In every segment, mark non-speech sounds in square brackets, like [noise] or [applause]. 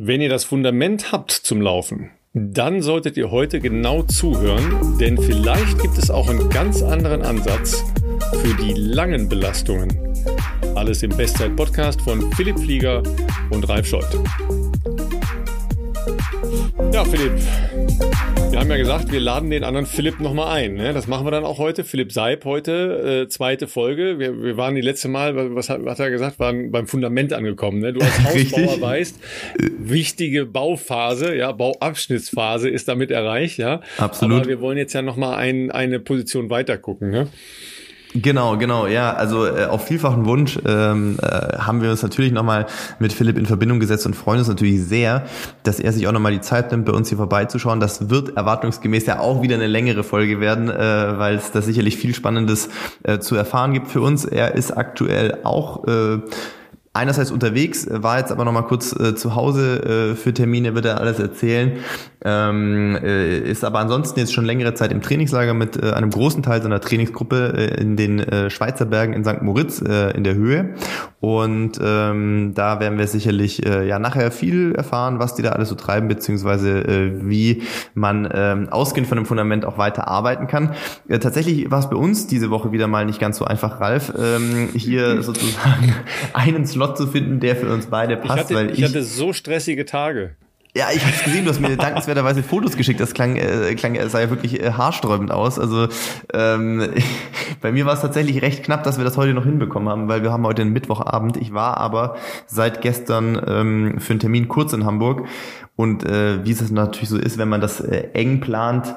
Wenn ihr das Fundament habt zum Laufen, dann solltet ihr heute genau zuhören, denn vielleicht gibt es auch einen ganz anderen Ansatz für die langen Belastungen. Alles im Bestzeit-Podcast von Philipp Flieger und Ralf Scholz. Ja, Philipp, wir haben ja gesagt, wir laden den anderen Philipp nochmal ein. Ne? Das machen wir dann auch heute. Philipp Seib heute, äh, zweite Folge. Wir, wir waren die letzte Mal, was hat, was hat er gesagt, waren beim Fundament angekommen. Ne? Du als [laughs] Hausbauer weißt, wichtige Bauphase, ja, Bauabschnittsphase ist damit erreicht. ja. Absolut. Aber wir wollen jetzt ja nochmal ein, eine Position weiter gucken. Ne? Genau, genau, ja. Also äh, auf vielfachen Wunsch ähm, äh, haben wir uns natürlich nochmal mit Philipp in Verbindung gesetzt und freuen uns natürlich sehr, dass er sich auch nochmal die Zeit nimmt, bei uns hier vorbeizuschauen. Das wird erwartungsgemäß ja auch wieder eine längere Folge werden, äh, weil es da sicherlich viel Spannendes äh, zu erfahren gibt für uns. Er ist aktuell auch äh, einerseits unterwegs, war jetzt aber noch mal kurz äh, zu Hause äh, für Termine, wird er alles erzählen. Ähm, äh, ist aber ansonsten jetzt schon längere Zeit im Trainingslager mit äh, einem großen Teil seiner Trainingsgruppe äh, in den äh, Schweizer Bergen in St. Moritz äh, in der Höhe. Und ähm, da werden wir sicherlich äh, ja nachher viel erfahren, was die da alles so treiben, beziehungsweise äh, wie man ähm, ausgehend von dem Fundament auch weiter arbeiten kann. Äh, tatsächlich war es bei uns diese Woche wieder mal nicht ganz so einfach, Ralf, ähm, hier sozusagen [laughs] einen Slot zu finden, der für uns beide passt. Ich hatte, weil ich, ich hatte so stressige Tage. Ja, ich habe gesehen, du hast mir dankenswerterweise Fotos geschickt. Das klang, äh, klang es sah ja wirklich äh, haarsträubend aus. Also ähm, [laughs] bei mir war es tatsächlich recht knapp, dass wir das heute noch hinbekommen haben, weil wir haben heute einen Mittwochabend. Ich war aber seit gestern ähm, für einen Termin kurz in Hamburg und äh, wie es natürlich so ist, wenn man das äh, eng plant,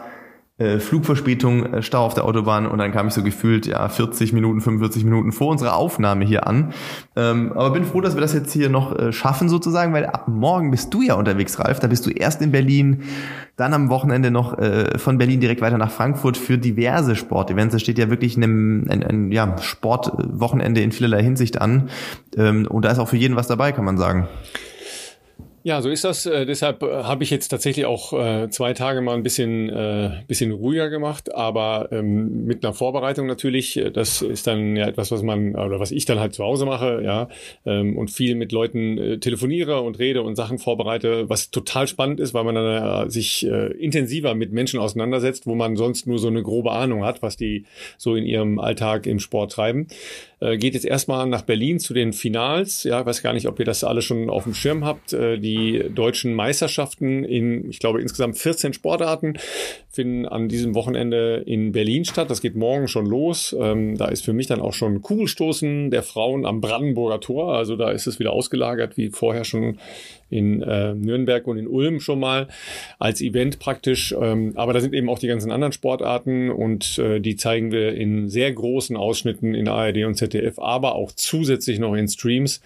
äh, Flugverspätung, äh, Stau auf der Autobahn und dann kam ich so gefühlt ja 40 Minuten, 45 Minuten vor unserer Aufnahme hier an. Ähm, aber bin froh, dass wir das jetzt hier noch äh, schaffen sozusagen, weil ab morgen bist du ja unterwegs, Ralf. Da bist du erst in Berlin, dann am Wochenende noch äh, von Berlin direkt weiter nach Frankfurt für diverse Sportevents. Da steht ja wirklich ein, ein, ein ja, Sportwochenende in vielerlei Hinsicht an. Ähm, und da ist auch für jeden was dabei, kann man sagen. Ja, so ist das. Äh, deshalb äh, habe ich jetzt tatsächlich auch äh, zwei Tage mal ein bisschen, äh, bisschen ruhiger gemacht, aber ähm, mit einer Vorbereitung natürlich. Äh, das ist dann ja etwas, was man oder was ich dann halt zu Hause mache, ja, ähm, und viel mit Leuten äh, telefoniere und rede und Sachen vorbereite, was total spannend ist, weil man dann äh, sich äh, intensiver mit Menschen auseinandersetzt, wo man sonst nur so eine grobe Ahnung hat, was die so in ihrem Alltag im Sport treiben. Äh, geht jetzt erstmal nach Berlin zu den Finals. Ja, weiß gar nicht, ob ihr das alle schon auf dem Schirm habt. Äh, die deutschen Meisterschaften in, ich glaube, insgesamt 14 Sportarten finden an diesem Wochenende in Berlin statt. Das geht morgen schon los. Ähm, da ist für mich dann auch schon Kugelstoßen der Frauen am Brandenburger Tor. Also da ist es wieder ausgelagert, wie vorher schon in äh, Nürnberg und in Ulm schon mal als Event praktisch. Ähm, aber da sind eben auch die ganzen anderen Sportarten und äh, die zeigen wir in sehr großen Ausschnitten in ARD und ZDF, aber auch zusätzlich noch in Streams.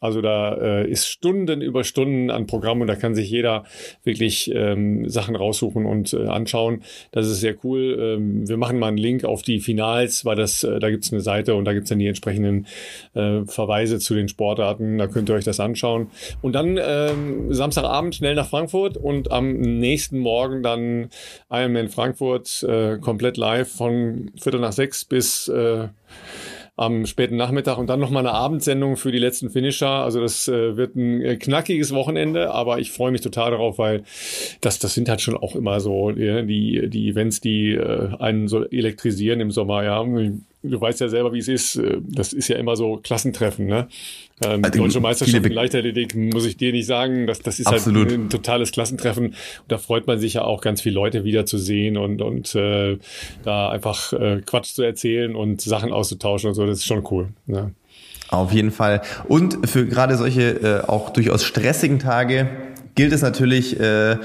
Also da äh, ist Stunden über Stunden an Programm und da kann sich jeder wirklich ähm, Sachen raussuchen und äh, anschauen. Das ist sehr cool. Ähm, wir machen mal einen Link auf die Finals, weil das, äh, da gibt's eine Seite und da gibt's dann die entsprechenden äh, Verweise zu den Sportarten. Da könnt ihr euch das anschauen. Und dann ähm, Samstagabend schnell nach Frankfurt und am nächsten Morgen dann Ironman Frankfurt äh, komplett live von Viertel nach sechs bis äh, am späten Nachmittag und dann nochmal eine Abendsendung für die letzten Finisher. Also das äh, wird ein äh, knackiges Wochenende, aber ich freue mich total darauf, weil das, das sind halt schon auch immer so ja, die, die Events, die äh, einen so elektrisieren im Sommer. Ja, du weißt ja selber, wie es ist. Äh, das ist ja immer so Klassentreffen, ne? Ähm, also, Deutsche Meisterschaft in Leichtathletik muss ich dir nicht sagen. Das, das ist halt Absolut. halt ein, ein, totales Klassentreffen. Und da freut man sich ja auch ganz viele Leute wiederzusehen und, und äh, da einfach äh, Quatsch zu erzählen und Sachen auszutauschen und so. Das ist schon cool. Ne? Auf jeden Fall. Und für gerade solche äh, auch durchaus stressigen Tage gilt es natürlich, äh,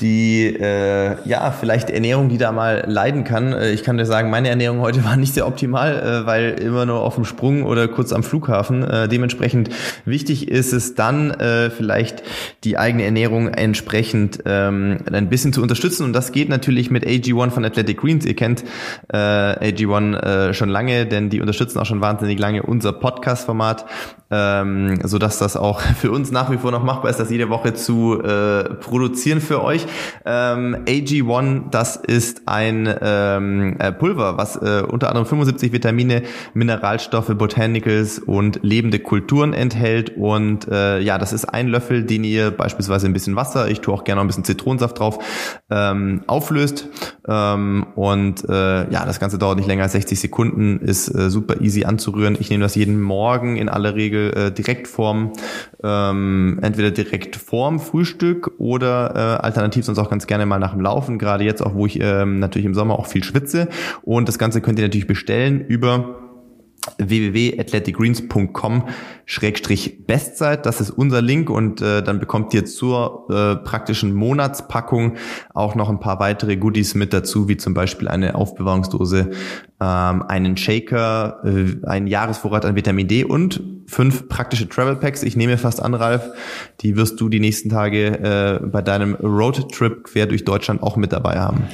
die äh, ja vielleicht Ernährung, die da mal leiden kann. Äh, ich kann dir sagen, meine Ernährung heute [laughs] war nicht sehr optimal, äh, weil immer nur auf dem Sprung oder kurz am Flughafen. Äh, dementsprechend wichtig ist es dann äh, vielleicht die eigene Ernährung entsprechend ähm, ein bisschen zu unterstützen und das geht natürlich mit AG1 von Athletic Greens. Ihr kennt äh, AG1 äh, schon lange, denn die unterstützen auch schon wahnsinnig lange unser Podcast-Format, ähm, so dass das auch [laughs] für uns nach wie vor noch machbar ist, das jede Woche zu äh, produzieren für euch. Ähm, AG1, das ist ein ähm, äh, Pulver, was äh, unter anderem 75 Vitamine, Mineralstoffe, Botanicals und lebende Kulturen enthält. Und äh, ja, das ist ein Löffel, den ihr beispielsweise ein bisschen Wasser, ich tue auch gerne ein bisschen Zitronensaft drauf, ähm, auflöst. Ähm, und äh, ja, das Ganze dauert nicht länger als 60 Sekunden, ist äh, super easy anzurühren. Ich nehme das jeden Morgen in aller Regel äh, direkt vorm, ähm, entweder direkt vorm Frühstück oder äh, alternativ sonst auch ganz gerne mal nach dem Laufen. Gerade jetzt auch, wo ich ähm, natürlich im Sommer auch viel schwitze. Und das Ganze könnt ihr natürlich bestellen über www.athleticgreens.com-bestzeit. Das ist unser Link und äh, dann bekommt ihr zur äh, praktischen Monatspackung auch noch ein paar weitere Goodies mit dazu, wie zum Beispiel eine Aufbewahrungsdose, ähm, einen Shaker, äh, einen Jahresvorrat an Vitamin D und fünf praktische Travel Packs. Ich nehme fast an, Ralf, die wirst du die nächsten Tage äh, bei deinem Roadtrip quer durch Deutschland auch mit dabei haben.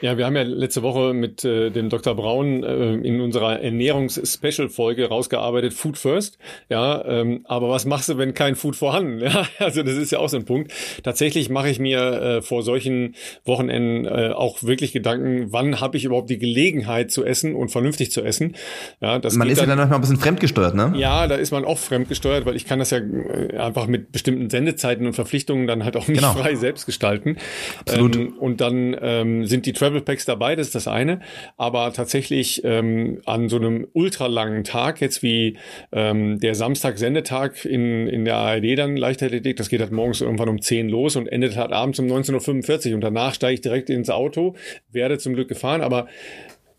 Ja, wir haben ja letzte Woche mit äh, dem Dr. Braun äh, in unserer Ernährungs-Special-Folge rausgearbeitet, Food First. Ja, ähm, aber was machst du, wenn kein Food vorhanden? [laughs] Ja, also das ist ja auch so ein Punkt. Tatsächlich mache ich mir äh, vor solchen Wochenenden äh, auch wirklich Gedanken, wann habe ich überhaupt die Gelegenheit zu essen und vernünftig zu essen. Ja, das man ist dann, ja dann noch mal ein bisschen fremdgesteuert, ne? Ja, da ist man auch fremdgesteuert, weil ich kann das ja äh, einfach mit bestimmten Sendezeiten und Verpflichtungen dann halt auch nicht genau. frei selbst gestalten. Absolut. Ähm, und dann ähm, sind die Travel Travel Packs dabei, das ist das eine. Aber tatsächlich ähm, an so einem ultralangen Tag, jetzt wie ähm, der Samstag-Sendetag in, in der ARD dann Leichtathletik, das geht halt morgens irgendwann um 10 los und endet halt abends um 19.45 Uhr. Und danach steige ich direkt ins Auto, werde zum Glück gefahren, aber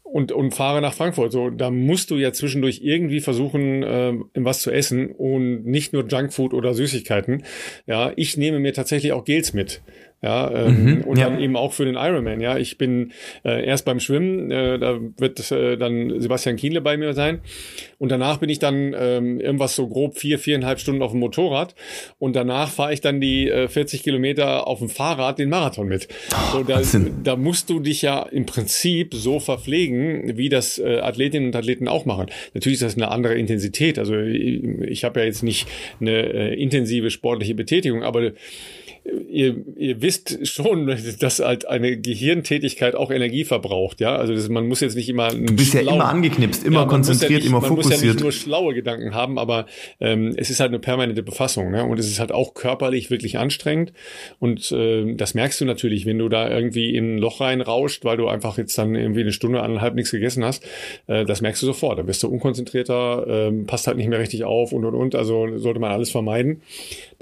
und, und fahre nach Frankfurt. So, da musst du ja zwischendurch irgendwie versuchen, äh, was zu essen und nicht nur Junkfood oder Süßigkeiten. Ja, ich nehme mir tatsächlich auch Gels mit. Ja, ähm, mhm, und ja. dann eben auch für den Ironman. Ja, ich bin äh, erst beim Schwimmen, äh, da wird äh, dann Sebastian Kienle bei mir sein. Und danach bin ich dann ähm, irgendwas so grob vier, viereinhalb Stunden auf dem Motorrad. Und danach fahre ich dann die äh, 40 Kilometer auf dem Fahrrad den Marathon mit. Oh, so, da, da musst du dich ja im Prinzip so verpflegen, wie das äh, Athletinnen und Athleten auch machen. Natürlich ist das eine andere Intensität. Also ich, ich habe ja jetzt nicht eine äh, intensive sportliche Betätigung, aber ihr, ihr wisst schon, [laughs] dass halt eine Gehirntätigkeit auch Energie verbraucht, ja. Also das, man muss jetzt nicht immer. Du bist ja immer angeknipst, immer ja, konzentriert, ja nicht, immer fokussiert. Man muss ja nicht nur schlaue Gedanken haben, aber ähm, es ist halt eine permanente Befassung, ne? Und es ist halt auch körperlich wirklich anstrengend. Und äh, das merkst du natürlich, wenn du da irgendwie in ein Loch reinrauscht, weil du einfach jetzt dann irgendwie eine Stunde, anderthalb nichts gegessen hast. Äh, das merkst du sofort. Da bist du unkonzentrierter, äh, passt halt nicht mehr richtig auf und und und. Also sollte man alles vermeiden.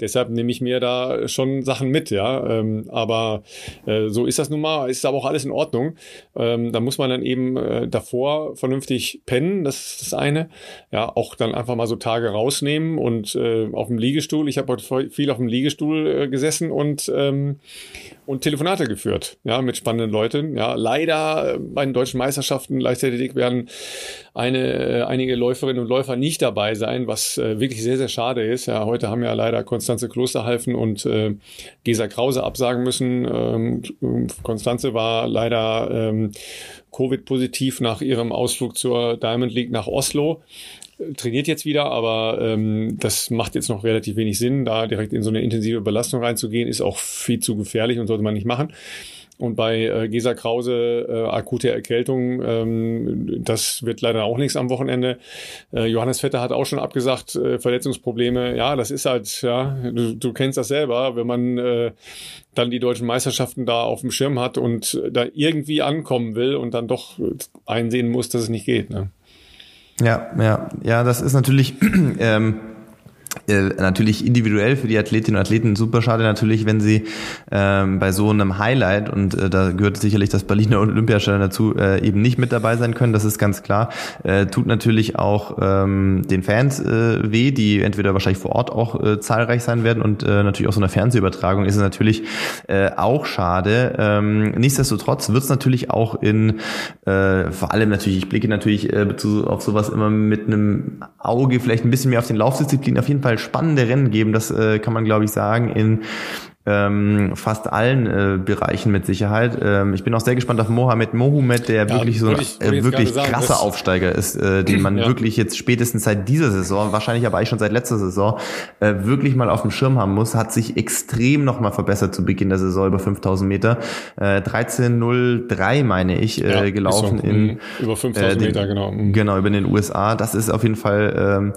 Deshalb nehme ich mir da schon Sachen mit, ja. Ähm, aber äh, so ist das nun mal, ist aber auch alles in Ordnung. Ähm, da muss man dann eben äh, davor vernünftig pennen, das ist das eine. Ja, auch dann einfach mal so Tage rausnehmen und äh, auf dem Liegestuhl. Ich habe heute viel auf dem Liegestuhl äh, gesessen und ähm, und Telefonate geführt, ja, mit spannenden Leuten. Ja, leider äh, bei den deutschen Meisterschaften Leichtathletik werden eine, äh, einige Läuferinnen und Läufer nicht dabei sein, was äh, wirklich sehr, sehr schade ist. Ja, heute haben ja leider Konstanze Klosterhalfen und äh, Gesa Krause absagen müssen. Ähm, Konstanze war leider ähm, Covid-positiv nach ihrem Ausflug zur Diamond League nach Oslo trainiert jetzt wieder, aber ähm, das macht jetzt noch relativ wenig Sinn, da direkt in so eine intensive Belastung reinzugehen, ist auch viel zu gefährlich und sollte man nicht machen. Und bei äh, Gesa Krause äh, akute Erkältung, ähm, das wird leider auch nichts am Wochenende. Äh, Johannes Vetter hat auch schon abgesagt, äh, Verletzungsprobleme. Ja, das ist halt, ja, du, du kennst das selber, wenn man äh, dann die deutschen Meisterschaften da auf dem Schirm hat und da irgendwie ankommen will und dann doch einsehen muss, dass es nicht geht. Ne? Ja, ja, ja, das ist natürlich [clears throat] ähm, äh, natürlich individuell für die Athletinnen und Athleten super schade natürlich, wenn sie ähm, bei so einem Highlight und äh, da gehört sicherlich das Berliner Olympiastadion dazu äh, eben nicht mit dabei sein können, das ist ganz klar. Äh, tut natürlich auch ähm, den Fans äh, weh, die entweder wahrscheinlich vor Ort auch äh, zahlreich sein werden und äh, natürlich auch so eine Fernsehübertragung ist es natürlich äh, auch schade. Ähm, nichtsdestotrotz wird es natürlich auch in äh, vor allem natürlich, ich blicke natürlich äh, auf sowas immer mit einem Auge vielleicht ein bisschen mehr auf den Laufdisziplin auf jeden jeden Fall spannende Rennen geben. Das äh, kann man, glaube ich, sagen. In ähm, fast allen äh, Bereichen mit Sicherheit. Ähm, ich bin auch sehr gespannt auf Mohamed Mohamed, der ja, wirklich so ein ich, äh, wirklich krasser sagen, Aufsteiger ist, äh, den [clears throat] man ja. wirklich jetzt spätestens seit dieser Saison, wahrscheinlich aber eigentlich schon seit letzter Saison, äh, wirklich mal auf dem Schirm haben muss. Hat sich extrem nochmal verbessert zu Beginn der Saison über 5000 Meter. Äh, 13.03 meine ich, äh, ja, gelaufen so, in mhm. über 5000 äh, den, Meter, genau. Mhm. Genau, über den USA. Das ist auf jeden Fall ähm,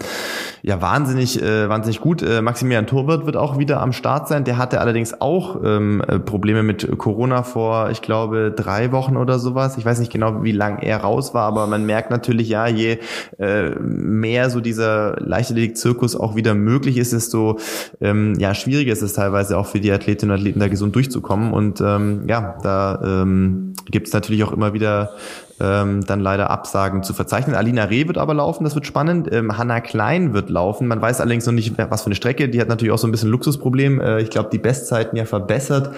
ja wahnsinnig, äh, wahnsinnig gut. Äh, Maximilian Torwirt wird auch wieder am Start sein. Der hatte allerdings auch ähm, äh, Probleme mit Corona vor, ich glaube, drei Wochen oder sowas. Ich weiß nicht genau, wie lang er raus war, aber man merkt natürlich, ja, je äh, mehr so dieser Leichtathletik-Zirkus auch wieder möglich ist, desto ähm, ja, schwieriger ist es teilweise auch für die Athletinnen und Athleten da gesund durchzukommen. Und ähm, ja, da ähm, gibt es natürlich auch immer wieder ähm, dann leider Absagen zu verzeichnen. Alina Reh wird aber laufen, das wird spannend. Ähm, Hanna Klein wird laufen. Man weiß allerdings noch nicht, was für eine Strecke. Die hat natürlich auch so ein bisschen Luxusproblem. Äh, ich glaube, die Bestzeiten ja verbessert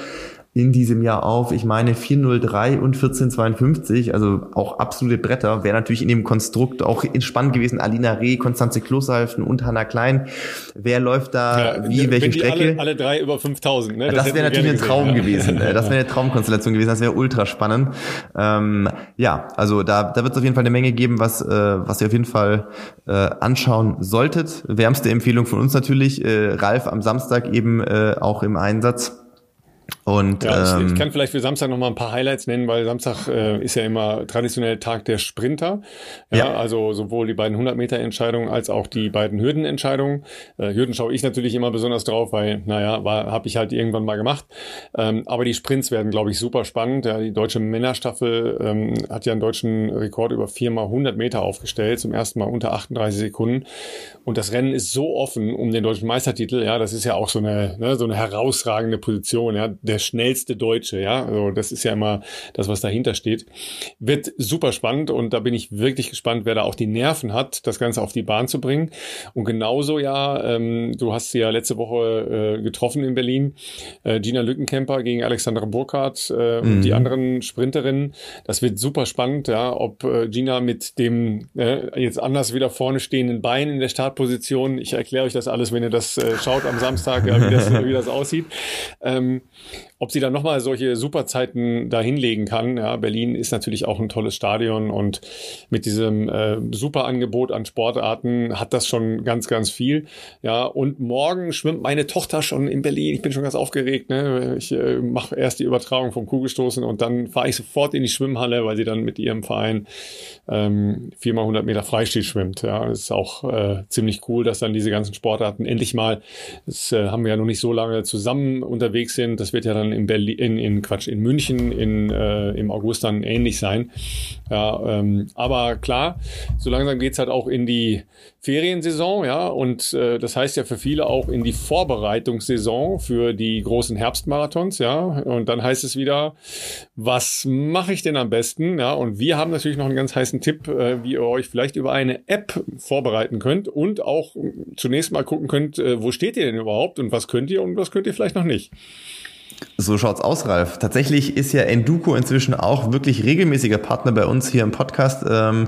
in diesem Jahr auf, ich meine 403 und 1452, also auch absolute Bretter. Wäre natürlich in dem Konstrukt auch spannend gewesen. Alina Reh, Konstanze Klosalfen und Hanna Klein. Wer läuft da ja, wie, welche Strecke? Alle, alle, drei über 5000. Ne? Das, das wäre natürlich ein Traum gesehen, gewesen. Ja. Das wäre eine Traumkonstellation gewesen. Das wäre ultra spannend. Ähm, ja, also da, da wird es auf jeden Fall eine Menge geben, was, äh, was ihr auf jeden Fall äh, anschauen solltet. Wärmste Empfehlung von uns natürlich. Äh, Ralf am Samstag eben äh, auch im Einsatz. Und, ja, ähm, ich, ich, kann vielleicht für Samstag noch mal ein paar Highlights nennen, weil Samstag äh, ist ja immer traditionell Tag der Sprinter. Ja, ja. Also sowohl die beiden 100 Meter Entscheidungen als auch die beiden Hürdenentscheidungen. Äh, Hürden schaue ich natürlich immer besonders drauf, weil, naja, habe ich halt irgendwann mal gemacht. Ähm, aber die Sprints werden, glaube ich, super spannend. Ja, die deutsche Männerstaffel ähm, hat ja einen deutschen Rekord über viermal 100 Meter aufgestellt, zum ersten Mal unter 38 Sekunden. Und das Rennen ist so offen um den deutschen Meistertitel. Ja, das ist ja auch so eine, ne, so eine herausragende Position. Ja, der schnellste Deutsche, ja. Also das ist ja immer das, was dahinter steht. Wird super spannend und da bin ich wirklich gespannt, wer da auch die Nerven hat, das Ganze auf die Bahn zu bringen. Und genauso ja, ähm, du hast sie ja letzte Woche äh, getroffen in Berlin, äh, Gina Lückenkämper gegen Alexandra Burkhardt äh, mhm. und die anderen Sprinterinnen. Das wird super spannend, ja, ob äh, Gina mit dem äh, jetzt anders wieder vorne stehenden Bein in der Startposition, ich erkläre euch das alles, wenn ihr das äh, schaut am Samstag, ja, wie, das, wie das [laughs] aussieht. Ähm, ob sie dann nochmal solche Superzeiten da hinlegen kann. Ja, Berlin ist natürlich auch ein tolles Stadion und mit diesem äh, Superangebot an Sportarten hat das schon ganz, ganz viel. Ja, und morgen schwimmt meine Tochter schon in Berlin. Ich bin schon ganz aufgeregt. Ne? Ich äh, mache erst die Übertragung vom Kugelstoßen und dann fahre ich sofort in die Schwimmhalle, weil sie dann mit ihrem Verein ähm, viermal 100 Meter Freistil schwimmt. Ja, das ist auch äh, ziemlich cool, dass dann diese ganzen Sportarten endlich mal, das äh, haben wir ja noch nicht so lange zusammen unterwegs sind. Das wird ja dann in Berlin, in, in Quatsch, in München in, äh, im August dann ähnlich sein. Ja, ähm, aber klar, so langsam geht's halt auch in die Feriensaison, ja, und äh, das heißt ja für viele auch in die Vorbereitungssaison für die großen Herbstmarathons, ja. Und dann heißt es wieder, was mache ich denn am besten? Ja, und wir haben natürlich noch einen ganz heißen Tipp, äh, wie ihr euch vielleicht über eine App vorbereiten könnt und auch zunächst mal gucken könnt, äh, wo steht ihr denn überhaupt und was könnt ihr und was könnt ihr vielleicht noch nicht. So schaut's aus, Ralf. Tatsächlich ist ja Enduko inzwischen auch wirklich regelmäßiger Partner bei uns hier im Podcast. Ähm,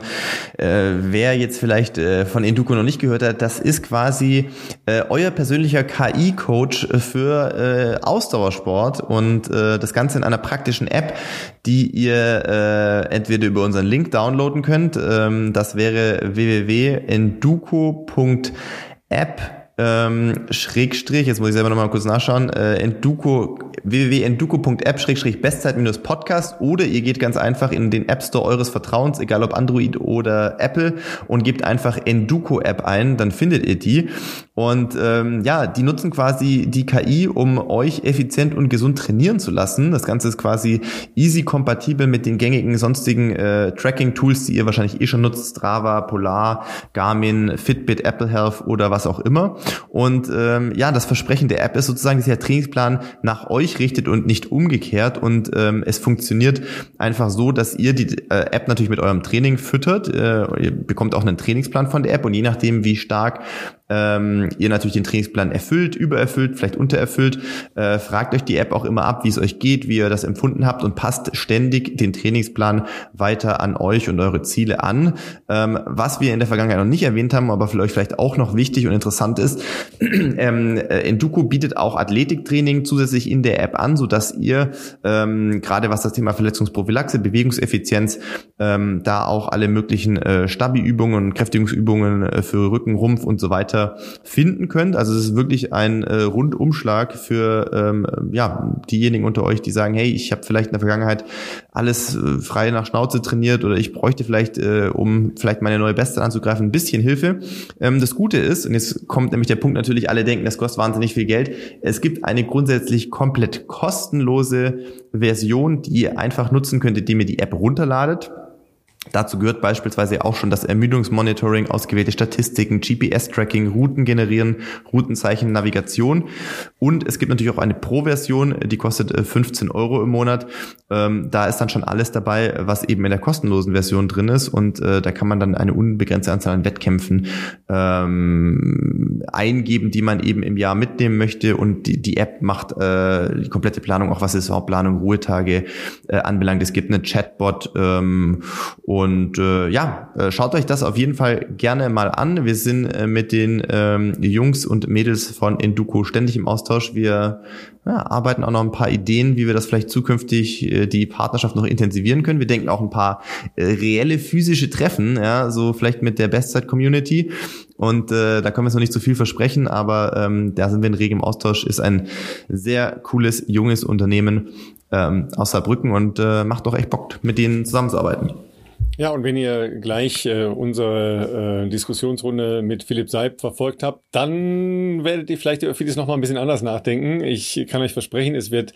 äh, wer jetzt vielleicht äh, von Enduko noch nicht gehört hat, das ist quasi äh, euer persönlicher KI-Coach für äh, Ausdauersport und äh, das Ganze in einer praktischen App, die ihr äh, entweder über unseren Link downloaden könnt. Ähm, das wäre www.enduko.app ähm, Schrägstrich, jetzt muss ich selber nochmal kurz nachschauen, äh, Enduko, www.enduko.app Schrägstrich Bestzeit-Podcast oder ihr geht ganz einfach in den App Store eures Vertrauens, egal ob Android oder Apple und gebt einfach Enduko App ein, dann findet ihr die und ähm, ja, die nutzen quasi die KI, um euch effizient und gesund trainieren zu lassen. Das Ganze ist quasi easy kompatibel mit den gängigen sonstigen äh, Tracking-Tools, die ihr wahrscheinlich eh schon nutzt, Strava, Polar, Garmin, Fitbit, Apple Health oder was auch immer. Und ähm, ja, das Versprechen der App ist sozusagen, dass der Trainingsplan nach euch richtet und nicht umgekehrt. Und ähm, es funktioniert einfach so, dass ihr die äh, App natürlich mit eurem Training füttert. Äh, ihr bekommt auch einen Trainingsplan von der App und je nachdem, wie stark ähm, ihr natürlich den Trainingsplan erfüllt, übererfüllt, vielleicht untererfüllt. Äh, fragt euch die App auch immer ab, wie es euch geht, wie ihr das empfunden habt und passt ständig den Trainingsplan weiter an euch und eure Ziele an. Ähm, was wir in der Vergangenheit noch nicht erwähnt haben, aber für euch vielleicht auch noch wichtig und interessant ist, [clears throat] ähm, äh, Enduko bietet auch Athletiktraining zusätzlich in der App an, so dass ihr ähm, gerade was das Thema Verletzungsprophylaxe, Bewegungseffizienz, ähm, da auch alle möglichen äh, Stabi-Übungen, Kräftigungsübungen äh, für Rücken, Rumpf und so weiter weiter finden könnt. Also es ist wirklich ein äh, Rundumschlag für ähm, ja diejenigen unter euch, die sagen, hey, ich habe vielleicht in der Vergangenheit alles äh, frei nach Schnauze trainiert oder ich bräuchte vielleicht, äh, um vielleicht meine neue Beste anzugreifen, ein bisschen Hilfe. Ähm, das Gute ist, und jetzt kommt nämlich der Punkt natürlich, alle denken, das kostet wahnsinnig viel Geld. Es gibt eine grundsätzlich komplett kostenlose Version, die ihr einfach nutzen könnt, indem ihr die App runterladet. Dazu gehört beispielsweise auch schon das Ermüdungsmonitoring, ausgewählte Statistiken, GPS-Tracking, Routen generieren, Routenzeichen, Navigation. Und es gibt natürlich auch eine Pro-Version, die kostet 15 äh, Euro im Monat. Ähm, da ist dann schon alles dabei, was eben in der kostenlosen Version drin ist. Und äh, da kann man dann eine unbegrenzte Anzahl an Wettkämpfen ähm, eingeben, die man eben im Jahr mitnehmen möchte. Und die, die App macht äh, die komplette Planung, auch was Saisonplanung, Ruhetage äh, anbelangt. Es gibt eine Chatbot ähm, äh, ja, äh, schaut euch das auf jeden Fall gerne mal an. Wir sind äh, mit den ähm, Jungs und Mädels von Enduko ständig im Austausch. Wir ja, arbeiten auch noch ein paar Ideen, wie wir das vielleicht zukünftig äh, die Partnerschaft noch intensivieren können. Wir denken auch ein paar äh, reelle physische Treffen, ja, so vielleicht mit der Bestzeit-Community. Und äh, da können wir jetzt noch nicht zu viel versprechen, aber ähm, da sind wir in regem Austausch. Ist ein sehr cooles, junges Unternehmen ähm, aus Saarbrücken und äh, macht doch echt Bock, mit denen zusammenzuarbeiten. Ja, und wenn ihr gleich äh, unsere äh, Diskussionsrunde mit Philipp Seib verfolgt habt, dann werdet ihr vielleicht über vieles nochmal ein bisschen anders nachdenken. Ich kann euch versprechen, es wird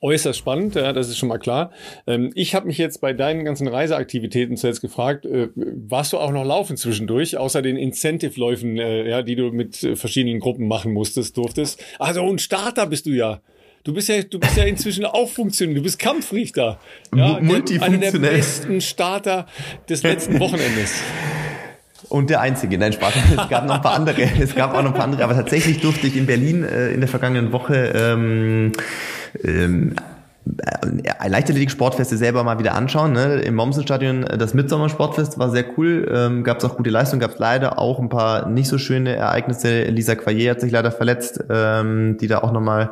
äußerst spannend, ja, das ist schon mal klar. Ähm, ich habe mich jetzt bei deinen ganzen Reiseaktivitäten zuletzt gefragt, äh, warst du auch noch laufen zwischendurch, außer den Incentive-Läufen, äh, ja, die du mit verschiedenen Gruppen machen musstest, durftest? Also ein Starter bist du ja. Du bist ja, du bist ja inzwischen auch funktionell. Du bist Kampfrichter. Ja, Multifunktionell. Einer der besten Starter des letzten Wochenendes. Und der einzige, nein, Spaß. [laughs] Es gab noch ein paar andere. Es gab auch noch ein paar andere. Aber tatsächlich durfte ich in Berlin äh, in der vergangenen Woche ähm, ähm, äh, Leichtathletik-Sportfeste selber mal wieder anschauen. Ne? Im Mommsen-Stadion äh, das Mitsommer-Sportfest war sehr cool. Ähm, gab es auch gute Leistungen, gab es leider auch ein paar nicht so schöne Ereignisse. Lisa Quayer hat sich leider verletzt, ähm, die da auch nochmal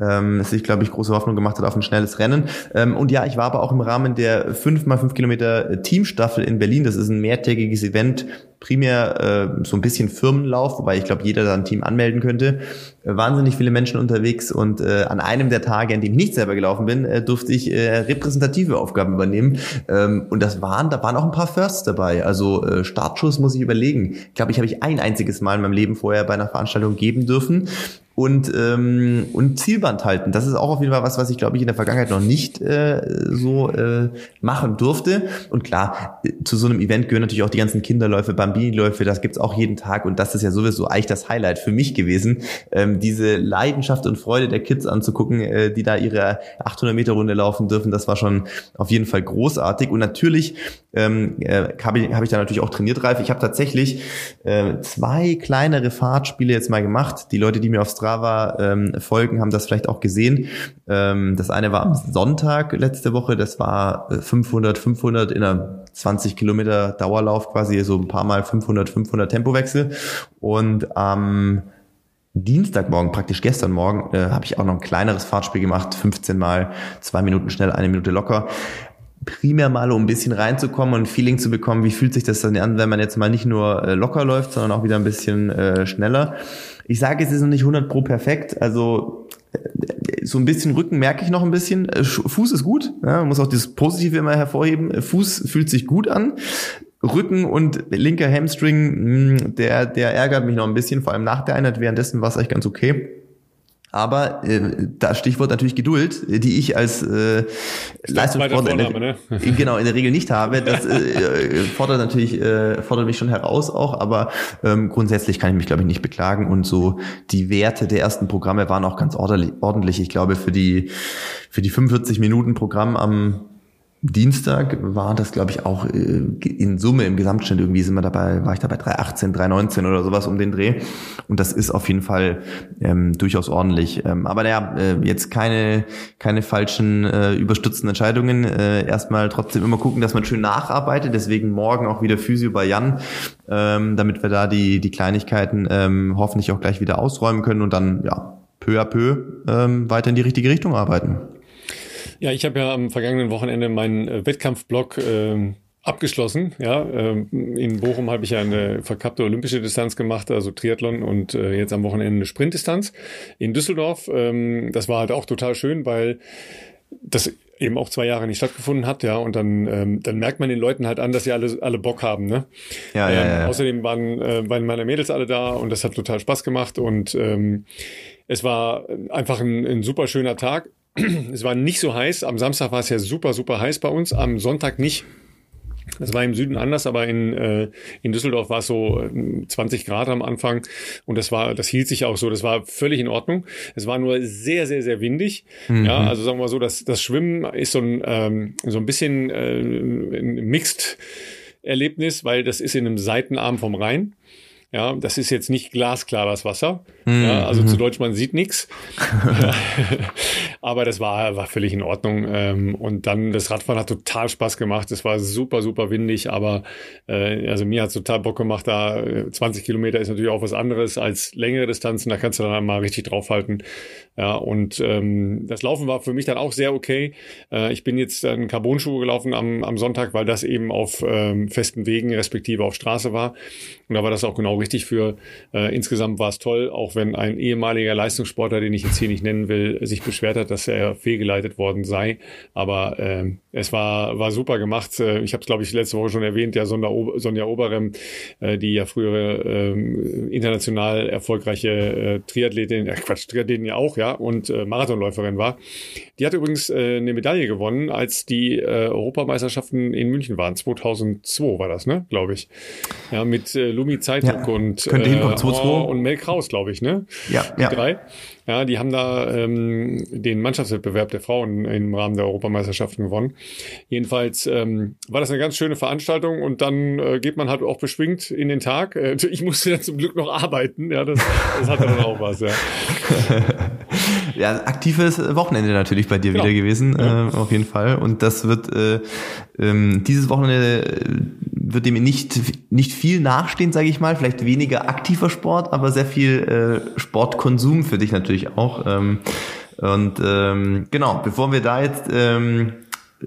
ähm, sich, glaube ich, große Hoffnung gemacht hat auf ein schnelles Rennen. Ähm, und ja, ich war aber auch im Rahmen der 5x5 Kilometer Teamstaffel in Berlin. Das ist ein mehrtägiges Event primär äh, so ein bisschen Firmenlauf, wobei ich glaube, jeder da ein Team anmelden könnte. Äh, wahnsinnig viele Menschen unterwegs und äh, an einem der Tage, an dem ich nicht selber gelaufen bin, äh, durfte ich äh, repräsentative Aufgaben übernehmen. Ähm, und das waren, da waren auch ein paar Firsts dabei. Also äh, Startschuss muss ich überlegen. Ich glaube, ich habe ich ein einziges Mal in meinem Leben vorher bei einer Veranstaltung geben dürfen und, ähm, und Zielband halten. Das ist auch auf jeden Fall was, was ich glaube ich in der Vergangenheit noch nicht äh, so äh, machen durfte. Und klar, zu so einem Event gehören natürlich auch die ganzen Kinderläufe, Bambini-Läufe, das gibt's auch jeden Tag und das ist ja sowieso eigentlich das Highlight für mich gewesen, ähm, diese Leidenschaft und Freude der Kids anzugucken, äh, die da ihre 800 Meter Runde laufen dürfen. Das war schon auf jeden Fall großartig und natürlich ähm, äh, habe ich, hab ich da natürlich auch trainiert, Ralf. Ich habe tatsächlich äh, zwei kleinere Fahrtspiele jetzt mal gemacht. Die Leute, die mir auf Strava ähm, folgen, haben das vielleicht auch gesehen. Ähm, das eine war am Sonntag letzte Woche. Das war 500, äh, 500 in einer 20 Kilometer Dauerlauf quasi, so ein paar Mal 500, 500 Tempowechsel. Und am Dienstagmorgen, praktisch gestern Morgen, äh, habe ich auch noch ein kleineres Fahrtspiel gemacht, 15 mal, zwei Minuten schnell, eine Minute locker primär mal, um ein bisschen reinzukommen und ein Feeling zu bekommen, wie fühlt sich das dann an, wenn man jetzt mal nicht nur äh, locker läuft, sondern auch wieder ein bisschen äh, schneller. Ich sage, es ist noch nicht 100 pro perfekt, also äh, so ein bisschen Rücken merke ich noch ein bisschen. Äh, Fuß ist gut, ja, man muss auch das Positive immer hervorheben. Fuß fühlt sich gut an. Rücken und linker Hamstring, hm, der, der ärgert mich noch ein bisschen, vor allem nach der Einheit. Währenddessen war es eigentlich ganz okay. Aber äh, das Stichwort natürlich Geduld, die ich als äh, Leistungssportler ne? genau in der Regel nicht habe. Das äh, äh, fordert natürlich äh, fordert mich schon heraus auch, aber ähm, grundsätzlich kann ich mich glaube ich nicht beklagen und so die Werte der ersten Programme waren auch ganz ordentlich. ordentlich. Ich glaube für die für die 45 Minuten Programm am Dienstag war das, glaube ich, auch äh, in Summe im Gesamtschnitt irgendwie sind wir dabei, war ich dabei 318, 319 oder sowas um den Dreh. Und das ist auf jeden Fall ähm, durchaus ordentlich. Ähm, aber naja, äh, jetzt keine, keine falschen äh, überstützten Entscheidungen. Äh, erstmal trotzdem immer gucken, dass man schön nacharbeitet. Deswegen morgen auch wieder Physio bei Jan, ähm, damit wir da die, die Kleinigkeiten ähm, hoffentlich auch gleich wieder ausräumen können und dann ja peu à peu ähm, weiter in die richtige Richtung arbeiten. Ja, ich habe ja am vergangenen Wochenende meinen äh, Wettkampfblock äh, abgeschlossen. Ja, ähm, in Bochum habe ich ja eine verkappte olympische Distanz gemacht, also Triathlon und äh, jetzt am Wochenende eine Sprintdistanz in Düsseldorf. Ähm, das war halt auch total schön, weil das eben auch zwei Jahre nicht stattgefunden hat, ja, und dann, ähm, dann merkt man den Leuten halt an, dass sie alle, alle Bock haben, ne? Ja, ähm, ja, ja. Außerdem waren, äh, waren meine Mädels alle da und das hat total Spaß gemacht und ähm, es war einfach ein, ein super schöner Tag [clears throat] es war nicht so heiß. Am Samstag war es ja super, super heiß bei uns. Am Sonntag nicht. Das war im Süden anders, aber in, äh, in Düsseldorf war es so 20 äh, Grad am Anfang und das war, das hielt sich auch so. Das war völlig in Ordnung. Es war nur sehr, sehr, sehr windig. Mhm. Ja, also sagen wir mal so, das, das Schwimmen ist so ein, ähm, so ein bisschen äh, ein Mixed Erlebnis, weil das ist in einem Seitenarm vom Rhein. Ja, das ist jetzt nicht glasklares Wasser. Mhm. Ja, also zu mhm. Deutsch, man sieht nichts. [laughs] Aber das war, war völlig in Ordnung. Ähm, und dann, das Radfahren hat total Spaß gemacht. Es war super, super windig, aber äh, also mir hat total Bock gemacht. Da 20 äh, Kilometer ist natürlich auch was anderes als längere Distanzen. Da kannst du dann mal richtig draufhalten. Ja, und ähm, das Laufen war für mich dann auch sehr okay. Äh, ich bin jetzt in Carbonschuhe gelaufen am, am Sonntag, weil das eben auf ähm, festen Wegen respektive auf Straße war. Und da war das auch genau richtig für. Äh, insgesamt war es toll, auch wenn ein ehemaliger Leistungssportler, den ich jetzt hier nicht nennen will, sich beschwert hat, dass er fehlgeleitet worden sei. Aber äh, es war, war super gemacht. Äh, ich habe es, glaube ich, letzte Woche schon erwähnt, ja, Sonja, Sonja Oberem, äh, die ja frühere äh, international erfolgreiche äh, Triathletin, äh, Quatsch, Triathletin ja auch, ja, und äh, Marathonläuferin war. Die hat übrigens äh, eine Medaille gewonnen, als die äh, Europameisterschaften in München waren. 2002 war das, ne, glaube ich. Ja, mit äh, Lumi Zeitung ja, und, äh, und Mel Kraus, glaube ich, ne? Ja, die ja. Drei. Ja, die haben da ähm, den Mannschaftswettbewerb der Frauen im Rahmen der Europameisterschaften gewonnen. Jedenfalls ähm, war das eine ganz schöne Veranstaltung und dann äh, geht man halt auch beschwingt in den Tag. Äh, ich [laughs] musste ja zum Glück noch arbeiten. Ja, das, das hatte dann auch was. Ja. [laughs] ja, aktives Wochenende natürlich bei dir genau. wieder gewesen, ja. äh, auf jeden Fall. Und das wird äh, ähm, dieses Wochenende äh, wird dem nicht nicht viel nachstehen, sage ich mal. Vielleicht weniger aktiver Sport, aber sehr viel äh, Sportkonsum für dich natürlich auch. Ähm, und ähm, genau, bevor wir da jetzt ähm,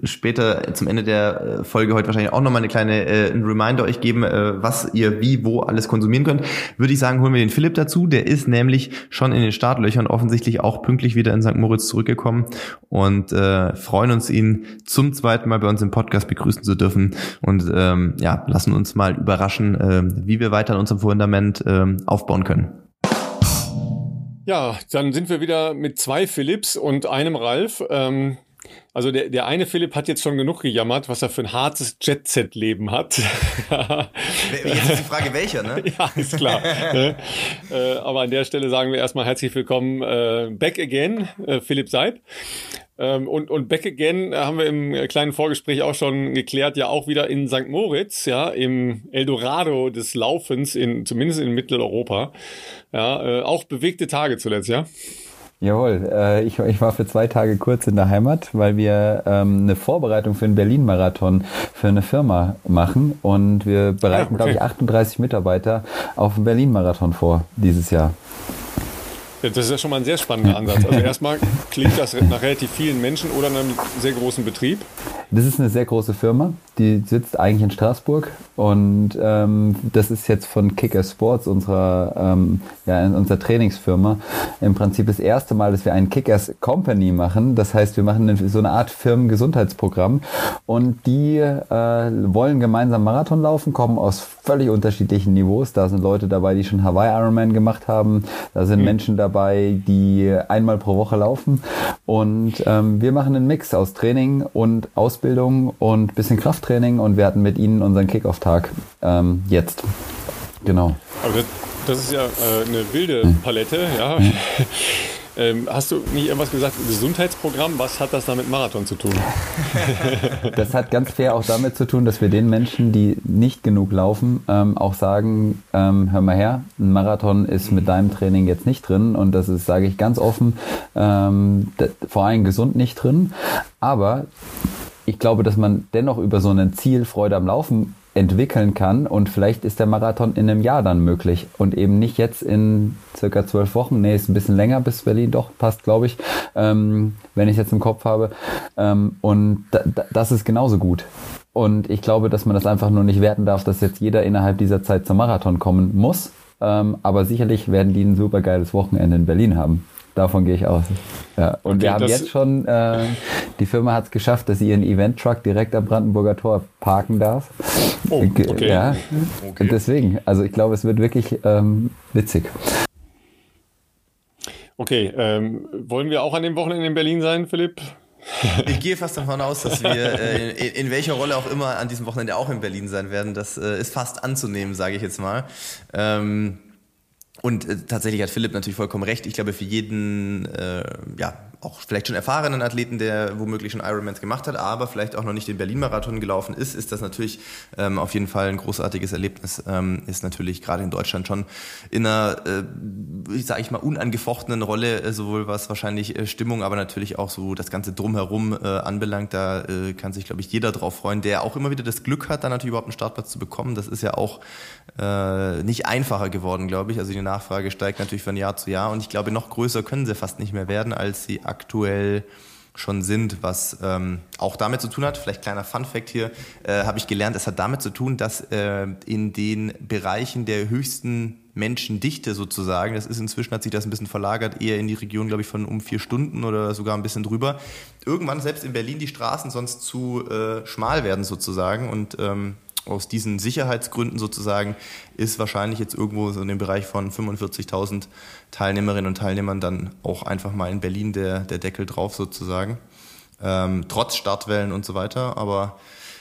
später zum Ende der äh, Folge heute wahrscheinlich auch nochmal eine kleine äh, ein Reminder euch geben, äh, was ihr wie, wo alles konsumieren könnt, würde ich sagen, holen wir den Philipp dazu. Der ist nämlich schon in den Startlöchern offensichtlich auch pünktlich wieder in St. Moritz zurückgekommen und äh, freuen uns, ihn zum zweiten Mal bei uns im Podcast begrüßen zu dürfen und ähm, ja, lassen uns mal überraschen, äh, wie wir weiter an unserem Fundament äh, aufbauen können. Ja, dann sind wir wieder mit zwei Philips und einem Ralf. Ähm, also der, der eine Philipp hat jetzt schon genug gejammert, was er für ein hartes Jet-Set-Leben hat. jetzt ist die Frage, welcher, ne? [laughs] ja, ist klar. Ne? äh, aber an der Stelle sagen wir erstmal herzlich willkommen äh, back again, äh, Philipp Seib. Ähm, und, und Back Again haben wir im kleinen Vorgespräch auch schon geklärt, ja auch wieder in St. Moritz, ja, im Eldorado des Laufens, in, zumindest in Mitteleuropa. Ja, äh, auch bewegte Tage zuletzt, ja. Jawohl, äh, ich, ich war für zwei Tage kurz in der Heimat, weil wir ähm, eine Vorbereitung für einen Berlin-Marathon für eine Firma machen und wir bereiten, ja, okay. glaube ich, 38 Mitarbeiter auf den Berlin-Marathon vor dieses Jahr. Ja, das ist ja schon mal ein sehr spannender Ansatz. Also [laughs] erstmal klingt das nach relativ vielen Menschen oder einem sehr großen Betrieb. Das ist eine sehr große Firma, die sitzt eigentlich in Straßburg und ähm, das ist jetzt von Kicker Sports, unserer, ähm, ja, unserer Trainingsfirma, im Prinzip das erste Mal, dass wir einen Kickers Company machen. Das heißt, wir machen so eine Art Firmengesundheitsprogramm und die äh, wollen gemeinsam Marathon laufen, kommen aus völlig unterschiedlichen Niveaus. Da sind Leute dabei, die schon Hawaii Ironman gemacht haben. Da sind mhm. Menschen dabei, die einmal pro Woche laufen. Und ähm, wir machen einen Mix aus Training und Ausbildung und bisschen Krafttraining und wir hatten mit ihnen unseren Kickoff-Tag ähm, jetzt. Genau. Aber das, das ist ja äh, eine wilde hm. Palette, ja. Hm. Ähm, hast du nicht irgendwas gesagt, Gesundheitsprogramm, was hat das da mit Marathon zu tun? [laughs] das hat ganz fair auch damit zu tun, dass wir den Menschen, die nicht genug laufen, ähm, auch sagen, ähm, hör mal her, ein Marathon ist mit deinem Training jetzt nicht drin und das ist, sage ich ganz offen, ähm, vor allem gesund nicht drin. Aber ich glaube, dass man dennoch über so ein Ziel Freude am Laufen entwickeln kann und vielleicht ist der Marathon in einem Jahr dann möglich und eben nicht jetzt in circa zwölf Wochen. Nee, ist ein bisschen länger bis Berlin, doch, passt, glaube ich, ähm, wenn ich jetzt im Kopf habe. Ähm, und da, da, das ist genauso gut. Und ich glaube, dass man das einfach nur nicht werten darf, dass jetzt jeder innerhalb dieser Zeit zum Marathon kommen muss. Ähm, aber sicherlich werden die ein super geiles Wochenende in Berlin haben. Davon gehe ich aus. Ja. Und okay, wir haben jetzt schon, äh, die Firma hat es geschafft, dass sie ihren Event-Truck direkt am Brandenburger Tor parken darf. Oh, okay. Ja. okay. Deswegen, also ich glaube, es wird wirklich ähm, witzig. Okay, ähm, wollen wir auch an dem Wochenende in Berlin sein, Philipp? [laughs] Ich gehe fast davon aus, dass wir äh, in, in, welcher Rolle auch immer an diesem Wochenende auch in Berlin sein werden. Das äh, ist fast anzunehmen, sage ich jetzt mal. Ähm, und äh, tatsächlich hat Philipp natürlich vollkommen recht. Ich glaube, für jeden, äh, ja, auch vielleicht schon erfahrenen Athleten, der womöglich schon Ironmans gemacht hat, aber vielleicht auch noch nicht den Berlin-Marathon gelaufen ist, ist das natürlich ähm, auf jeden Fall ein großartiges Erlebnis. Ähm, ist natürlich gerade in Deutschland schon in einer, äh, sage ich mal, unangefochtenen Rolle, äh, sowohl was wahrscheinlich äh, Stimmung, aber natürlich auch so das ganze Drumherum äh, anbelangt. Da äh, kann sich, glaube ich, jeder drauf freuen, der auch immer wieder das Glück hat, dann natürlich überhaupt einen Startplatz zu bekommen. Das ist ja auch äh, nicht einfacher geworden, glaube ich. Also die Nachfrage steigt natürlich von Jahr zu Jahr und ich glaube, noch größer können sie fast nicht mehr werden, als sie aktuell schon sind, was ähm, auch damit zu tun hat, vielleicht kleiner Fun fact hier, äh, habe ich gelernt, es hat damit zu tun, dass äh, in den Bereichen der höchsten Menschendichte sozusagen, das ist inzwischen, hat sich das ein bisschen verlagert, eher in die Region, glaube ich, von um vier Stunden oder sogar ein bisschen drüber, irgendwann selbst in Berlin die Straßen sonst zu äh, schmal werden sozusagen. Und ähm, aus diesen Sicherheitsgründen sozusagen ist wahrscheinlich jetzt irgendwo so in dem Bereich von 45.000 Teilnehmerinnen und Teilnehmern dann auch einfach mal in Berlin der, der Deckel drauf sozusagen. Ähm, trotz Startwellen und so weiter. Aber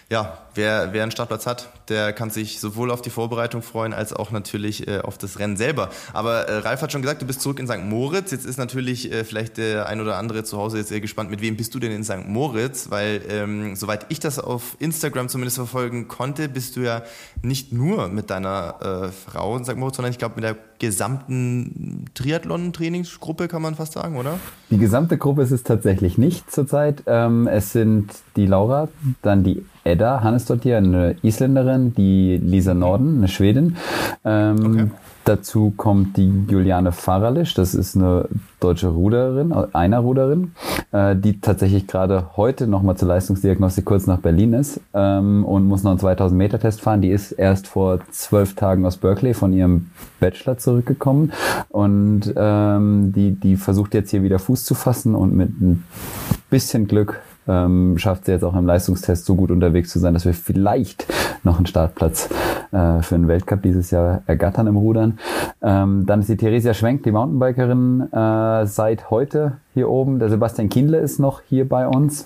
ja, wer, wer einen Startplatz hat, der kann sich sowohl auf die Vorbereitung freuen, als auch natürlich äh, auf das Rennen selber. Aber äh, Ralf hat schon gesagt, du bist zurück in St. Moritz. Jetzt ist natürlich äh, vielleicht der ein oder andere zu Hause jetzt sehr gespannt, mit wem bist du denn in St. Moritz? Weil, ähm, soweit ich das auf Instagram zumindest verfolgen konnte, bist du ja nicht nur mit deiner äh, Frau in St. Moritz, sondern ich glaube mit der gesamten Triathlon-Trainingsgruppe, kann man fast sagen, oder? Die gesamte Gruppe ist es tatsächlich nicht zurzeit. Ähm, es sind die Laura, dann die Edda Hannes dort hier, eine Isländerin, die Lisa Norden, eine Schwedin. Ähm, okay. Dazu kommt die Juliane Faralisch, das ist eine deutsche Ruderin, einer Ruderin, äh, die tatsächlich gerade heute nochmal zur Leistungsdiagnostik kurz nach Berlin ist ähm, und muss noch einen 2000 Meter Test fahren. Die ist erst vor zwölf Tagen aus Berkeley von ihrem Bachelor zurückgekommen und ähm, die, die versucht jetzt hier wieder Fuß zu fassen und mit ein bisschen Glück ähm, schafft sie jetzt auch im Leistungstest so gut unterwegs zu sein, dass wir vielleicht noch einen Startplatz äh, für den Weltcup dieses Jahr ergattern im Rudern. Ähm, dann ist die Theresia Schwenk, die Mountainbikerin, äh, seit heute hier oben. Der Sebastian Kindle ist noch hier bei uns.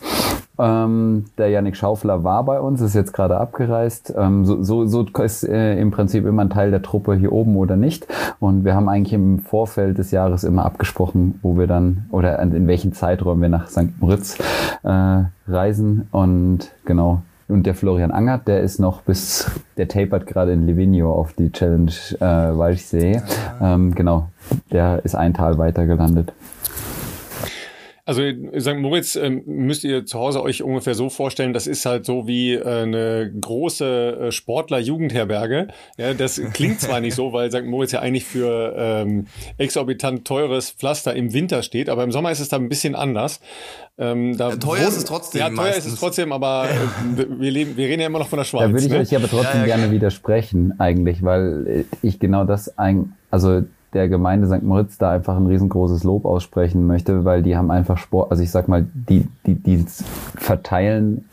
Ähm, der Yannick Schaufler war bei uns, ist jetzt gerade abgereist. Ähm, so, so, so ist äh, im Prinzip immer ein Teil der Truppe hier oben oder nicht. Und wir haben eigentlich im Vorfeld des Jahres immer abgesprochen, wo wir dann oder in welchen Zeiträumen wir nach St. Moritz äh, reisen. Und genau. Und der Florian Angert, der ist noch bis, der tapert gerade in Livigno auf die Challenge äh, Walchsee. Ähm, genau, der ist ein Tal weiter gelandet. Also St. Moritz ähm, müsst ihr zu Hause euch ungefähr so vorstellen, das ist halt so wie äh, eine große äh, Sportler-Jugendherberge. Ja, das klingt zwar nicht so, [laughs] weil St. Moritz ja eigentlich für ähm, exorbitant teures Pflaster im Winter steht, aber im Sommer ist es da ein bisschen anders. Ähm, da teuer wohnt, ist es trotzdem. Ja, teuer meistens. ist es trotzdem, aber äh, [laughs] wir, leben, wir reden ja immer noch von der Schweiz. Da würde ich ne? euch aber trotzdem ja, ja, gerne widersprechen, eigentlich, weil ich genau das ein, also der Gemeinde St. Moritz da einfach ein riesengroßes Lob aussprechen möchte, weil die haben einfach Sport, also ich sag mal, die, die, die verteilen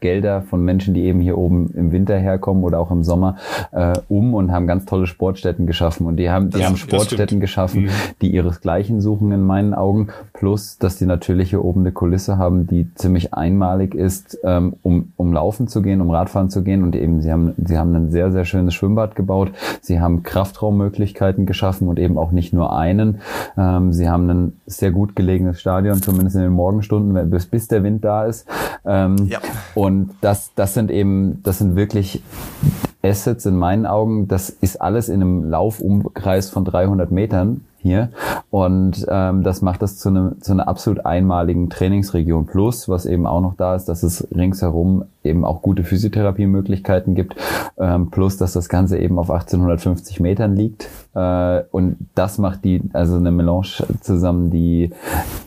Gelder von Menschen, die eben hier oben im Winter herkommen oder auch im Sommer, äh, um und haben ganz tolle Sportstätten geschaffen. Und die haben, die ja, haben Sportstätten geschaffen, mhm. die ihresgleichen suchen in meinen Augen. Plus, dass die natürlich hier oben eine Kulisse haben, die ziemlich einmalig ist, ähm, um, um laufen zu gehen, um Radfahren zu gehen. Und eben, sie haben, sie haben ein sehr, sehr schönes Schwimmbad gebaut. Sie haben Kraftraummöglichkeiten geschaffen und eben auch nicht nur einen. Ähm, sie haben ein sehr gut gelegenes Stadion, zumindest in den Morgenstunden, bis, bis der Wind da ist. Ähm, ja. Und das, das sind eben, das sind wirklich Assets in meinen Augen. Das ist alles in einem Laufumkreis von 300 Metern hier. Und ähm, das macht das zu, einem, zu einer absolut einmaligen Trainingsregion. Plus, was eben auch noch da ist, dass es ringsherum eben auch gute Physiotherapiemöglichkeiten gibt. Ähm, plus, dass das Ganze eben auf 1850 Metern liegt. Äh, und das macht die, also eine Melange zusammen, die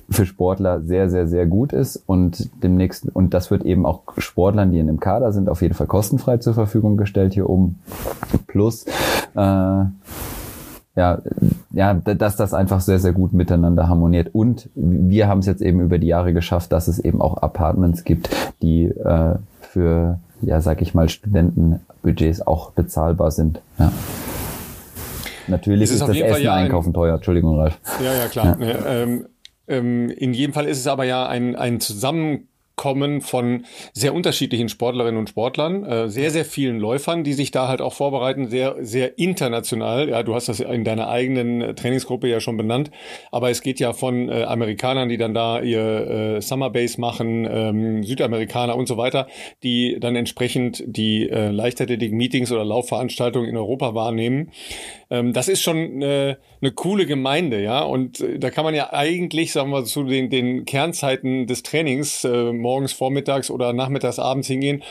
für Sportler sehr, sehr, sehr gut ist. Und demnächst, und das wird eben auch Sportlern, die in dem Kader sind, auf jeden Fall kostenfrei zur Verfügung gestellt hier oben. Plus, äh, ja, ja, dass das einfach sehr, sehr gut miteinander harmoniert. Und wir haben es jetzt eben über die Jahre geschafft, dass es eben auch Apartments gibt, die äh, für, ja, sag ich mal, Studentenbudgets auch bezahlbar sind. Ja. Natürlich ist, ist das Essen ja einkaufen teuer. Entschuldigung, Ralf. Ja, ja, klar. Ja. Ähm, ähm, in jedem Fall ist es aber ja ein, ein Zusammen kommen von sehr unterschiedlichen Sportlerinnen und Sportlern, äh, sehr, sehr vielen Läufern, die sich da halt auch vorbereiten, sehr, sehr international. Ja, du hast das in deiner eigenen äh, Trainingsgruppe ja schon benannt, aber es geht ja von äh, Amerikanern, die dann da ihr äh, Summer Base machen, ähm, Südamerikaner und so weiter, die dann entsprechend die äh, Leichtathletik-Meetings oder Laufveranstaltungen in Europa wahrnehmen. Ähm, das ist schon äh, eine coole Gemeinde, ja, und äh, da kann man ja eigentlich, sagen wir, zu den, den Kernzeiten des Trainings äh, morgens, vormittags oder nachmittags, abends hingehen.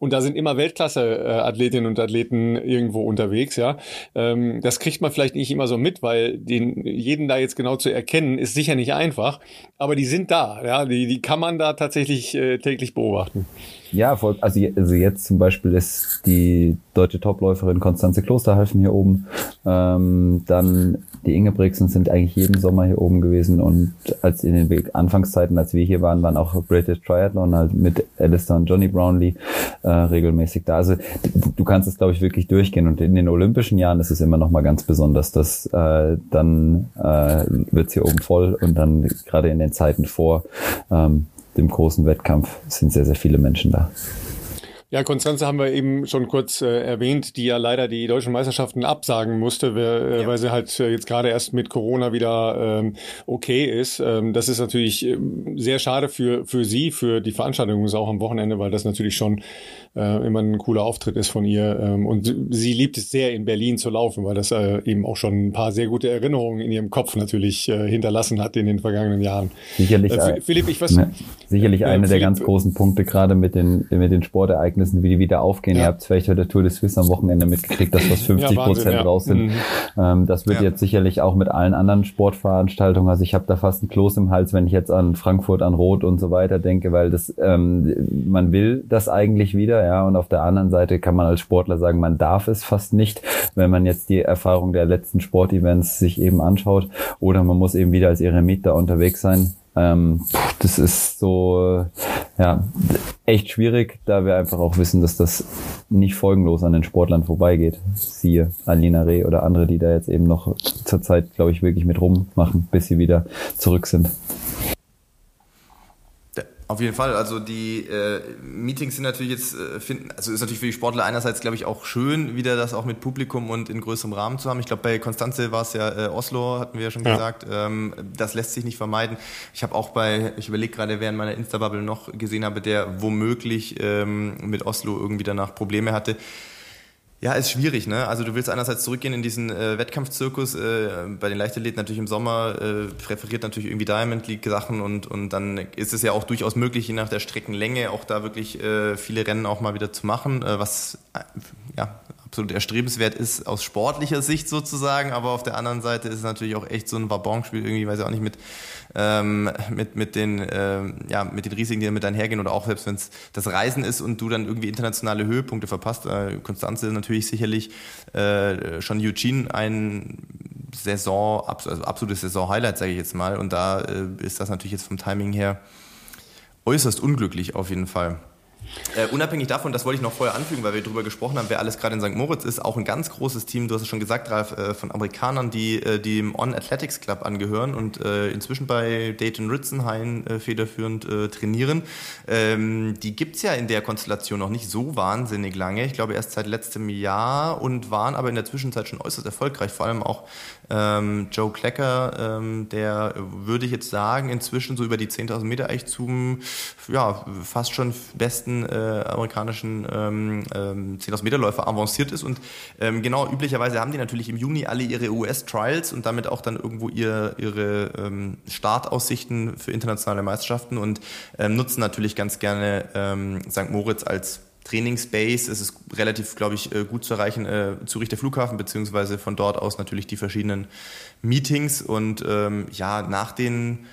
Und da sind immer Weltklasse-Athletinnen und Athleten irgendwo unterwegs, ja. Ähm, das kriegt man vielleicht nicht immer so mit, weil den, jeden da jetzt genau zu erkennen, ist sicher nicht einfach. Aber die sind da, ja. Die, die kann man da tatsächlich äh, täglich beobachten. Ja, voll, also, also jetzt zum Beispiel ist die deutsche Topläuferin Konstanze Klosterhalfen hier oben. Ähm, dann die Ingebrigtsen sind eigentlich jeden Sommer hier oben gewesen und als in den Anfangszeiten, als wir hier waren, waren auch British Triathlon halt mit Alistair und Johnny Brownlee äh, regelmäßig da. Also du kannst es, glaube ich, wirklich durchgehen und in den olympischen Jahren ist es immer noch mal ganz besonders, dass äh, dann äh, wird hier oben voll und dann gerade in den Zeiten vor ähm, dem großen Wettkampf sind sehr, sehr viele Menschen da. Ja, Konstanze haben wir eben schon kurz äh, erwähnt, die ja leider die deutschen Meisterschaften absagen musste, weil, äh, ja. weil sie halt äh, jetzt gerade erst mit Corona wieder ähm, okay ist. Ähm, das ist natürlich ähm, sehr schade für, für sie, für die Veranstaltung ist auch am Wochenende, weil das natürlich schon äh, immer ein cooler Auftritt ist von ihr. Ähm, und sie liebt es sehr, in Berlin zu laufen, weil das äh, eben auch schon ein paar sehr gute Erinnerungen in ihrem Kopf natürlich äh, hinterlassen hat in den vergangenen Jahren. Sicherlich, äh, Philipp, ich weiß, ne, sicherlich einer der ganz großen Punkte gerade mit den, mit den Sportereignissen Ereignissen, wie die wieder aufgehen. Ja. Ihr habt vielleicht heute Tour de Suisse am Wochenende mitgekriegt, dass fast 50 [laughs] ja, Prozent ja. raus sind. Mhm. Ähm, das wird jetzt sicherlich auch mit allen anderen Sportveranstaltungen. Also ich habe da fast ein Kloß im Hals, wenn ich jetzt an Frankfurt, an Rot und so weiter denke, weil das ähm, man will das eigentlich wieder, ja. Und auf der anderen Seite kann man als Sportler sagen, man darf es fast nicht, wenn man jetzt die Erfahrung der letzten Sportevents sich eben anschaut. Oder man muss eben wieder als Eremit da unterwegs sein. Ähm, das ist so, ja, echt schwierig, da wir einfach auch wissen, dass das nicht folgenlos an den Sportlern vorbeigeht. Siehe Alina Reh oder andere, die da jetzt eben noch zurzeit, glaube ich, wirklich mit rummachen, bis sie wieder zurück sind. Auf jeden Fall. Also die äh, Meetings sind natürlich jetzt äh, finden, also ist natürlich für die Sportler einerseits, glaube ich, auch schön, wieder das auch mit Publikum und in größerem Rahmen zu haben. Ich glaube, bei Konstanze war es ja äh, Oslo, hatten wir ja schon ja. gesagt. Ähm, das lässt sich nicht vermeiden. Ich habe auch bei, ich überlege gerade, während meiner Insta-Bubble noch gesehen habe, der womöglich ähm, mit Oslo irgendwie danach Probleme hatte. Ja, ist schwierig, ne? Also du willst einerseits zurückgehen in diesen äh, Wettkampfzirkus, äh, bei den Leichtathleten natürlich im Sommer, äh, präferiert natürlich irgendwie Diamond League Sachen und, und dann ist es ja auch durchaus möglich, je nach der Streckenlänge auch da wirklich äh, viele Rennen auch mal wieder zu machen, äh, was äh, ja absolut erstrebenswert ist aus sportlicher Sicht sozusagen, aber auf der anderen Seite ist es natürlich auch echt so ein Wabonspiel irgendwie, weiß ich auch nicht, mit, ähm, mit, mit, den, ähm, ja, mit den Risiken, die damit einhergehen oder auch selbst wenn es das Reisen ist und du dann irgendwie internationale Höhepunkte verpasst. Äh, Konstanze ist natürlich sicherlich äh, schon Eugene ein Saison, also absolutes Saison-Highlight, sage ich jetzt mal und da äh, ist das natürlich jetzt vom Timing her äußerst unglücklich auf jeden Fall. Äh, unabhängig davon, das wollte ich noch vorher anfügen, weil wir darüber gesprochen haben, wer alles gerade in St. Moritz ist, auch ein ganz großes Team, du hast es schon gesagt, Ralf, äh, von Amerikanern, die, äh, die dem On Athletics Club angehören und äh, inzwischen bei Dayton Ritzenhain äh, federführend äh, trainieren. Ähm, die gibt's ja in der Konstellation noch nicht so wahnsinnig lange. Ich glaube erst seit letztem Jahr und waren aber in der Zwischenzeit schon äußerst erfolgreich. Vor allem auch ähm, Joe Klecker, ähm, der würde ich jetzt sagen, inzwischen so über die 10.000 Meter eigentlich zum ja, fast schon besten äh, amerikanischen ähm, ähm, 10.000 Meter Läufer avanciert ist. Und ähm, genau, üblicherweise haben die natürlich im Juni alle ihre US-Trials und damit auch dann irgendwo ihr, ihre ähm, Startaussichten für internationale Meisterschaften und ähm, nutzen natürlich ganz gerne ähm, St. Moritz als Trainingsbase. Es ist relativ, glaube ich, äh, gut zu erreichen, äh, Zürich der Flughafen, beziehungsweise von dort aus natürlich die verschiedenen Meetings. Und ähm, ja, nach den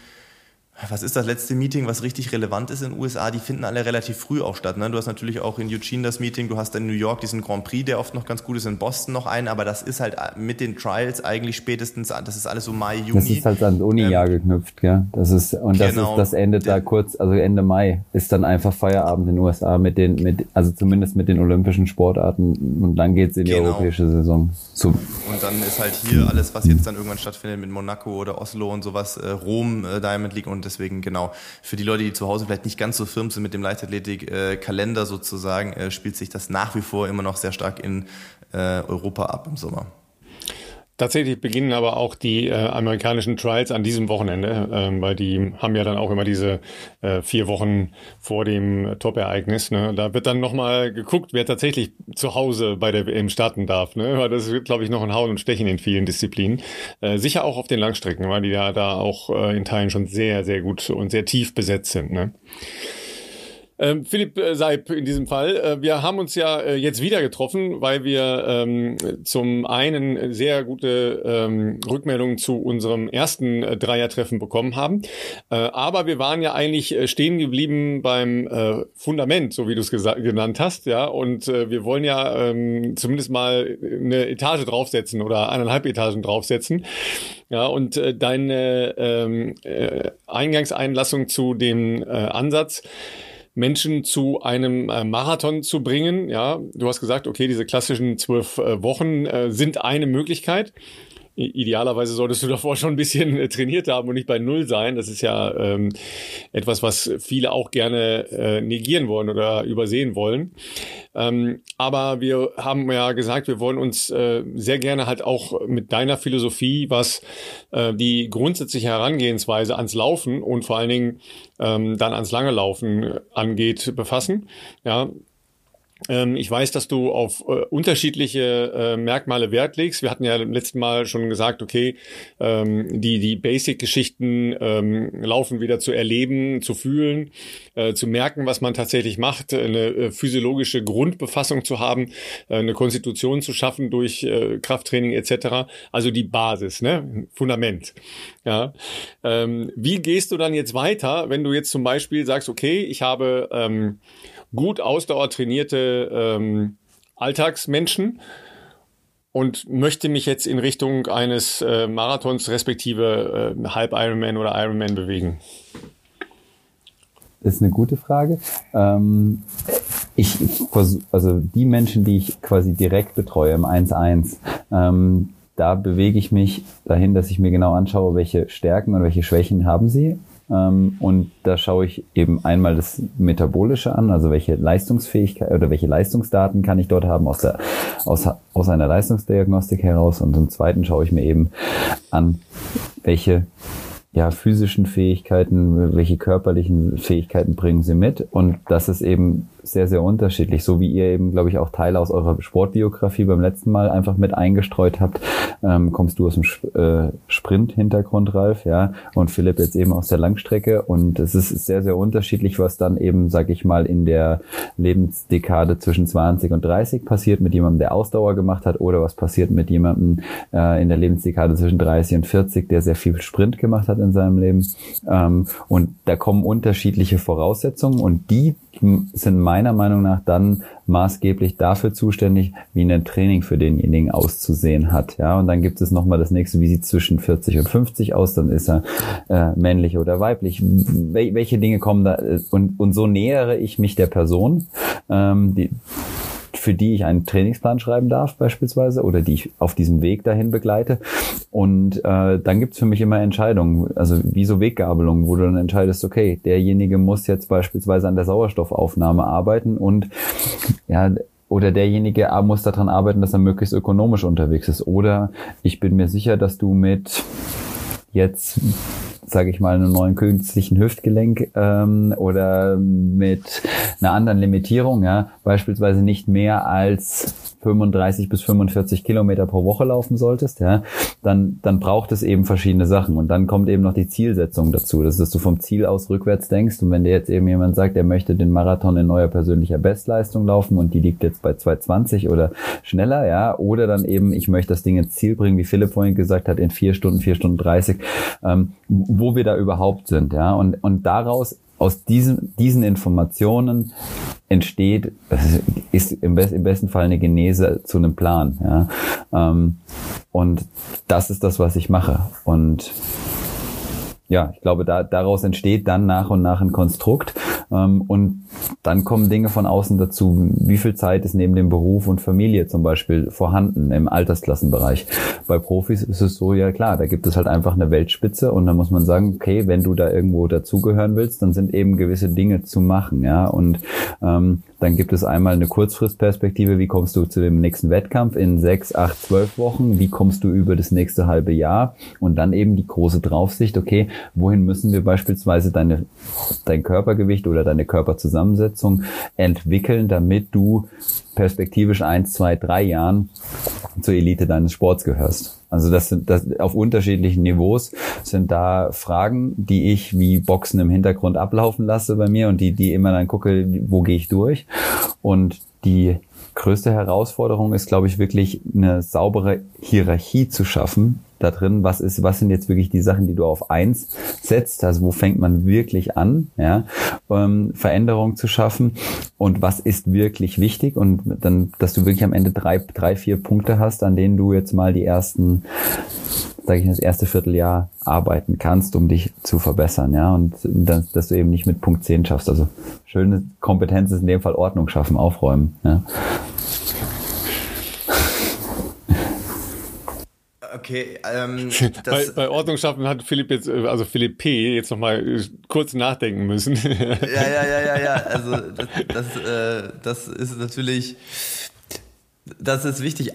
was ist das letzte Meeting, was richtig relevant ist in den USA? Die finden alle relativ früh auch statt. Ne? Du hast natürlich auch in Eugene das Meeting, du hast in New York diesen Grand Prix, der oft noch ganz gut ist, in Boston noch einen, aber das ist halt mit den Trials eigentlich spätestens, das ist alles so Mai, Juni. Das ist halt ans Uni-Jahr ähm, geknüpft, gell? Das ist, und das genau, ist, das endet da kurz, also Ende Mai ist dann einfach Feierabend in den USA mit den, mit, also zumindest mit den olympischen Sportarten und dann geht's in die genau. europäische Saison. So. Und dann ist halt hier alles, was jetzt dann irgendwann stattfindet mit Monaco oder Oslo und sowas, äh, Rom, äh, Diamond League und deswegen genau, für die Leute, die zu Hause vielleicht nicht ganz so firm sind mit dem Leichtathletik-Kalender sozusagen, äh, spielt sich das nach wie vor immer noch sehr stark in äh, Europa ab im Sommer. Tatsächlich beginnen aber auch die äh, amerikanischen Trials an diesem Wochenende, äh, weil die haben ja dann auch immer diese äh, vier Wochen vor dem Top-Ereignis. Ne? Da wird dann nochmal geguckt, wer tatsächlich zu Hause bei der WM starten darf. Ne? Weil das wird, glaube ich, noch ein Hauen und Stechen in vielen Disziplinen. Äh, sicher auch auf den Langstrecken, weil die ja da auch äh, in Teilen schon sehr, sehr gut und sehr tief besetzt sind. Ne? Ähm, Philipp äh, Seib in diesem Fall. Äh, wir haben uns ja äh, jetzt wieder getroffen, weil wir ähm, zum einen sehr gute ähm, Rückmeldungen zu unserem ersten äh, Dreiertreffen bekommen haben. Äh, aber wir waren ja eigentlich äh, stehen geblieben beim äh, Fundament, so wie du es genannt hast, ja. Und äh, wir wollen ja ähm, zumindest mal eine Etage draufsetzen oder eineinhalb Etagen draufsetzen. Ja, und äh, deine ähm, äh, Eingangseinlassung zu dem äh, Ansatz, Menschen zu einem äh, Marathon zu bringen. Ja, du hast gesagt, okay, diese klassischen zwölf äh, Wochen äh, sind eine Möglichkeit. Idealerweise solltest du davor schon ein bisschen äh, trainiert haben und nicht bei Null sein. Das ist ja ähm, etwas, was viele auch gerne äh, negieren wollen oder übersehen wollen. Ähm, aber wir haben ja gesagt, wir wollen uns äh, sehr gerne halt auch mit deiner Philosophie, was äh, die grundsätzliche Herangehensweise ans Laufen und vor allen Dingen ähm, dann ans lange Laufen angeht, befassen. Ja, ich weiß, dass du auf äh, unterschiedliche äh, Merkmale Wert legst. Wir hatten ja im letzten Mal schon gesagt, okay, ähm, die, die Basic-Geschichten ähm, laufen wieder zu erleben, zu fühlen, äh, zu merken, was man tatsächlich macht, eine äh, physiologische Grundbefassung zu haben, äh, eine Konstitution zu schaffen durch äh, Krafttraining etc. Also die Basis, ne? Fundament. Ja. Ähm, wie gehst du dann jetzt weiter, wenn du jetzt zum Beispiel sagst, okay, ich habe ähm, gut ausdauertrainierte ähm, Alltagsmenschen und möchte mich jetzt in Richtung eines äh, Marathons respektive äh, Halb Ironman oder Ironman bewegen? Das ist eine gute Frage. Ähm, ich also die Menschen, die ich quasi direkt betreue im 1-1, ähm, da bewege ich mich dahin, dass ich mir genau anschaue, welche Stärken und welche Schwächen haben sie und da schaue ich eben einmal das Metabolische an, also welche Leistungsfähigkeit oder welche Leistungsdaten kann ich dort haben aus, der, aus, aus einer Leistungsdiagnostik heraus. Und zum Zweiten schaue ich mir eben an, welche ja, physischen Fähigkeiten, welche körperlichen Fähigkeiten bringen sie mit. Und das ist eben sehr, sehr unterschiedlich. So wie ihr eben, glaube ich, auch Teile aus eurer Sportbiografie beim letzten Mal einfach mit eingestreut habt, ähm, kommst du aus dem äh, Sprint-Hintergrund, Ralf, ja, und Philipp jetzt eben aus der Langstrecke. Und es ist sehr, sehr unterschiedlich, was dann eben, sag ich mal, in der Lebensdekade zwischen 20 und 30 passiert mit jemandem, der Ausdauer gemacht hat, oder was passiert mit jemandem äh, in der Lebensdekade zwischen 30 und 40, der sehr viel Sprint gemacht hat in seinem Leben. Ähm, und da kommen unterschiedliche Voraussetzungen und die sind meist meiner Meinung nach dann maßgeblich dafür zuständig, wie ein Training für denjenigen auszusehen hat. Ja, und dann gibt es nochmal das nächste, wie sieht zwischen 40 und 50 aus, dann ist er äh, männlich oder weiblich. Wel welche Dinge kommen da? Und, und so nähere ich mich der Person, ähm, die, für die ich einen Trainingsplan schreiben darf beispielsweise oder die ich auf diesem Weg dahin begleite. Und äh, dann gibt's für mich immer Entscheidungen, also wie so Weggabelungen, wo du dann entscheidest, okay, derjenige muss jetzt beispielsweise an der Sauerstoffaufnahme arbeiten und ja, oder derjenige muss daran arbeiten, dass er möglichst ökonomisch unterwegs ist. Oder ich bin mir sicher, dass du mit jetzt sage ich mal, einem neuen künstlichen Hüftgelenk ähm, oder mit einer anderen Limitierung, ja, beispielsweise nicht mehr als 35 bis 45 Kilometer pro Woche laufen solltest, ja, dann, dann braucht es eben verschiedene Sachen. Und dann kommt eben noch die Zielsetzung dazu. Das ist, dass du vom Ziel aus rückwärts denkst. Und wenn dir jetzt eben jemand sagt, er möchte den Marathon in neuer persönlicher Bestleistung laufen und die liegt jetzt bei 220 oder schneller, ja, oder dann eben, ich möchte das Ding ins Ziel bringen, wie Philipp vorhin gesagt hat, in vier Stunden, vier Stunden 30, ähm, wo wir da überhaupt sind, ja. Und, und daraus aus diesen, diesen Informationen entsteht, ist im, best, im besten Fall eine Genese zu einem Plan. Ja? Ähm, und das ist das, was ich mache. Und ja, ich glaube, da, daraus entsteht dann nach und nach ein Konstrukt. Ähm, und dann kommen Dinge von außen dazu. Wie viel Zeit ist neben dem Beruf und Familie zum Beispiel vorhanden im Altersklassenbereich? Bei Profis ist es so, ja klar, da gibt es halt einfach eine Weltspitze und dann muss man sagen, okay, wenn du da irgendwo dazugehören willst, dann sind eben gewisse Dinge zu machen, ja. Und ähm, dann gibt es einmal eine Kurzfristperspektive, wie kommst du zu dem nächsten Wettkampf in sechs, acht, zwölf Wochen, wie kommst du über das nächste halbe Jahr? Und dann eben die große Draufsicht, okay, wohin müssen wir beispielsweise deine, dein Körpergewicht oder deine Körperzusammensetzung entwickeln, damit du perspektivisch eins, zwei, drei Jahren zur Elite deines Sports gehörst. Also das sind das auf unterschiedlichen Niveaus sind da Fragen, die ich wie Boxen im Hintergrund ablaufen lasse bei mir und die die immer dann gucke, wo gehe ich durch und die größte Herausforderung ist, glaube ich, wirklich eine saubere Hierarchie zu schaffen da drin. Was ist, was sind jetzt wirklich die Sachen, die du auf eins setzt? Also wo fängt man wirklich an, ja, ähm, Veränderung zu schaffen? Und was ist wirklich wichtig? Und dann, dass du wirklich am Ende drei, drei, vier Punkte hast, an denen du jetzt mal die ersten sage ich, das erste Vierteljahr arbeiten kannst, um dich zu verbessern, ja, und dass, dass du eben nicht mit Punkt 10 schaffst. Also schöne Kompetenz ist in dem Fall Ordnung schaffen, aufräumen, ja. Okay, ähm, [laughs] bei, bei Ordnung schaffen hat Philipp jetzt, äh, also Philipp P. jetzt nochmal äh, kurz nachdenken müssen. ja, ja, ja, ja, ja. [laughs] Also das, das, äh, das ist natürlich das ist wichtig.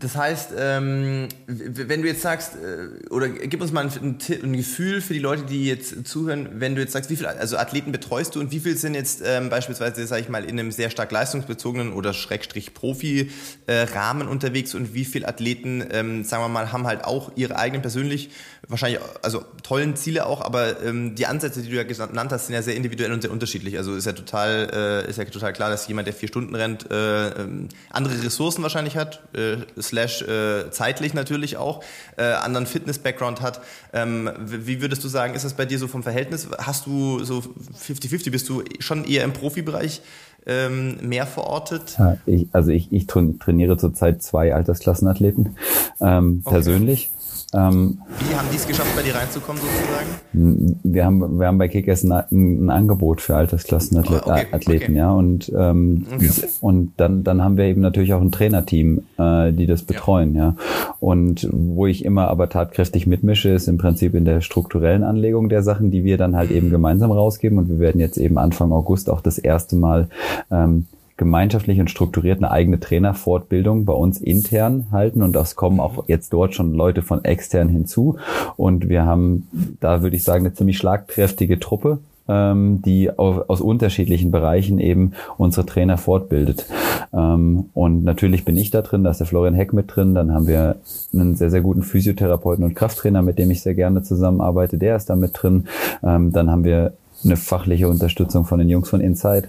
Das heißt, ähm, wenn du jetzt sagst, äh, oder gib uns mal ein, Gefühl für die Leute, die jetzt zuhören, wenn du jetzt sagst, wie viele also Athleten betreust du und wie viel sind jetzt ähm, beispielsweise, sage ich mal, in einem sehr stark leistungsbezogenen oder Schrägstrich Profi-Rahmen äh, unterwegs und wie viele Athleten, ähm, sagen wir mal, haben halt auch ihre eigenen persönlich, wahrscheinlich, also tollen Ziele auch, aber ähm, die Ansätze, die du ja genannt hast, sind ja sehr individuell und sehr unterschiedlich. Also ist ja total, äh, ist ja total klar, dass jemand, der vier Stunden rennt, äh, ähm, andere Ressourcen wahrscheinlich hat, äh, slash äh, zeitlich natürlich auch, äh, anderen Fitness-Background hat. Ähm, wie würdest du sagen, ist das bei dir so vom Verhältnis? Hast du so 50-50, bist du schon eher im Profibereich ähm, mehr verortet? Ja, ich, also ich, ich trainiere zurzeit zwei Altersklassenathleten ähm, okay. persönlich. Ähm, Wie haben die es geschafft, bei dir reinzukommen sozusagen? Wir haben, wir haben bei Kickers ein, ein Angebot für Altersklassenathleten, oh, okay, okay. ja. Und, ähm, okay. und dann, dann haben wir eben natürlich auch ein Trainerteam, äh, die das betreuen, ja. ja. Und wo ich immer aber tatkräftig mitmische, ist im Prinzip in der strukturellen Anlegung der Sachen, die wir dann halt eben gemeinsam rausgeben. Und wir werden jetzt eben Anfang August auch das erste Mal ähm, gemeinschaftlich und strukturiert eine eigene Trainerfortbildung bei uns intern halten. Und das kommen auch jetzt dort schon Leute von extern hinzu. Und wir haben da würde ich sagen eine ziemlich schlagkräftige Truppe ähm, die aus unterschiedlichen Bereichen eben unsere Trainer fortbildet. Ähm, und natürlich bin ich da drin, da ist der Florian Heck mit drin, dann haben wir einen sehr, sehr guten Physiotherapeuten und Krafttrainer, mit dem ich sehr gerne zusammenarbeite, der ist da mit drin. Ähm, dann haben wir eine fachliche Unterstützung von den Jungs von Inside.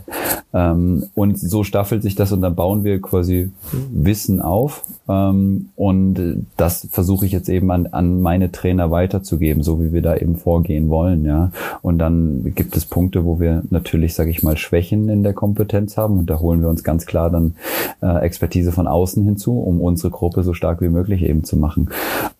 Ähm, und so staffelt sich das und dann bauen wir quasi Wissen auf. Ähm, und das versuche ich jetzt eben an, an meine Trainer weiterzugeben, so wie wir da eben vorgehen wollen, ja. Und dann gibt es Punkte, wo wir natürlich, sage ich mal, Schwächen in der Kompetenz haben und da holen wir uns ganz klar dann äh, Expertise von außen hinzu, um unsere Gruppe so stark wie möglich eben zu machen.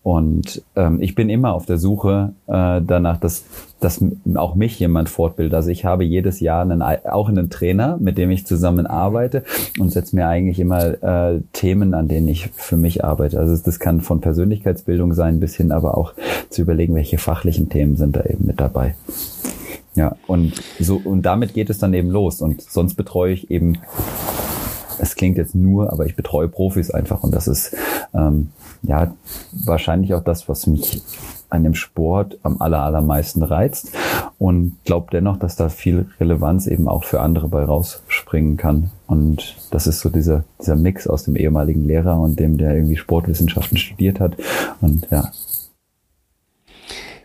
Und ähm, ich bin immer auf der Suche äh, danach, dass dass auch mich jemand fortbildet. Also ich habe jedes Jahr einen, auch einen Trainer, mit dem ich zusammen arbeite und setze mir eigentlich immer äh, Themen, an denen ich für mich arbeite. Also das kann von Persönlichkeitsbildung sein bis hin aber auch zu überlegen, welche fachlichen Themen sind da eben mit dabei. Ja, und so, und damit geht es dann eben los. Und sonst betreue ich eben, es klingt jetzt nur, aber ich betreue Profis einfach. Und das ist ähm, ja wahrscheinlich auch das, was mich an dem Sport am aller, allermeisten reizt und glaube dennoch, dass da viel Relevanz eben auch für andere bei rausspringen kann. Und das ist so dieser, dieser Mix aus dem ehemaligen Lehrer und dem, der irgendwie Sportwissenschaften studiert hat. Und ja,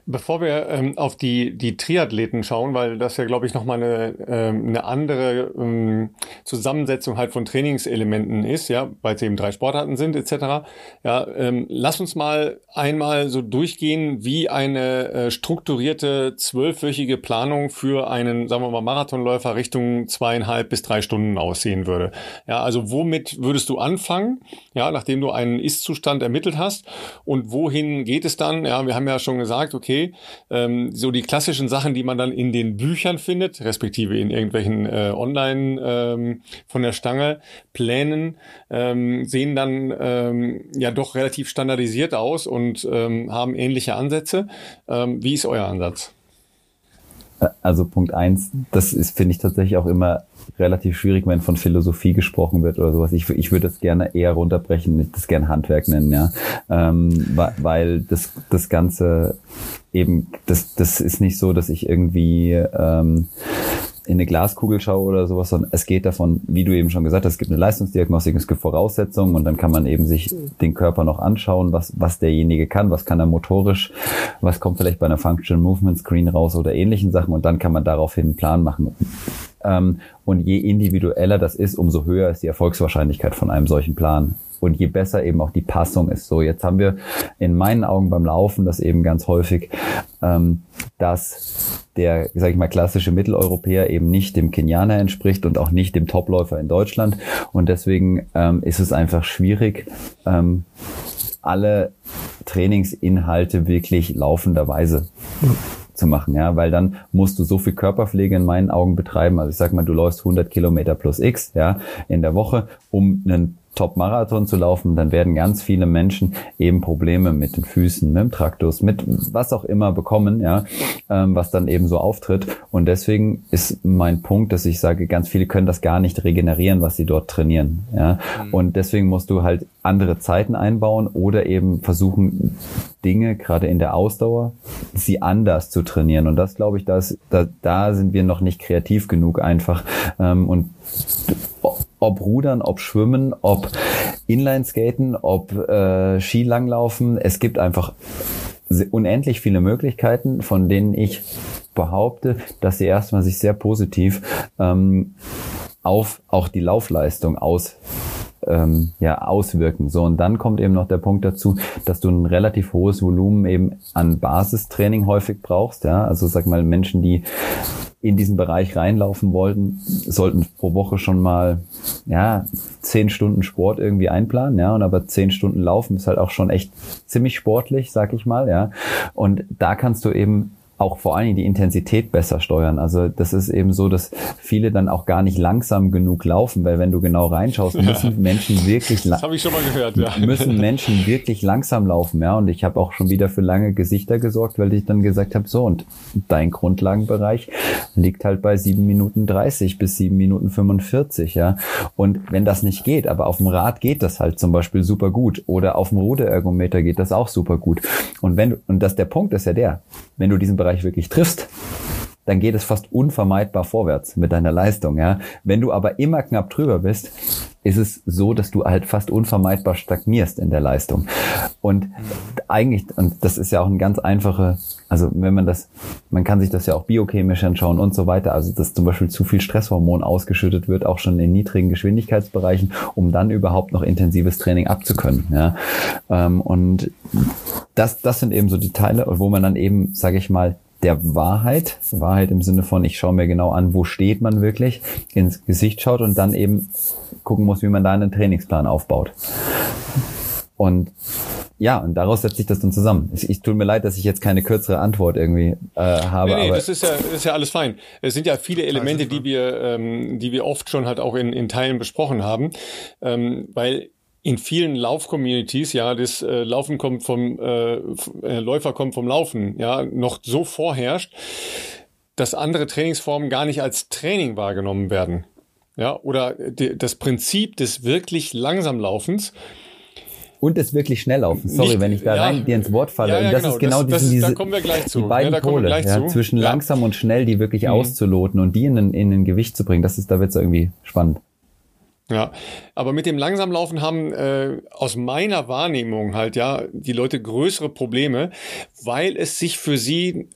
Bevor wir ähm, auf die, die Triathleten schauen, weil das ja, glaube ich, nochmal eine, ähm, eine andere ähm, Zusammensetzung halt von Trainingselementen ist, ja, weil es eben drei Sportarten sind, etc. Ja, ähm, lass uns mal einmal so durchgehen, wie eine äh, strukturierte zwölfwöchige Planung für einen, sagen wir mal, Marathonläufer Richtung zweieinhalb bis drei Stunden aussehen würde. Ja, also womit würdest du anfangen, ja, nachdem du einen Ist-Zustand ermittelt hast und wohin geht es dann? Ja, wir haben ja schon gesagt, okay, okay, ähm, so die klassischen Sachen, die man dann in den Büchern findet, respektive in irgendwelchen äh, Online ähm, von der Stange Plänen, ähm, sehen dann ähm, ja doch relativ standardisiert aus und ähm, haben ähnliche Ansätze. Ähm, wie ist euer Ansatz? Also Punkt eins, das ist, finde ich tatsächlich auch immer relativ schwierig, wenn von Philosophie gesprochen wird oder sowas. Ich, ich würde das gerne eher runterbrechen, ich das gerne Handwerk nennen, ja. Ähm, weil das, das Ganze eben, das, das ist nicht so, dass ich irgendwie ähm, in eine Glaskugel schaue oder sowas, sondern es geht davon, wie du eben schon gesagt hast, es gibt eine Leistungsdiagnostik, es gibt Voraussetzungen und dann kann man eben sich den Körper noch anschauen, was, was derjenige kann, was kann er motorisch, was kommt vielleicht bei einer Function Movement Screen raus oder ähnlichen Sachen und dann kann man daraufhin einen Plan machen. Ähm, und je individueller das ist, umso höher ist die Erfolgswahrscheinlichkeit von einem solchen Plan und je besser eben auch die Passung ist. So, jetzt haben wir in meinen Augen beim Laufen das eben ganz häufig, ähm, dass der, sage ich mal, klassische Mitteleuropäer eben nicht dem Kenianer entspricht und auch nicht dem Topläufer in Deutschland. Und deswegen ähm, ist es einfach schwierig, ähm, alle Trainingsinhalte wirklich laufenderweise zu machen, ja, weil dann musst du so viel Körperpflege in meinen Augen betreiben. Also ich sag mal, du läufst 100 Kilometer plus X, ja, in der Woche, um einen Top-Marathon zu laufen, dann werden ganz viele Menschen eben Probleme mit den Füßen, mit dem Traktus, mit was auch immer bekommen, ja, ähm, was dann eben so auftritt. Und deswegen ist mein Punkt, dass ich sage, ganz viele können das gar nicht regenerieren, was sie dort trainieren, ja. Mhm. Und deswegen musst du halt andere Zeiten einbauen oder eben versuchen, Dinge, gerade in der Ausdauer, sie anders zu trainieren. Und das glaube ich, das, da, da sind wir noch nicht kreativ genug einfach. Ähm, und ob Rudern, ob Schwimmen, ob Inlineskaten, ob äh, Skilanglaufen. Es gibt einfach unendlich viele Möglichkeiten, von denen ich behaupte, dass sie erstmal sich sehr positiv ähm, auf auch die Laufleistung aus ähm, ja, auswirken. So, und dann kommt eben noch der Punkt dazu, dass du ein relativ hohes Volumen eben an Basistraining häufig brauchst. Ja, also sag mal, Menschen, die in diesen Bereich reinlaufen wollten, sollten pro Woche schon mal ja zehn Stunden Sport irgendwie einplanen, ja, und aber zehn Stunden Laufen ist halt auch schon echt ziemlich sportlich, sag ich mal, ja. Und da kannst du eben auch vor allen Dingen die Intensität besser steuern. Also das ist eben so, dass viele dann auch gar nicht langsam genug laufen, weil wenn du genau reinschaust, müssen ja. Menschen wirklich das habe ich schon mal gehört, ja. müssen Menschen wirklich langsam laufen, ja. Und ich habe auch schon wieder für lange Gesichter gesorgt, weil ich dann gesagt habe, so und dein Grundlagenbereich liegt halt bei sieben Minuten dreißig bis sieben Minuten 45, ja. Und wenn das nicht geht, aber auf dem Rad geht das halt zum Beispiel super gut oder auf dem Ruderergometer geht das auch super gut. Und wenn und das der Punkt ist ja der, wenn du diesen Bereich wirklich triffst, dann geht es fast unvermeidbar vorwärts mit deiner Leistung. Ja? Wenn du aber immer knapp drüber bist, ist es so, dass du halt fast unvermeidbar stagnierst in der Leistung. Und eigentlich, und das ist ja auch ein ganz einfache, also wenn man das, man kann sich das ja auch biochemisch anschauen und so weiter, also dass zum Beispiel zu viel Stresshormon ausgeschüttet wird, auch schon in niedrigen Geschwindigkeitsbereichen, um dann überhaupt noch intensives Training abzukönnen. Ja? Ähm, und das, das sind eben so die Teile, wo man dann eben, sage ich mal, der Wahrheit, Wahrheit im Sinne von, ich schaue mir genau an, wo steht man wirklich, ins Gesicht schaut und dann eben gucken muss, wie man da einen Trainingsplan aufbaut. Und ja, und daraus setzt sich das dann zusammen. Ich, ich tut mir leid, dass ich jetzt keine kürzere Antwort irgendwie äh, habe. Nee, nee, aber das ist ja, das ist ja alles fein. Es sind ja viele Elemente, die wir, ähm, die wir oft schon halt auch in, in Teilen besprochen haben, ähm, weil in vielen Lauf-Communities, ja, das äh, Laufen kommt vom äh, äh, Läufer kommt vom Laufen, ja, noch so vorherrscht, dass andere Trainingsformen gar nicht als Training wahrgenommen werden. Ja, oder die, das Prinzip des wirklich langsam Laufens und des wirklich schnell laufen. Sorry, Nicht- wenn ich da ja. rein dir ins Wort falle. Ja, ja, und das genau. ist genau Das- das- diese, da diese kommen wir gleich zu. die beiden Pole, gleich ja, zu. zwischen langsam und schnell, die wirklich Mhm. auszuloten und die in, ein- in ein Gewicht zu bringen. Das ist, da wird's irgendwie spannend. Ja, aber mit dem Langsamlaufen haben äh, aus meiner Wahrnehmung halt ja die Leute größere Probleme, weil es sich für sie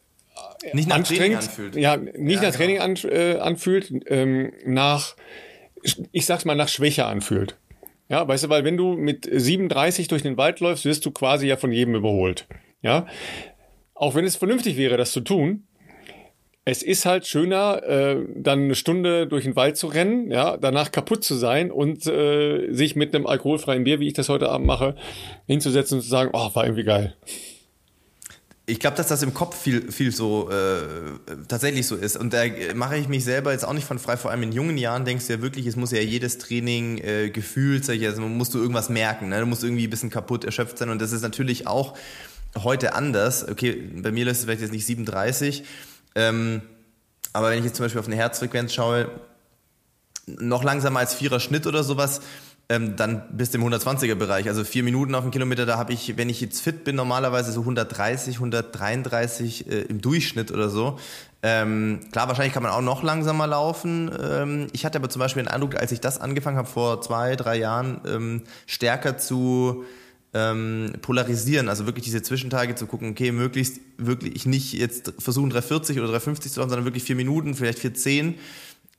Nicht nach Training anstrengend, anfühlt. ja, nicht Ja, nach genau. Training an, äh, anfühlt, ähm, nach, ich sag's mal, nach Schwäche anfühlt. Ja, weißt du, weil wenn du mit 37 durch den Wald läufst, wirst du quasi ja von jedem überholt. Ja, auch wenn es vernünftig wäre, das zu tun. Es ist halt schöner, äh, dann eine Stunde durch den Wald zu rennen, ja, danach kaputt zu sein und äh, sich mit einem alkoholfreien Bier, wie ich das heute Abend mache, hinzusetzen und zu sagen, oh, war irgendwie geil. Ich glaube, dass das im Kopf viel, viel so äh, tatsächlich so ist. Und da mache ich mich selber jetzt auch nicht von frei. Vor allem in jungen Jahren denkst du ja wirklich, es muss ja jedes Training äh, gefühlt, also musst du irgendwas merken. Ne? Du musst irgendwie ein bisschen kaputt, erschöpft sein. Und das ist natürlich auch heute anders. Okay, bei mir lässt es vielleicht jetzt nicht 37. Ähm, aber wenn ich jetzt zum Beispiel auf eine Herzfrequenz schaue, noch langsamer als Vierer Schnitt oder sowas, ähm, dann bist du im 120er Bereich. Also vier Minuten auf dem Kilometer, da habe ich, wenn ich jetzt fit bin, normalerweise so 130, 133 äh, im Durchschnitt oder so. Ähm, klar, wahrscheinlich kann man auch noch langsamer laufen. Ähm, ich hatte aber zum Beispiel den Eindruck, als ich das angefangen habe vor zwei, drei Jahren, ähm, stärker zu ähm, polarisieren, also wirklich diese Zwischentage zu gucken, okay, möglichst wirklich nicht jetzt versuchen 340 oder 350 zu laufen, sondern wirklich vier Minuten, vielleicht 410.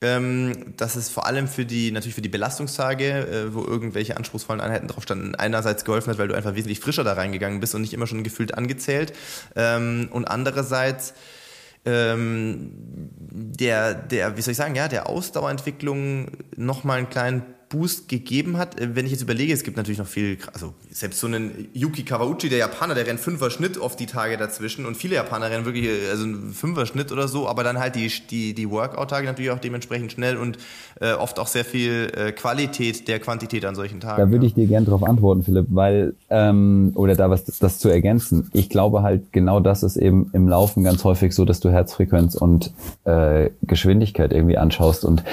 Ähm, das ist vor allem für die, natürlich für die Belastungstage, äh, wo irgendwelche anspruchsvollen Einheiten drauf standen, einerseits geholfen hat, weil du einfach wesentlich frischer da reingegangen bist und nicht immer schon gefühlt angezählt. Ähm, und andererseits ähm, der, der, wie soll ich sagen, ja, der Ausdauerentwicklung nochmal einen kleinen Boost gegeben hat. Äh, Wenn ich jetzt überlege, es gibt natürlich noch viel, also selbst so einen Yuki Kawauchi, der Japaner, der rennt Fünfer Schnitt oft die Tage dazwischen und viele Japaner rennen wirklich, äh, also einen Fünfer Schnitt oder so, aber dann halt die, die, die Workout-Tage natürlich auch dementsprechend schnell und äh, oft auch sehr viel äh, Qualität der Quantität an solchen Tagen. Da würde ich dir gern darauf antworten, Philipp, weil, ähm, oder da was das, das zu ergänzen. Ich glaube halt, genau das ist eben im Laufen ganz häufig so, dass du Herzfrequenz und äh, Geschwindigkeit irgendwie anschaust. Und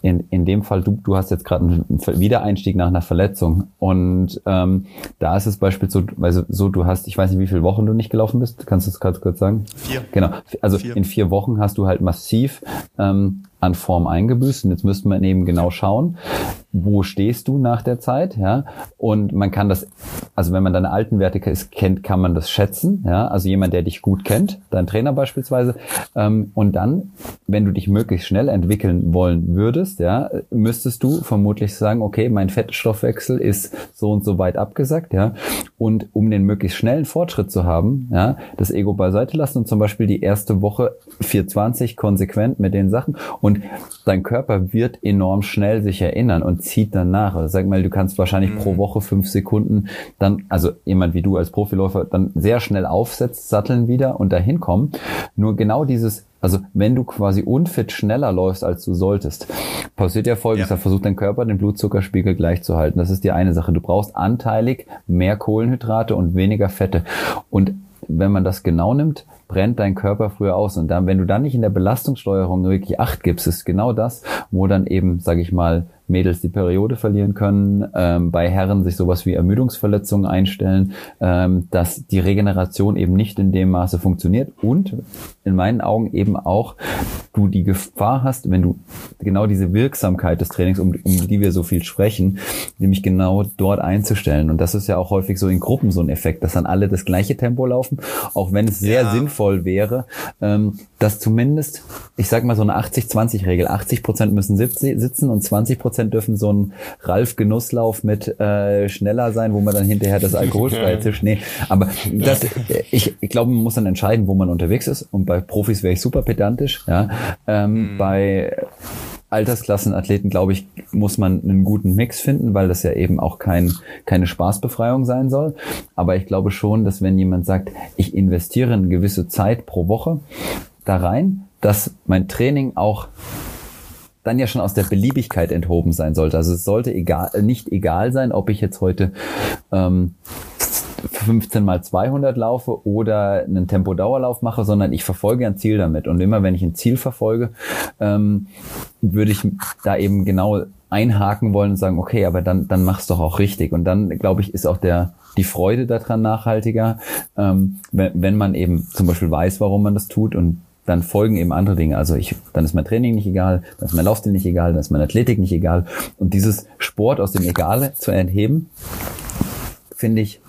in, in dem Fall, du, du hast jetzt gerade einen Wiedereinstieg nach einer Verletzung. Und ähm, da ist es beispielsweise so, du hast, ich weiß nicht, wie viele Wochen du nicht gelaufen bist. Kannst du das ganz kurz sagen? Vier. Genau. Also Vier. in vier Wochen hast du halt massiv ähm, an Form eingebüßt. Und jetzt müsste man eben genau schauen, wo stehst du nach der Zeit, ja? Und man kann das, also wenn man deine alten Werte kennt, kann man das schätzen, ja? Also jemand, der dich gut kennt, dein Trainer beispielsweise. Ähm, und dann, wenn du dich möglichst schnell entwickeln wollen würdest, ja, müsstest du vermutlich sagen, okay, mein Fettstoffwechsel ist so und so weit abgesackt, ja. Und um den möglichst schnellen Fortschritt zu haben, ja, das Ego beiseite lassen und zum Beispiel die erste Woche 420 konsequent mit den Sachen und dein Körper wird enorm schnell sich erinnern und zieht dann nach. Also sag mal, du kannst wahrscheinlich pro Woche fünf Sekunden dann, also jemand wie du als Profiläufer, dann sehr schnell aufsetzt, satteln wieder und dahin kommen. Nur genau dieses also wenn du quasi unfit schneller läufst, als du solltest, passiert ja folgendes, Ja. da versucht dein Körper den Blutzuckerspiegel gleich zu halten. Das ist die eine Sache. Du brauchst anteilig mehr Kohlenhydrate und weniger Fette. Und wenn man das genau nimmt, brennt dein Körper früher aus. Und dann, wenn du dann nicht in der Belastungssteuerung wirklich Acht gibst, ist genau das, wo dann eben, sage ich mal, Mädels die Periode verlieren können, ähm, bei Herren sich sowas wie Ermüdungsverletzungen einstellen, ähm, dass die Regeneration eben nicht in dem Maße funktioniert und in meinen Augen eben auch du die Gefahr hast, wenn du genau diese Wirksamkeit des Trainings, um, um die wir so viel sprechen, nämlich genau dort einzustellen. Und das ist ja auch häufig so in Gruppen so ein Effekt, dass dann alle das gleiche Tempo laufen, auch wenn es sehr ja. sinnvoll wäre, ähm, dass zumindest, ich sag mal so eine 80-20-Regel, 80 Prozent müssen sitzen und 20 Prozent dürfen so ein Ralf-Genusslauf mit äh, schneller sein, wo man dann hinterher das alkoholfreie [laughs] Tisch, nee, aber das, ich, ich glaube, man muss dann entscheiden, wo man unterwegs ist und bei Profis wäre ich super pedantisch, ja, ähm, mhm. bei Altersklassenathleten, glaube ich, muss man einen guten Mix finden, weil das ja eben auch kein, keine Spaßbefreiung sein soll. Aber ich glaube schon, dass wenn jemand sagt, ich investiere eine gewisse Zeit pro Woche da rein, dass mein Training auch dann ja schon aus der Beliebigkeit enthoben sein sollte. Also es sollte egal, nicht egal sein, ob ich jetzt heute ähm, 15 mal 200 laufe oder einen Tempodauerlauf mache, sondern ich verfolge ein Ziel damit. Und immer wenn ich ein Ziel verfolge, ähm, würde ich da eben genau einhaken wollen und sagen, okay, aber dann, dann mach's doch auch richtig. Und dann, glaube ich, ist auch der, die Freude daran nachhaltiger, ähm, wenn, wenn man eben zum Beispiel weiß, warum man das tut und dann folgen eben andere Dinge. Also ich, dann ist mein Training nicht egal, dann ist mein Laufstil nicht egal, dann ist meine Athletik nicht egal. Und dieses Sport aus dem Egale zu entheben, finde ich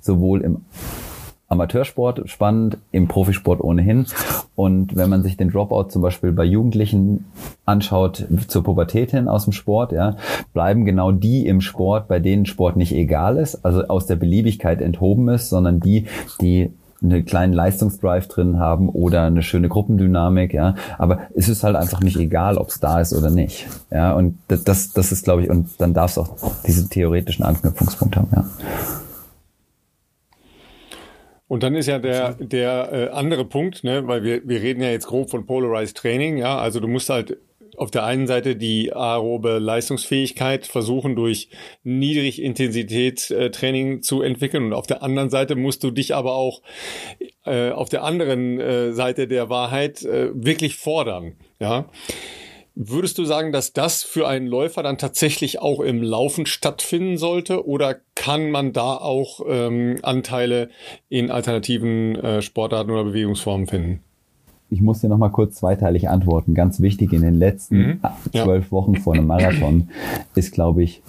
sowohl im Amateursport spannend, im Profisport ohnehin. Und wenn man sich den Dropout zum Beispiel bei Jugendlichen anschaut, zur Pubertät hin aus dem Sport, ja, bleiben genau die im Sport, bei denen Sport nicht egal ist, also aus der Beliebigkeit enthoben ist, sondern die, die einen kleinen Leistungsdrive drin haben oder eine schöne Gruppendynamik, ja. Aber es ist halt einfach nicht egal, ob es da ist oder nicht. Ja, und das, das ist, glaube ich, und dann darf es auch diesen theoretischen Anknüpfungspunkt haben, ja. Und dann ist ja der, der äh, andere Punkt, ne, weil wir, wir reden ja jetzt grob von Polarized Training, ja, also du musst halt auf der einen Seite die aerobe Leistungsfähigkeit versuchen durch Niedrigintensitätstraining äh, zu entwickeln und auf der anderen Seite musst du dich aber auch äh, auf der anderen äh, Seite der Wahrheit äh, wirklich fordern, ja. Würdest du sagen, dass das für einen Läufer dann tatsächlich auch im Laufen stattfinden sollte oder kann man da auch ähm, Anteile in alternativen äh, Sportarten oder Bewegungsformen finden? Ich muss dir noch mal kurz zweiteilig antworten. Ganz wichtig in den letzten mhm. zwölf ja. Wochen vor einem Marathon ist, glaube ich,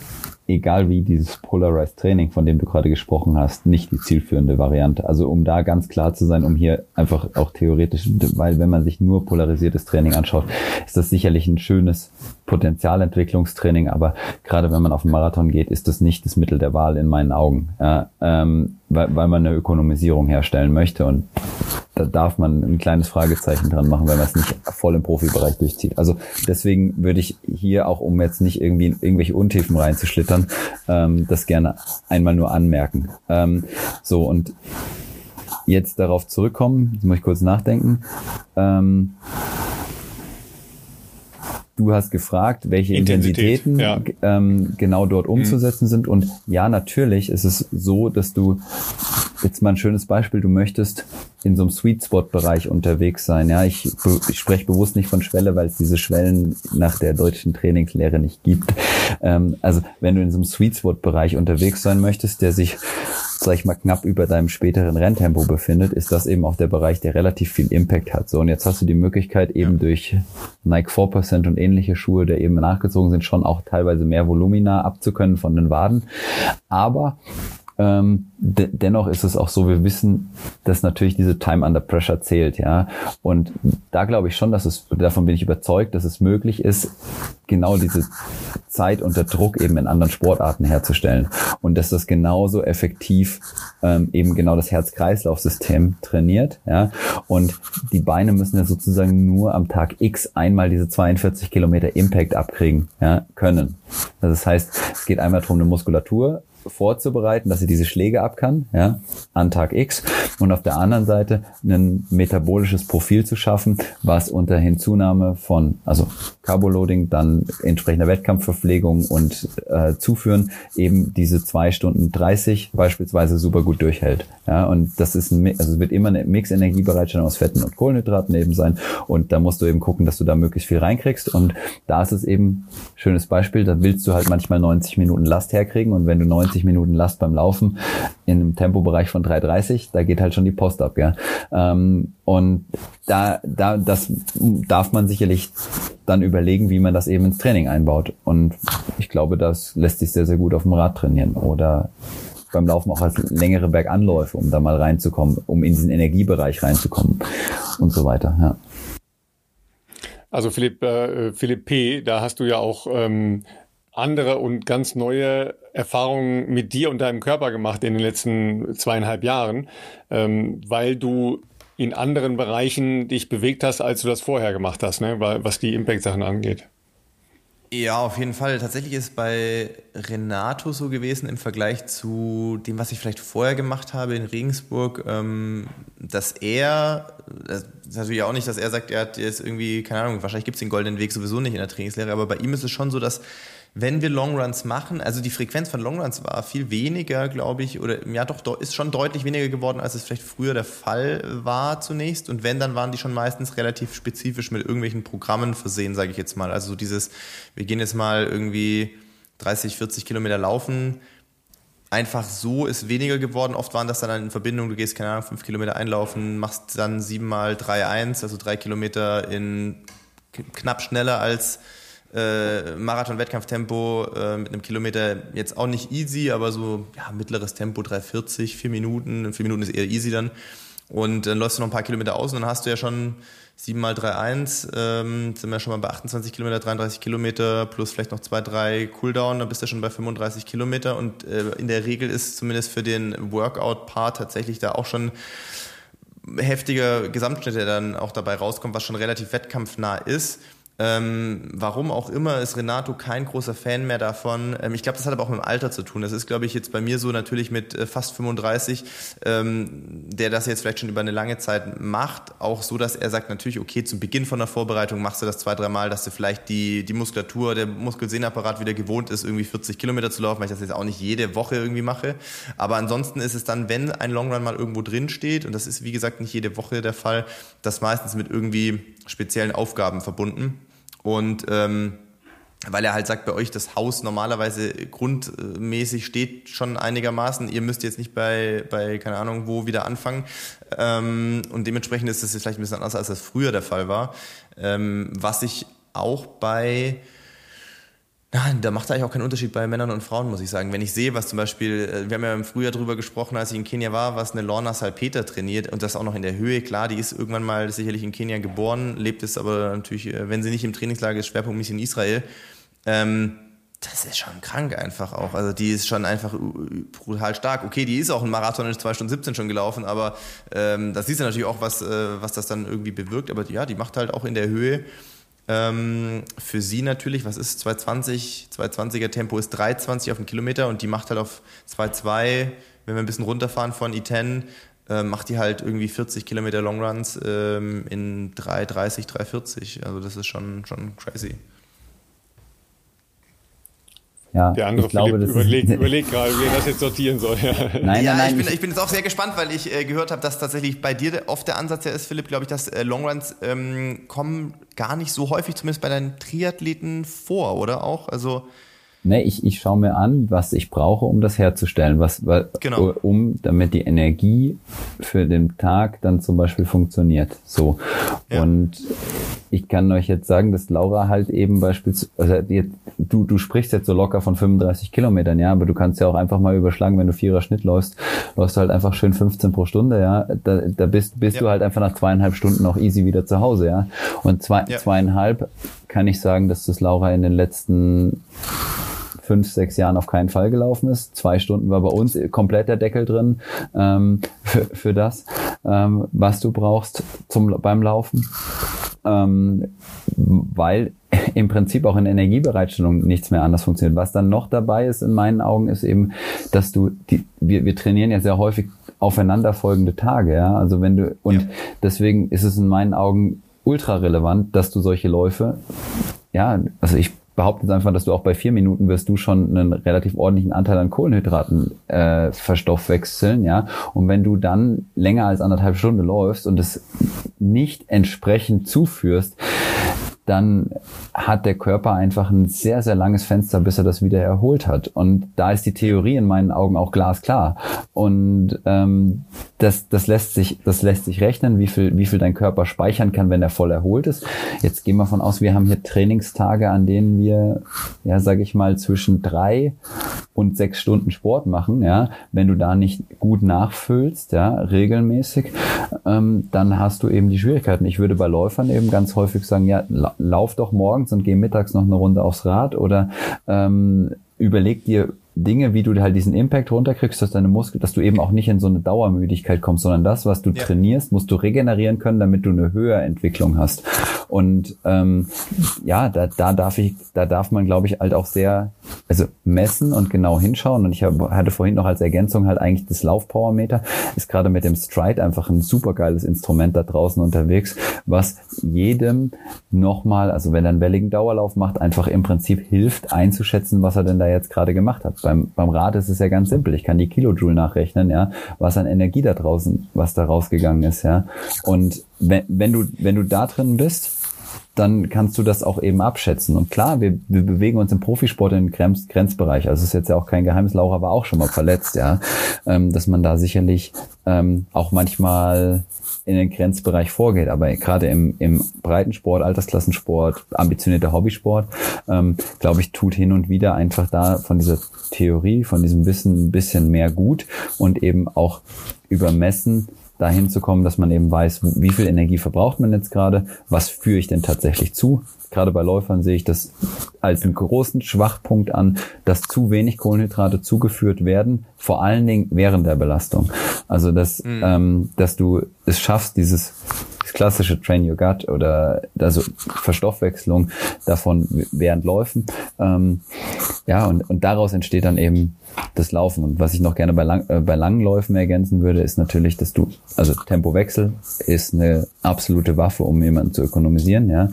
egal wie dieses Polarized Training, von dem du gerade gesprochen hast, nicht die zielführende Variante. Also um da ganz klar zu sein, um hier einfach auch theoretisch, weil wenn man sich nur polarisiertes Training anschaut, ist das sicherlich ein schönes Potenzialentwicklungstraining, aber gerade wenn man auf den Marathon geht, ist das nicht das Mittel der Wahl in meinen Augen, ja, ähm, weil, weil man eine Ökonomisierung herstellen möchte und da darf man ein kleines Fragezeichen dran machen, wenn man es nicht voll im Profibereich durchzieht. Also deswegen würde ich hier auch, um jetzt nicht irgendwie in irgendwelche Untiefen reinzuschlittern, ähm, das gerne einmal nur anmerken. Ähm, so und jetzt darauf zurückkommen, jetzt muss ich kurz nachdenken. Ähm, du hast gefragt, welche Intensität, Intensitäten ja. ähm, genau dort mhm. umzusetzen mhm. sind. Und ja, natürlich ist es so, dass du jetzt mal ein schönes Beispiel, du möchtest in so einem Sweet Spot Bereich unterwegs sein. Ja, ich, ich spreche bewusst nicht von Schwelle, weil es diese Schwellen nach der deutschen Trainingslehre nicht gibt. Ähm, also wenn du in so einem Sweet Spot Bereich unterwegs sein möchtest, der sich sag ich mal, knapp über deinem späteren Renntempo befindet, ist das eben auch der Bereich, der relativ viel Impact hat. So, und jetzt hast du die Möglichkeit eben ja. durch Nike 4% und ähnliche Schuhe, der eben nachgezogen sind, schon auch teilweise mehr Volumina abzukönnen von den Waden. Aber de dennoch ist es auch so, wir wissen, dass natürlich diese Time under Pressure zählt, ja. Und da glaube ich schon, dass es, davon bin ich überzeugt, dass es möglich ist, genau diese Zeit unter Druck eben in anderen Sportarten herzustellen. Und dass das genauso effektiv ähm, eben genau das Herz-Kreislauf-System trainiert, ja. Und die Beine müssen ja sozusagen nur am Tag X einmal diese 42 Kilometer Impact abkriegen, ja, können. Also das heißt, es geht einmal darum, eine Muskulatur vorzubereiten, dass sie diese Schläge ab kann, ja, an Tag X. und auf der anderen Seite ein metabolisches Profil zu schaffen, was unter Hinzunahme von, also Carboloading, dann entsprechender Wettkampfverpflegung und äh, Zuführen eben diese zwei Stunden 30 beispielsweise super gut durchhält. Ja, und das ist ein, also es wird immer eine Mix-Energiebereitstellung aus Fetten und Kohlenhydraten eben sein und da musst du eben gucken, dass du da möglichst viel reinkriegst und da ist es eben, schönes Beispiel, da willst du halt manchmal 90 Minuten Last herkriegen und wenn du 90 Minuten Last beim Laufen in einem Tempobereich von 3,30, da geht halt schon die Post ab, ja. Ähm, und da, da, das darf man sicherlich dann überlegen, wie man das eben ins Training einbaut. Und ich glaube, das lässt sich sehr, sehr gut auf dem Rad trainieren oder beim Laufen auch als längere Berganläufe, um da mal reinzukommen, um in diesen Energiebereich reinzukommen und so weiter. Ja. Also Philipp, äh, Philipp P., da hast du ja auch ähm, andere und ganz neue Erfahrungen mit dir und deinem Körper gemacht in den letzten zweieinhalb Jahren, ähm, weil du in anderen Bereichen dich bewegt hast, als du das vorher gemacht hast, ne? was die Impact-Sachen angeht. Ja, auf jeden Fall. Tatsächlich ist bei Renato so gewesen im Vergleich zu dem, was ich vielleicht vorher gemacht habe in Regensburg, ähm, dass er, das ist natürlich auch nicht, dass er sagt, er hat jetzt irgendwie, keine Ahnung, wahrscheinlich gibt es den goldenen Weg sowieso nicht in der Trainingslehre, aber bei ihm ist es schon so, dass wenn wir Longruns machen, also die Frequenz von Longruns war viel weniger, glaube ich, oder ja doch, ist schon deutlich weniger geworden, als es vielleicht früher der Fall war zunächst. Und wenn, dann waren die schon meistens relativ spezifisch mit irgendwelchen Programmen versehen, sage ich jetzt mal. Also so dieses, wir gehen jetzt mal irgendwie 30, 40 Kilometer laufen. Einfach so ist weniger geworden. Oft waren das dann in Verbindung, du gehst, keine Ahnung, 5 Kilometer einlaufen, machst dann 7 mal 3-1, also 3 Kilometer in knapp schneller als äh, Marathon-Wettkampftempo äh, mit einem Kilometer jetzt auch nicht easy, aber so ja, mittleres Tempo 3,40, 4 Minuten. 4 Minuten ist eher easy dann. Und dann läufst du noch ein paar Kilometer aus und dann hast du ja schon 7 mal 3,1, ähm, sind wir schon mal bei 28 Kilometer, 33 Kilometer plus vielleicht noch 2, 3 Cooldown, dann bist du schon bei 35 Kilometer und äh, in der Regel ist zumindest für den Workout-Part tatsächlich da auch schon heftiger Gesamtschnitt, der dann auch dabei rauskommt, was schon relativ wettkampfnah ist. Ähm, warum auch immer ist Renato kein großer Fan mehr davon. Ähm, ich glaube, das hat aber auch mit dem Alter zu tun. Das ist, glaube ich, jetzt bei mir so natürlich mit äh, fast 35, ähm, der das jetzt vielleicht schon über eine lange Zeit macht, auch so, dass er sagt natürlich, okay, zum Beginn von der Vorbereitung machst du das zwei, dreimal, dass du vielleicht die, die Muskulatur, der Muskelsehnapparat wieder gewohnt ist, irgendwie 40 Kilometer zu laufen, weil ich das jetzt auch nicht jede Woche irgendwie mache. Aber ansonsten ist es dann, wenn ein Longrun mal irgendwo drin steht, und das ist wie gesagt nicht jede Woche der Fall, das meistens mit irgendwie speziellen Aufgaben verbunden. Und ähm, weil er halt sagt, bei euch das Haus normalerweise grundmäßig steht schon einigermaßen. Ihr müsst jetzt nicht bei, bei keine Ahnung, wo wieder anfangen. Ähm, und dementsprechend ist das jetzt vielleicht ein bisschen anders, als das früher der Fall war. Ähm, was ich auch bei Nein, da macht eigentlich auch keinen Unterschied bei Männern und Frauen, muss ich sagen. Wenn ich sehe, was zum Beispiel, äh, wir haben ja im Frühjahr drüber gesprochen, als ich in Kenia war, was eine Lorna Salpeter trainiert und das auch noch in der Höhe. Klar, die ist irgendwann mal sicherlich in Kenia geboren, lebt es aber natürlich, äh, wenn sie nicht im Trainingslager ist, schwerpunktmäßig in Israel. Ähm, das ist schon krank einfach auch. Also die ist schon einfach brutal stark. Okay, die ist auch ein Marathon in 2 Stunden 17 schon gelaufen, aber ähm, das siehst du natürlich auch, was, äh, was das dann irgendwie bewirkt. Aber ja, die macht halt auch in der Höhe ähm, für sie natürlich, was ist 220? 220er Tempo ist 320 auf den Kilometer und die macht halt auf 2,2, wenn wir ein bisschen runterfahren von I10, äh, macht die halt irgendwie 40 Kilometer Longruns ähm, in 3,30, 3,40. Also das ist schon, schon crazy. Ja, der andere ich glaube, Philipp überlegt, überlegt gerade, wie er das jetzt sortieren soll. [laughs] nein, ja, nein, ich, bin, ich bin jetzt auch sehr gespannt, weil ich äh, gehört habe, dass tatsächlich bei dir oft der Ansatz ja ist, Philipp, glaube ich, dass äh, Longruns ähm, kommen gar nicht so häufig, zumindest bei deinen Triathleten vor, oder auch? Also Ne, ich, ich schaue mir an, was ich brauche, um das herzustellen, was, was genau. um, damit die Energie für den Tag dann zum Beispiel funktioniert. So. Ja. Und ich kann euch jetzt sagen, dass Laura halt eben beispielsweise, also jetzt, du, du sprichst jetzt so locker von 35 Kilometern, ja, aber du kannst ja auch einfach mal überschlagen, wenn du vierer Schnitt läufst, läufst du halt einfach schön 15 pro Stunde, ja, da, da bist, bist ja. du halt einfach nach zweieinhalb Stunden auch easy wieder zu Hause, ja. Und zwei, ja. zweieinhalb kann ich sagen, dass das Laura in den letzten fünf, sechs Jahren auf keinen Fall gelaufen ist. Zwei Stunden war bei uns komplett der Deckel drin ähm, für, für das, ähm, was du brauchst zum, beim Laufen. Ähm, weil im Prinzip auch in Energiebereitstellung nichts mehr anders funktioniert. Was dann noch dabei ist in meinen Augen, ist eben, dass du die, wir, wir trainieren ja sehr häufig aufeinanderfolgende Tage, ja. Also wenn du, und ja. deswegen ist es in meinen Augen ultra relevant, dass du solche Läufe, ja, also ich behaupte jetzt einfach, dass du auch bei vier Minuten wirst du schon einen relativ ordentlichen Anteil an Kohlenhydraten äh, verstoffwechseln, ja. Und wenn du dann länger als anderthalb Stunden läufst und es nicht entsprechend zuführst, dann hat der Körper einfach ein sehr, sehr langes Fenster, bis er das wieder erholt hat. Und da ist die Theorie in meinen Augen auch glasklar. Und ähm, das, das, lässt sich, das lässt sich rechnen, wie viel, wie viel dein Körper speichern kann, wenn er voll erholt ist. Jetzt gehen wir von aus, wir haben hier Trainingstage, an denen wir, ja, sage ich mal, zwischen drei und sechs Stunden Sport machen. Ja, wenn du da nicht gut nachfüllst, ja, regelmäßig, ähm, dann hast du eben die Schwierigkeiten. Ich würde bei Läufern eben ganz häufig sagen, ja, lauf doch morgens und geh mittags noch eine Runde aufs Rad oder ähm, überleg dir Dinge, wie du halt diesen Impact runterkriegst, dass deine Muskeln, dass du eben auch nicht in so eine Dauermüdigkeit kommst, sondern das, was du ja. trainierst, musst du regenerieren können, damit du eine höhere Entwicklung hast. Und ähm, ja, da, da darf ich, da darf man, glaube ich, halt auch sehr, also messen und genau hinschauen. Und ich hab, hatte vorhin noch als Ergänzung halt eigentlich das Laufpowermeter, ist gerade mit dem Stride einfach ein super geiles Instrument da draußen unterwegs, was jedem nochmal, also wenn er einen welligen Dauerlauf macht, einfach im Prinzip hilft einzuschätzen, was er denn da jetzt gerade gemacht hat beim, beim Rad ist es ja ganz simpel. Ich kann die Kilojoule nachrechnen, ja, was an Energie da draußen, was da rausgegangen ist, ja. Und wenn, wenn du, wenn du da drin bist, dann kannst du das auch eben abschätzen. Und klar, wir, wir bewegen uns im Profisport in den Grenz, Grenzbereich. Also ist jetzt ja auch kein Geheimnis, Laura war auch schon mal verletzt, ja. Ähm, dass man da sicherlich ähm, auch manchmal in den Grenzbereich vorgeht. Aber gerade im, im Breitensport, Altersklassensport, ambitionierter Hobbysport, ähm, glaube ich, tut hin und wieder einfach da von dieser Theorie, von diesem Wissen ein bisschen mehr gut und eben auch übermessen dahin zu kommen, dass man eben weiß, wie viel Energie verbraucht man jetzt gerade, was führe ich denn tatsächlich zu. Gerade bei Läufern sehe ich das als einen großen Schwachpunkt an, dass zu wenig Kohlenhydrate zugeführt werden, vor allen Dingen während der Belastung. Also dass, mhm. ähm, dass du es schaffst, dieses klassische Train Your Gut oder also Verstoffwechslung davon während Läufen. Ähm, ja, und, und daraus entsteht dann eben das Laufen. Und was ich noch gerne bei, lang, äh, bei langen Läufen ergänzen würde, ist natürlich, dass du, also Tempowechsel ist eine absolute Waffe, um jemanden zu ökonomisieren, ja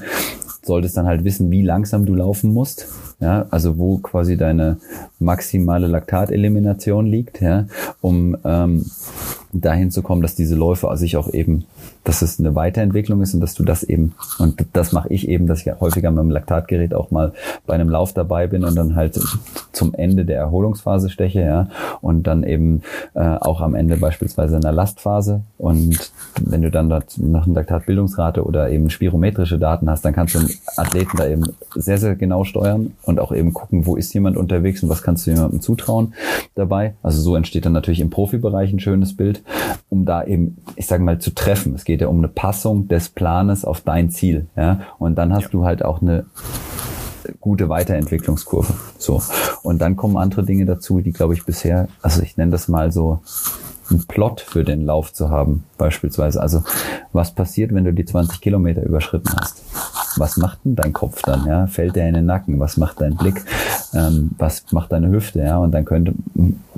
solltest dann halt wissen, wie langsam du laufen musst. Ja, also wo quasi deine maximale Laktatelimination liegt, ja, um ähm, dahin zu kommen, dass diese Läufe sich auch eben, dass es eine Weiterentwicklung ist und dass du das eben, und das mache ich eben, dass ich häufiger mit dem Laktatgerät auch mal bei einem Lauf dabei bin und dann halt zum Ende der Erholungsphase steche, ja, und dann eben äh, auch am Ende beispielsweise in der Lastphase und wenn du dann nach einer Laktatbildungsrate oder eben spirometrische Daten hast, dann kannst du den Athleten da eben sehr, sehr genau steuern und auch eben gucken, wo ist jemand unterwegs und was kannst du jemandem zutrauen dabei. Also so entsteht dann natürlich im Profibereich ein schönes Bild, um da eben, ich sage mal, zu treffen. Es geht ja um eine Passung des Planes auf dein Ziel. Ja? Und dann hast ja. du halt auch eine gute Weiterentwicklungskurve. So. Und dann kommen andere Dinge dazu, die, glaube ich, bisher, also ich nenne das mal so einen Plot für den Lauf zu haben, beispielsweise. Also was passiert, wenn du die 20 Kilometer überschritten hast? Was macht denn dein Kopf dann? Ja? Fällt der in den Nacken? Was macht dein Blick? Ähm, was macht deine Hüfte? Ja? Und dann könnte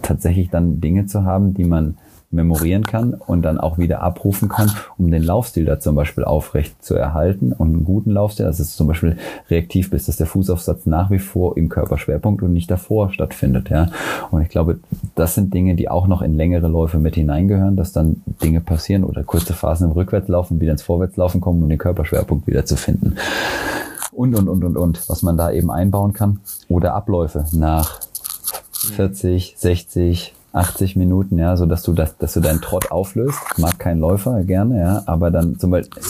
tatsächlich dann Dinge zu haben, die man memorieren kann und dann auch wieder abrufen kann, um den Laufstil da zum Beispiel aufrecht zu erhalten und einen guten Laufstil, dass es zum Beispiel reaktiv bist, dass der Fußaufsatz nach wie vor im Körperschwerpunkt und nicht davor stattfindet, ja. Und ich glaube, das sind Dinge, die auch noch in längere Läufe mit hineingehören, dass dann Dinge passieren oder kurze Phasen im Rückwärtslaufen wieder ins Vorwärtslaufen kommen, um den Körperschwerpunkt wieder zu finden. Und, und, und, und, und, was man da eben einbauen kann. Oder Abläufe nach 40, 60, 80 Minuten, ja, so dass du das, dass du deinen Trott auflöst. Mag kein Läufer gerne, ja, aber dann zum Beispiel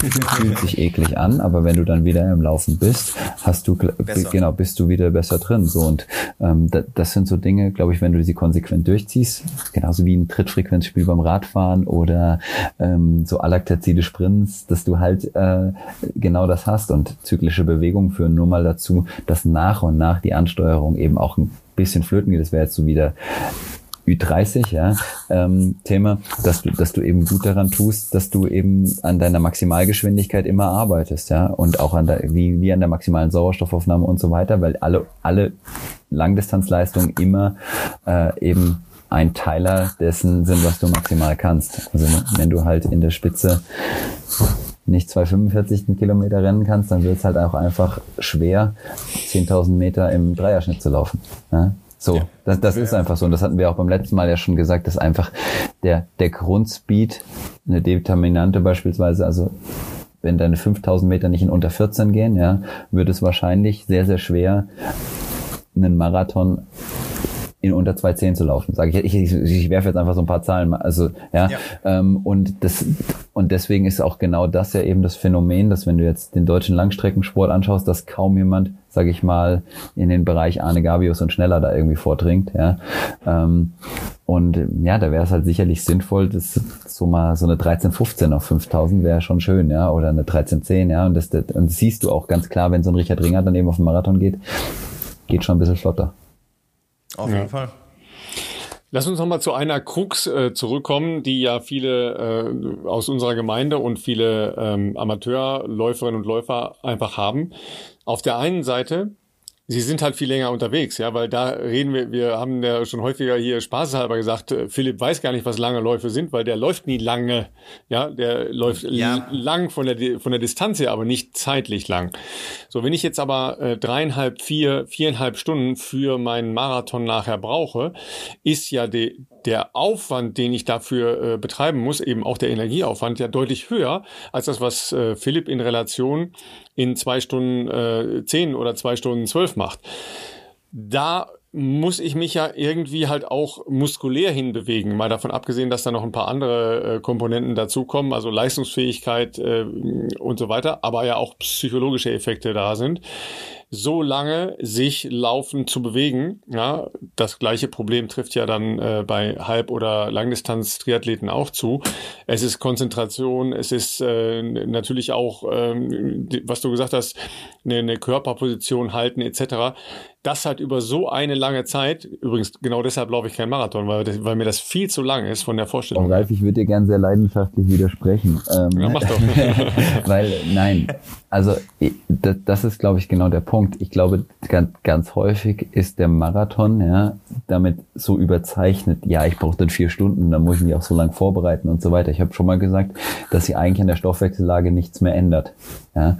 fühlt sich eklig an, aber wenn du dann wieder im Laufen bist, hast du besser. genau bist du wieder besser drin. So und ähm, das, das sind so Dinge, glaube ich, wenn du sie konsequent durchziehst, genauso wie ein Trittfrequenzspiel beim Radfahren oder ähm, so alaktazide Sprints, dass du halt äh, genau das hast und zyklische Bewegungen führen nur mal dazu, dass nach und nach die Ansteuerung eben auch ein bisschen flöten geht. Das wäre jetzt so wieder Ü30, ja, ähm, Thema, dass du, dass du eben gut daran tust, dass du eben an deiner Maximalgeschwindigkeit immer arbeitest, ja, und auch an der, wie, wie an der maximalen Sauerstoffaufnahme und so weiter, weil alle, alle Langdistanzleistungen immer äh, eben ein Teiler dessen sind, was du maximal kannst. Also wenn du halt in der Spitze nicht 2,45 Kilometer rennen kannst, dann wird es halt auch einfach schwer, 10.000 Meter im Dreierschnitt zu laufen. Ja? So, ja. das, das ist einfach so. Und das hatten wir auch beim letzten Mal ja schon gesagt, dass einfach der, der Grundspeed, eine Determinante beispielsweise, also wenn deine 5000 Meter nicht in unter 14 gehen, ja, wird es wahrscheinlich sehr, sehr schwer, einen Marathon in unter 2,10 zu laufen. Sage ich, ich, ich, ich werfe jetzt einfach so ein paar Zahlen. Also ja, ja. Ähm, und das und deswegen ist auch genau das ja eben das Phänomen, dass wenn du jetzt den deutschen Langstreckensport anschaust, dass kaum jemand, sage ich mal, in den Bereich Arne Gabius und schneller da irgendwie vordringt. Ja, ähm, und ja, da wäre es halt sicherlich sinnvoll, dass so mal so eine 1315 auf 5000 wäre schon schön, ja, oder eine 1310, ja, und das, das und das siehst du auch ganz klar, wenn so ein Richard Ringer dann eben auf den Marathon geht, geht schon ein bisschen flotter. Auf jeden Fall. Lass uns nochmal zu einer Krux äh, zurückkommen, die ja viele äh, aus unserer Gemeinde und viele ähm, Amateurläuferinnen und Läufer einfach haben. Auf der einen Seite Sie sind halt viel länger unterwegs, ja, weil da reden wir, wir haben ja schon häufiger hier spaßeshalber gesagt, äh, Philipp weiß gar nicht, was lange Läufe sind, weil der läuft nie lange, ja, der läuft ja. lang von der, von der Distanz her, aber nicht zeitlich lang. So, wenn ich jetzt aber äh, dreieinhalb, vier, viereinhalb Stunden für meinen Marathon nachher brauche, ist ja de, der Aufwand, den ich dafür äh, betreiben muss, eben auch der Energieaufwand, ja deutlich höher als das, was äh, Philipp in Relation in zwei Stunden äh, zehn oder zwei Stunden zwölf macht. Da muss ich mich ja irgendwie halt auch muskulär hinbewegen. Mal davon abgesehen, dass da noch ein paar andere äh, Komponenten dazukommen, also Leistungsfähigkeit äh, und so weiter, aber ja auch psychologische Effekte da sind so lange sich laufen zu bewegen. Ja, das gleiche Problem trifft ja dann äh, bei Halb- oder Langdistanz-Triathleten auch zu. Es ist Konzentration, es ist äh, natürlich auch, ähm, was du gesagt hast, eine, eine Körperposition halten etc das halt über so eine lange Zeit, übrigens genau deshalb laufe ich keinen Marathon, weil, weil mir das viel zu lang ist von der Vorstellung. Oh, Ralf, ich würde dir gern sehr leidenschaftlich widersprechen. Ähm, ja, mach doch. [laughs] weil, nein, also das, das ist, glaube ich, genau der Punkt. Ich glaube, ganz, ganz häufig ist der Marathon ja damit so überzeichnet, ja, ich brauche dann vier Stunden, dann muss ich mich auch so lang vorbereiten und so weiter. Ich habe schon mal gesagt, dass sie eigentlich an der Stoffwechsellage nichts mehr ändert. Ja?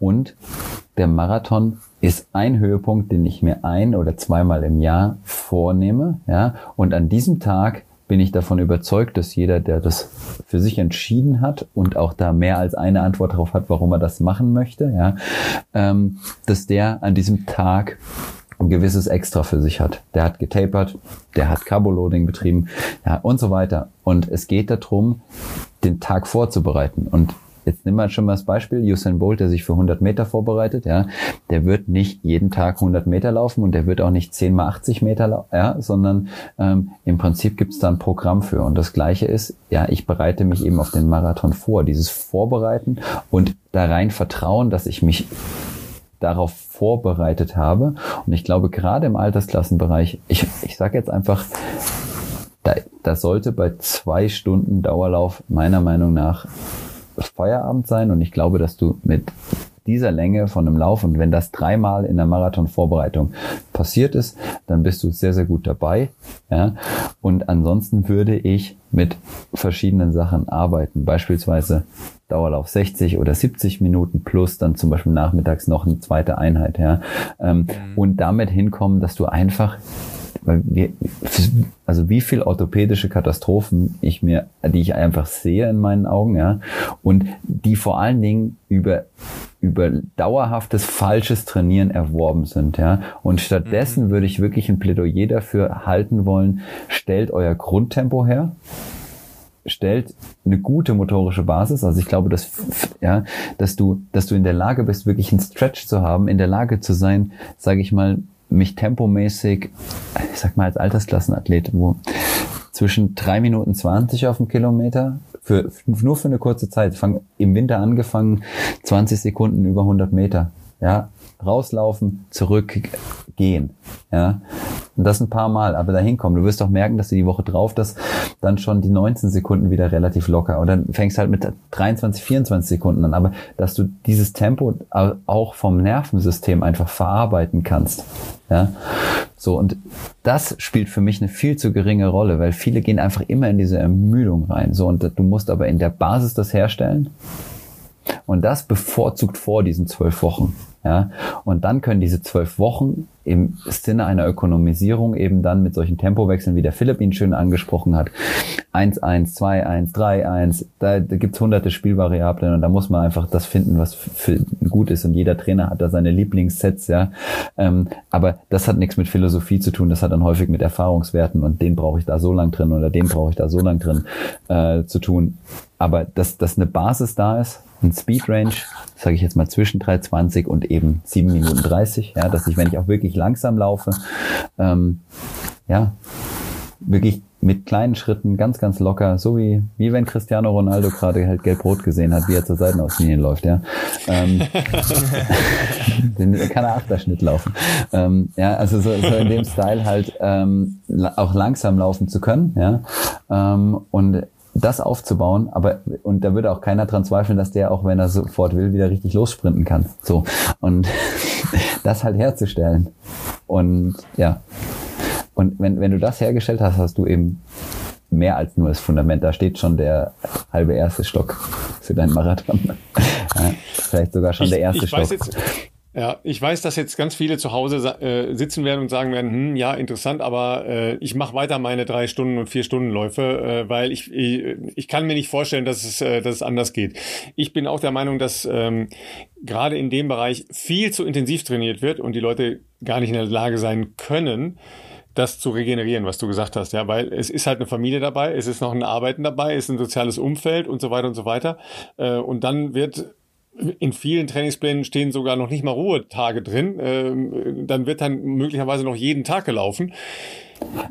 Und der Marathon ist ein Höhepunkt, den ich mir ein oder zweimal im Jahr vornehme, ja, und an diesem Tag bin ich davon überzeugt, dass jeder, der das für sich entschieden hat und auch da mehr als eine Antwort darauf hat, warum er das machen möchte, ja, ähm, dass der an diesem Tag ein gewisses Extra für sich hat. Der hat getapert, der hat Carboloading betrieben, ja, und so weiter. Und es geht darum, den Tag vorzubereiten. Und jetzt nehmen wir schon mal das Beispiel, Usain Bolt, der sich für 100 Meter vorbereitet, ja, der wird nicht jeden Tag 100 Meter laufen und der wird auch nicht 10 mal 80 Meter laufen, ja, sondern ähm, im Prinzip gibt es da ein Programm für. Und das Gleiche ist, ja, ich bereite mich eben auf den Marathon vor. Dieses Vorbereiten und da rein vertrauen, dass ich mich darauf vorbereitet habe. Und ich glaube, gerade im Altersklassenbereich, ich, ich sage jetzt einfach, da, da sollte bei zwei Stunden Dauerlauf meiner Meinung nach Feierabend sein und ich glaube, dass du mit dieser Länge von einem Lauf und wenn das dreimal in der Marathonvorbereitung passiert ist, dann bist du sehr, sehr gut dabei. Ja? Und ansonsten würde ich mit verschiedenen Sachen arbeiten, beispielsweise Dauerlauf 60 oder 70 Minuten plus dann zum Beispiel nachmittags noch eine zweite Einheit. Ja? Ähm, mhm. Und damit hinkommen, dass du einfach weil wir, also wie viel orthopädische Katastrophen ich mir, die ich einfach sehe in meinen Augen, ja, und die vor allen Dingen über über dauerhaftes falsches Trainieren erworben sind, ja. Und stattdessen mhm. würde ich wirklich ein Plädoyer dafür halten wollen, stellt euer Grundtempo her, stellt eine gute motorische Basis. Also ich glaube, dass, ja, dass du, dass du in der Lage bist, wirklich einen Stretch zu haben, in der Lage zu sein, sage ich mal, mich tempomäßig, ich sag mal als Altersklassenathlet, wo zwischen drei Minuten zwanzig auf dem Kilometer für, nur für eine kurze Zeit. Fang im Winter angefangen, 20 Sekunden über 100 Meter. Ja, rauslaufen, zurückgehen. Ja, und das ein paar Mal, aber dahin kommen. Du wirst auch merken, dass du die Woche drauf das dann schon die 19 Sekunden wieder relativ locker und dann fängst halt mit 23, 24 Sekunden an, aber dass du dieses Tempo auch vom Nervensystem einfach verarbeiten kannst. Ja, so und das spielt für mich eine viel zu geringe Rolle, weil viele gehen einfach immer in diese Ermüdung rein. So und du musst aber in der Basis das herstellen. Und das bevorzugt vor diesen zwölf Wochen. Ja, und dann können diese zwölf Wochen im Sinne einer Ökonomisierung eben dann mit solchen Tempowechseln, wie der Philipp ihn schön angesprochen hat, 1, 1, 2, 1, 3, 1, da, da gibt's hunderte Spielvariablen und da muss man einfach das finden, was für gut ist und jeder Trainer hat da seine Lieblingssets, ja, ähm, aber das hat nichts mit Philosophie zu tun, das hat dann häufig mit Erfahrungswerten und den brauche ich da so lang drin oder den brauche ich da so lang drin äh, zu tun, aber dass, dass eine Basis da ist, ein Speed Range, sage ich jetzt mal zwischen 3,20 und eben 7 Minuten 30, ja, dass ich, wenn ich auch wirklich langsam laufe, ähm, ja, wirklich mit kleinen Schritten, ganz, ganz locker, so wie, wie wenn Cristiano Ronaldo gerade halt gelb-rot gesehen hat, wie er zur Seitenauslinie läuft, ja. Ähm, [laughs] den kann er Achterschnitt laufen. Ähm, ja, also so, so in dem Style halt ähm, auch langsam laufen zu können, ja. Ähm, und das aufzubauen, aber und da würde auch keiner dran zweifeln, dass der auch wenn er sofort will wieder richtig lossprinten kann. So und [laughs] das halt herzustellen und ja und wenn wenn du das hergestellt hast, hast du eben mehr als nur das Fundament. Da steht schon der halbe erste Stock für deinen Marathon. [laughs] Ja, vielleicht sogar schon ich, der erste Stock. Jetzt, ja, ich weiß, dass jetzt ganz viele zu Hause äh, sitzen werden und sagen werden, hm, ja, interessant, aber äh, ich mache weiter meine drei Stunden und vier Stunden Läufe, äh, weil ich, ich, ich kann mir nicht vorstellen, dass es, äh, dass es anders geht. Ich bin auch der Meinung, dass ähm, gerade in dem Bereich viel zu intensiv trainiert wird und die Leute gar nicht in der Lage sein können, das zu regenerieren, was du gesagt hast, ja, weil es ist halt eine Familie dabei, es ist noch ein Arbeiten dabei, es ist ein soziales Umfeld und so weiter und so weiter. Äh, und dann wird in vielen Trainingsplänen stehen sogar noch nicht mal Ruhetage drin. Ähm, dann wird dann möglicherweise noch jeden Tag gelaufen.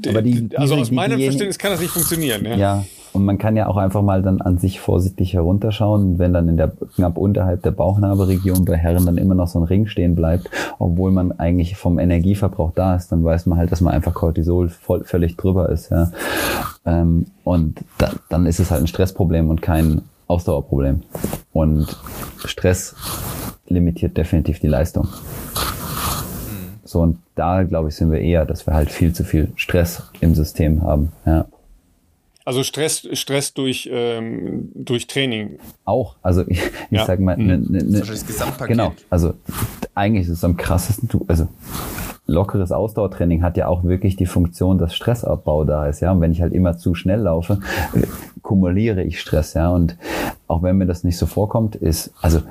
Aber die, die also aus meinem Verständnis kann das nicht funktionieren. Ja. ja. Und man kann ja auch einfach mal dann an sich vorsichtig herunterschauen. Wenn dann in der knapp unterhalb der Bauchnabelregion bei Herren dann immer noch so ein Ring stehen bleibt, obwohl man eigentlich vom Energieverbrauch da ist, dann weiß man halt, dass man einfach Cortisol voll, völlig drüber ist. Ja. Ähm, und da, dann ist es halt ein Stressproblem und kein Ausdauerproblem. Und Stress limitiert definitiv die Leistung. So, und da, glaube ich, sind wir eher, dass wir halt viel zu viel Stress im System haben. Ja. Also Stress, Stress durch, ähm, durch Training. Auch. Also ich, [laughs] ich ja. sag mal, ne, ne, ne, das Gesamtpaket. Genau. Also eigentlich ist es am krassesten, also lockeres Ausdauertraining hat ja auch wirklich die Funktion, dass Stressabbau da ist, ja. Und wenn ich halt immer zu schnell laufe, kumuliere ich Stress, ja. Und auch wenn mir das nicht so vorkommt, ist, also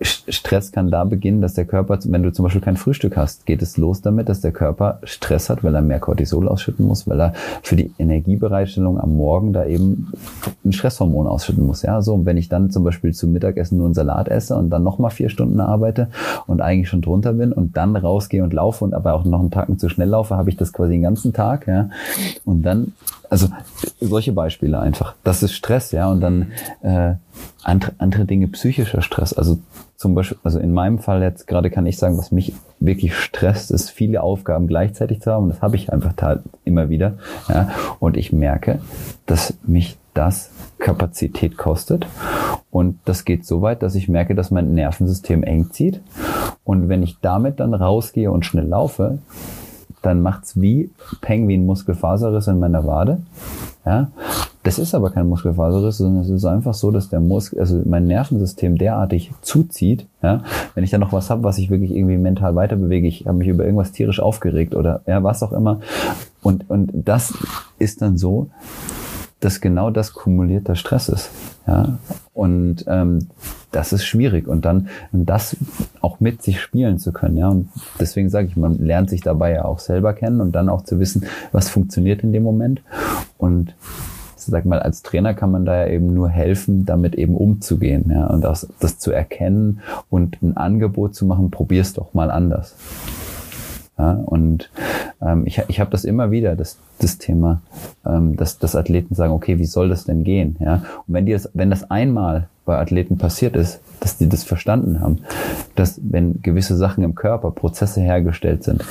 Stress kann da beginnen, dass der Körper, wenn du zum Beispiel kein Frühstück hast, geht es los damit, dass der Körper Stress hat, weil er mehr Cortisol ausschütten muss, weil er für die Energiebereitstellung am Morgen da eben ein Stresshormon ausschütten muss. Ja, so. Und wenn ich dann zum Beispiel zum Mittagessen nur einen Salat esse und dann nochmal vier Stunden arbeite und eigentlich schon drunter bin und dann rausgehe und laufe und aber auch noch einen Tacken zu schnell laufe, habe ich das quasi den ganzen Tag, ja. Und dann, also solche Beispiele einfach. Das ist Stress, ja. Und dann äh, andere, andere Dinge psychischer Stress. Also zum Beispiel, also in meinem Fall jetzt gerade kann ich sagen, was mich wirklich stresst, ist viele Aufgaben gleichzeitig zu haben. Das habe ich einfach immer wieder. Ja. Und ich merke, dass mich das Kapazität kostet. Und das geht so weit, dass ich merke, dass mein Nervensystem eng zieht. Und wenn ich damit dann rausgehe und schnell laufe, dann macht's wie Penguin-Muskelfaserriss in meiner Wade. Ja, das ist aber kein Muskelfaserriss, sondern es ist einfach so, dass der Muskel, also mein Nervensystem derartig zuzieht. Ja, wenn ich dann noch was habe, was ich wirklich irgendwie mental weiter bewege, ich habe mich über irgendwas tierisch aufgeregt oder ja, was auch immer. Und und das ist dann so, dass genau das kumulierter Stress ist. Ja? Und ähm, das ist schwierig. Und dann das auch mit sich spielen zu können. Ja? Und deswegen sage ich, man lernt sich dabei ja auch selber kennen und dann auch zu wissen, was funktioniert in dem Moment. Und sag mal, als Trainer kann man da ja eben nur helfen, damit eben umzugehen, ja, und das, das zu erkennen und ein Angebot zu machen, probier's doch mal anders. Ja, und ähm, ich, ich habe das immer wieder, das, das Thema, ähm, dass, dass Athleten sagen, okay, wie soll das denn gehen? Ja? Und wenn die das, wenn das einmal bei Athleten passiert ist, dass die das verstanden haben, dass wenn gewisse Sachen im Körper, Prozesse hergestellt sind,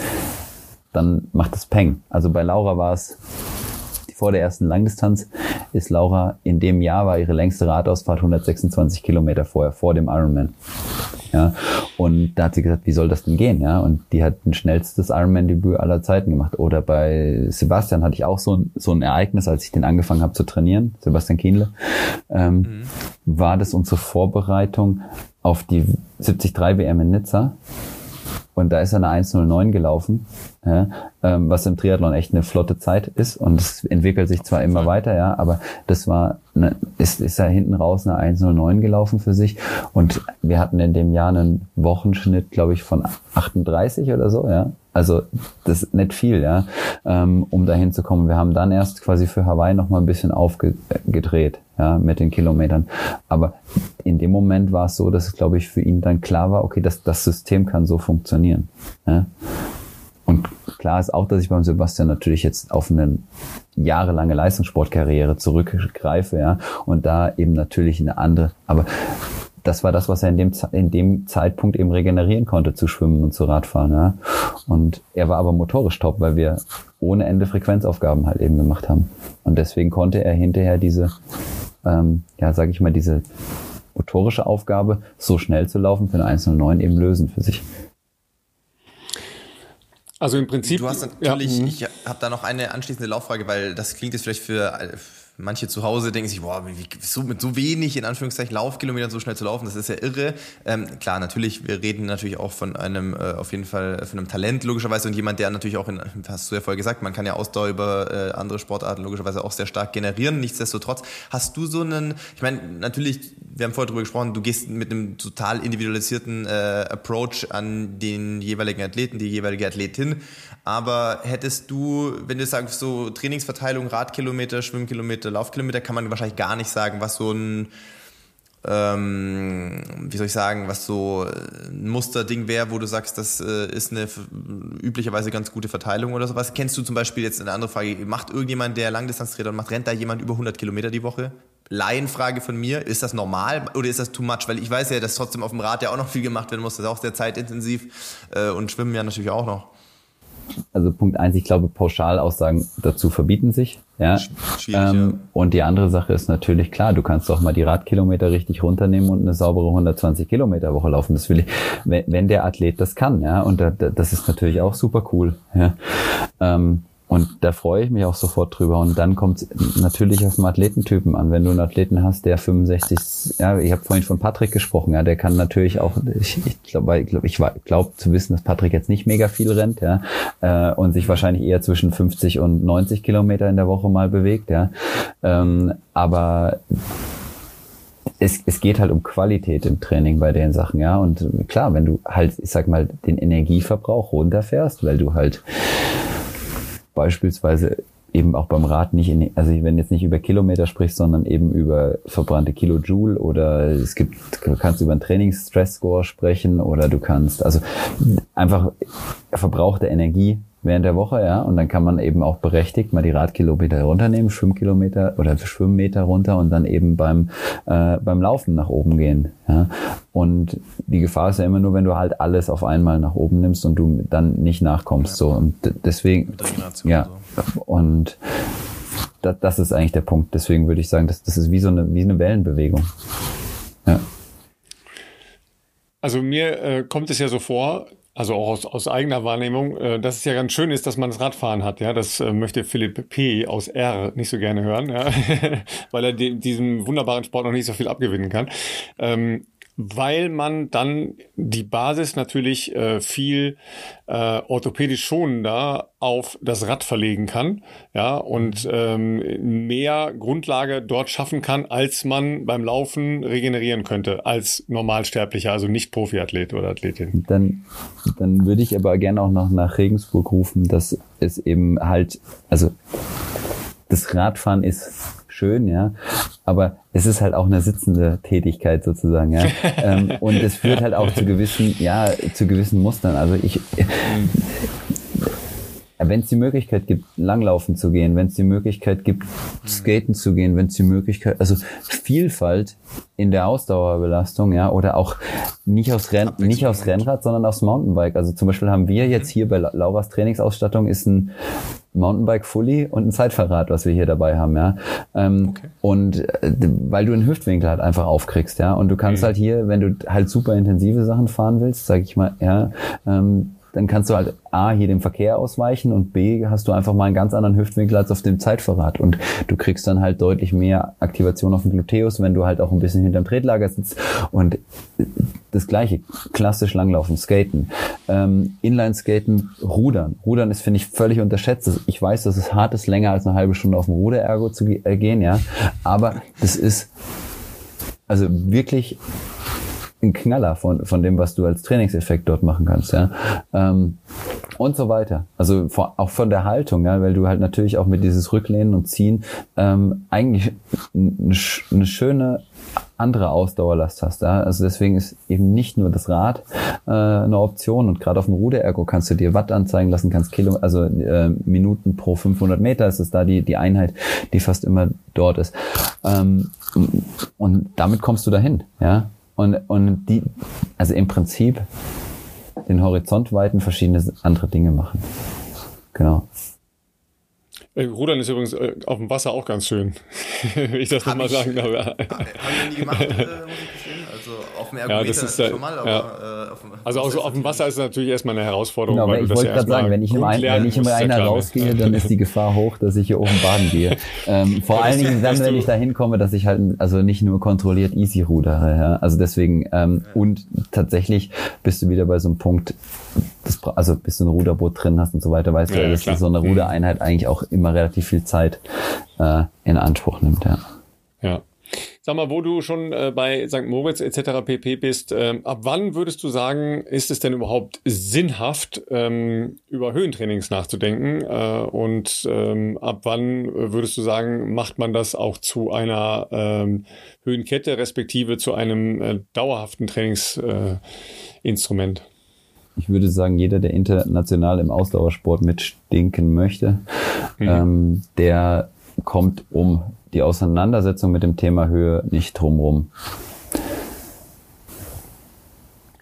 dann macht das Peng. Also bei Laura war es vor der ersten Langdistanz ist Laura in dem Jahr war ihre längste Radausfahrt 126 Kilometer vorher, vor dem Ironman. Ja, und da hat sie gesagt, wie soll das denn gehen? Ja, und die hat ein schnellstes Ironman-Debüt aller Zeiten gemacht. Oder bei Sebastian hatte ich auch so ein, so ein Ereignis, als ich den angefangen habe zu trainieren, Sebastian Kienle, ähm, mhm. war das unsere Vorbereitung auf die 73 WM in Nizza. Und da ist er eine 1.09 gelaufen, ja, ähm, was im Triathlon echt eine flotte Zeit ist. Und es entwickelt sich zwar immer weiter, ja, aber das war, eine, ist, ist er hinten raus eine 1.09 gelaufen für sich. Und wir hatten in dem Jahr einen Wochenschnitt, glaube ich, von 38 oder so, ja. Also das ist nicht viel, ja, ähm, um dahin zu kommen. Wir haben dann erst quasi für Hawaii noch mal ein bisschen aufgedreht, ja, mit den Kilometern. Aber in dem Moment war es so, dass es, glaube ich, für ihn dann klar war, okay, das, das System kann so funktionieren. Ja. Und klar ist auch, dass ich beim Sebastian natürlich jetzt auf eine jahrelange Leistungssportkarriere zurückgreife, ja, und da eben natürlich eine andere, aber das war das, was er in dem, in dem Zeitpunkt eben regenerieren konnte, zu schwimmen und zu Radfahren. Ja. Und er war aber motorisch top, weil wir ohne Ende Frequenzaufgaben halt eben gemacht haben. Und deswegen konnte er hinterher diese, ähm, ja, sag ich mal, diese motorische Aufgabe, so schnell zu laufen für eine 109 eben lösen für sich. Also im Prinzip. Du hast natürlich, ja, mhm. ich habe da noch eine anschließende Lauffrage, weil das klingt jetzt vielleicht für manche zu Hause denken sich, boah, wie, so, mit so wenig, in Anführungszeichen, Laufkilometern so schnell zu laufen, das ist ja irre. Ähm, klar, natürlich, wir reden natürlich auch von einem, äh, auf jeden Fall, von einem Talent, logischerweise, und jemand, der natürlich auch in, hast du ja vorher gesagt, man kann ja Ausdauer über äh, andere Sportarten logischerweise auch sehr stark generieren. Nichtsdestotrotz, hast du so einen, ich meine, natürlich, wir haben vorher drüber gesprochen, du gehst mit einem total individualisierten äh, Approach an den jeweiligen Athleten, die jeweilige Athletin, aber hättest du, wenn du sagst, so Trainingsverteilung, Radkilometer, Schwimmkilometer, Laufkilometer, kann man wahrscheinlich gar nicht sagen, was so ein, ähm, wie soll ich sagen, was so ein Musterding wäre, wo du sagst, das äh, ist eine üblicherweise ganz gute Verteilung oder sowas. Kennst du zum Beispiel jetzt eine andere Frage, macht irgendjemand, der Langdistanztrainer macht, rennt da jemand über 100 Kilometer die Woche? Laienfrage von mir, ist das normal oder ist das too much? Weil ich weiß ja, dass trotzdem auf dem Rad ja auch noch viel gemacht werden muss, das ist auch sehr zeitintensiv äh, und Schwimmen ja natürlich auch noch also Punkt eins, ich glaube, Pauschalaussagen dazu verbieten sich. Ja. Ähm. Und die andere Sache ist natürlich klar, du kannst doch mal die Radkilometer richtig runternehmen und eine saubere 120 Kilometer Woche laufen. Das will ich, wenn, wenn der Athlet das kann, ja. Und da, das ist natürlich auch super cool. Ja. Ähm, und da freue ich mich auch sofort drüber. Und dann kommt es natürlich auf den Athletentypen an. Wenn du einen Athleten hast, der 65, ja, ich habe vorhin von Patrick gesprochen, ja, der kann natürlich auch, ich, ich glaube, ich glaube ich glaub zu wissen, dass Patrick jetzt nicht mega viel rennt, ja, äh, und sich wahrscheinlich eher zwischen 50 und 90 Kilometer in der Woche mal bewegt, ja. Ähm, aber es, es geht halt um Qualität im Training bei den Sachen, ja. Und klar, wenn du halt, ich sag mal, den Energieverbrauch runterfährst, weil du halt beispielsweise eben auch beim Rad nicht in, also wenn jetzt nicht über Kilometer sprichst, sondern eben über verbrannte Kilojoule oder es gibt, du kannst über einen Trainingsstress-Score sprechen oder du kannst, also einfach verbrauchte Energie während der Woche, ja, und dann kann man eben auch berechtigt mal die Radkilometer runternehmen, Schwimmkilometer oder Schwimmmeter runter und dann eben beim äh, beim Laufen nach oben gehen, ja. Und die Gefahr ist ja immer nur, wenn du halt alles auf einmal nach oben nimmst und du dann nicht nachkommst, so und deswegen, ja, und das, das ist eigentlich der Punkt. Deswegen würde ich sagen, das, das ist wie so eine wie eine Wellenbewegung. Ja. Also mir äh, kommt es ja so vor, also auch aus, aus eigener Wahrnehmung, äh, dass es ja ganz schön ist, dass man das Radfahren hat. Ja, das äh, möchte Philipp P. aus R nicht so gerne hören, ja? [laughs] weil er de, diesem wunderbaren Sport noch nicht so viel abgewinnen kann. Ähm, weil man dann die Basis natürlich äh, viel äh, orthopädisch schonender auf das Rad verlegen kann, ja, und ähm, mehr Grundlage dort schaffen kann, als man beim Laufen regenerieren könnte, als Normalsterblicher, also nicht Profiathlet oder Athletin. Dann, dann würde ich aber gerne auch noch nach Regensburg rufen, dass es eben halt, also das Radfahren ist schön, ja, aber es ist halt auch eine sitzende Tätigkeit sozusagen, ja. [laughs] ähm, und es führt halt auch zu gewissen, ja, zu gewissen Mustern. Also ich, wenn es die Möglichkeit gibt, langlaufen zu gehen, wenn es die Möglichkeit gibt, skaten zu gehen, wenn es die Möglichkeit, also Vielfalt in der Ausdauerbelastung, ja, oder auch nicht aufs, Renn, nicht aufs Rennrad, sondern aufs Mountainbike. Also zum Beispiel haben wir jetzt hier bei Lauras Trainingsausstattung ist ein Mountainbike Fully und ein Zeitverrat, was wir hier dabei haben, ja. Ähm, okay. Und äh, weil du einen Hüftwinkel halt einfach aufkriegst, ja. Und du kannst mhm. halt hier, wenn du halt super intensive Sachen fahren willst, sag ich mal, ja, ähm, dann kannst du halt A, hier dem Verkehr ausweichen und B, hast du einfach mal einen ganz anderen Hüftwinkel als auf dem Zeitverrat und du kriegst dann halt deutlich mehr Aktivation auf dem Gluteus, wenn du halt auch ein bisschen hinterm Tretlager sitzt und das gleiche, klassisch langlaufen, skaten, ähm, Inline-Skaten, Rudern. Rudern ist, finde ich, völlig unterschätzt. Ich weiß, dass es hart ist, länger als eine halbe Stunde auf dem Ruderergo zu äh, gehen, ja, aber das ist also wirklich ein Knaller von, von dem, was du als Trainingseffekt dort machen kannst, ja. Ähm, und so weiter. Also vor, auch von der Haltung, ja, weil du halt natürlich auch mit dieses Rücklehnen und Ziehen ähm, eigentlich eine, eine schöne andere Ausdauerlast hast. Ja? Also deswegen ist eben nicht nur das Rad äh, eine Option und gerade auf dem Ruderergo kannst du dir Watt anzeigen lassen, kannst Kilo, also äh, Minuten pro 500 Meter ist es da die die Einheit, die fast immer dort ist. Ähm, und damit kommst du dahin, ja. Und, und die, also im Prinzip den Horizont weiten, verschiedene andere Dinge machen. Genau. Äh, Rudern ist übrigens äh, auf dem Wasser auch ganz schön, [laughs] wenn ich das nochmal sagen darf. Haben wir nie gemacht, äh, also auf dem Ergometer ja, das ist, schon mal, aber ja. äh, auf dem, Also auch so auf dem Wasser ist es natürlich erstmal eine Herausforderung. Genau, weil ich wollte gerade sagen, wenn ich, im ein, wenn ich immer einer rausgehe, dann ist die Gefahr hoch, dass ich hier oben baden gehe. [laughs] Ähm, vor allen Dingen dann, wenn ich da hinkomme, dass ich halt also nicht nur kontrolliert easy rudere. Ja? Also deswegen, ähm, ja. und tatsächlich bist du wieder bei so einem Punkt, das, also bis du ein Ruderboot drin hast und so weiter, weißt ja, du, dass klar. so eine mhm. Rudereinheit eigentlich auch immer relativ viel Zeit äh, in Anspruch nimmt. Ja. Ja. Sag mal, wo du schon äh, bei St. Moritz etc. pp. bist, ähm, ab wann würdest du sagen, ist es denn überhaupt sinnhaft, ähm, über Höhentrainings nachzudenken? Äh, und ähm, ab wann würdest du sagen, macht man das auch zu einer ähm, Höhenkette respektive zu einem äh, dauerhaften Trainingsinstrument? ich würde sagen, jeder, der international im Ausdauersport mitstinken möchte, mhm. ähm, der kommt um die Auseinandersetzung mit dem Thema Höhe nicht drumrum.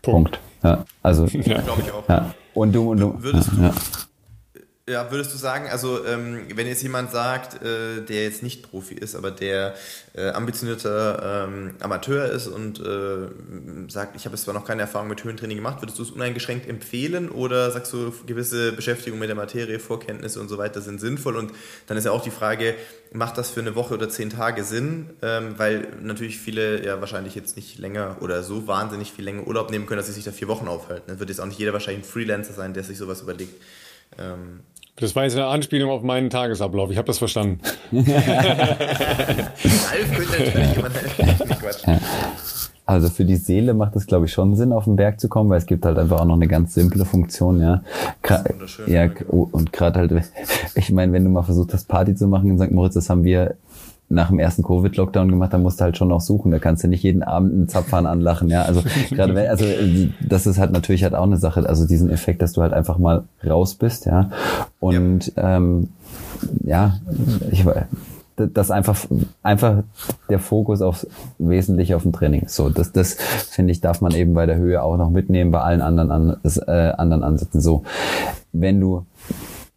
Punkt. Punkt. Ja, also, ja, glaube ich auch. Ja. Und du, und du. Würdest ja, du, ja, würdest du sagen, also ähm, wenn jetzt jemand sagt, äh, der jetzt nicht Profi ist, aber der äh, ambitionierter ähm, Amateur ist und äh, sagt, ich habe zwar noch keine Erfahrung mit Höhentraining gemacht, würdest du es uneingeschränkt empfehlen oder sagst du, gewisse Beschäftigung mit der Materie, Vorkenntnisse und so weiter sind sinnvoll? Und dann ist ja auch die Frage, macht das für eine Woche oder zehn Tage Sinn? Ähm, weil natürlich viele ja wahrscheinlich jetzt nicht länger oder so wahnsinnig viel länger Urlaub nehmen können, dass sie sich da vier Wochen aufhalten. Dann wird jetzt auch nicht jeder wahrscheinlich ein Freelancer sein, der sich sowas überlegt. Ähm, das war jetzt eine Anspielung auf meinen Tagesablauf. Ich habe das verstanden. [laughs] Also für die Seele macht es, glaube ich, schon Sinn, auf den Berg zu kommen, weil es gibt halt einfach auch noch eine ganz simple Funktion, ja. Gra ja, und gerade halt, [laughs] ich meine, wenn du mal versucht hast, Party zu machen in St. Moritz, das haben wir nach dem ersten Covid-Lockdown gemacht, da musst du halt schon noch suchen. Da kannst du nicht jeden Abend einen Zapfhahn anlachen, ja. Also [laughs] gerade wenn, also das ist halt natürlich halt auch eine Sache, also diesen Effekt, dass du halt einfach mal raus bist, ja. Und ja, ähm, ja ich das einfach einfach der Fokus aufs Wesentliche auf dem Training. So, das das finde ich darf man eben bei der Höhe auch noch mitnehmen, bei allen anderen an, äh, anderen Ansätzen. So, wenn du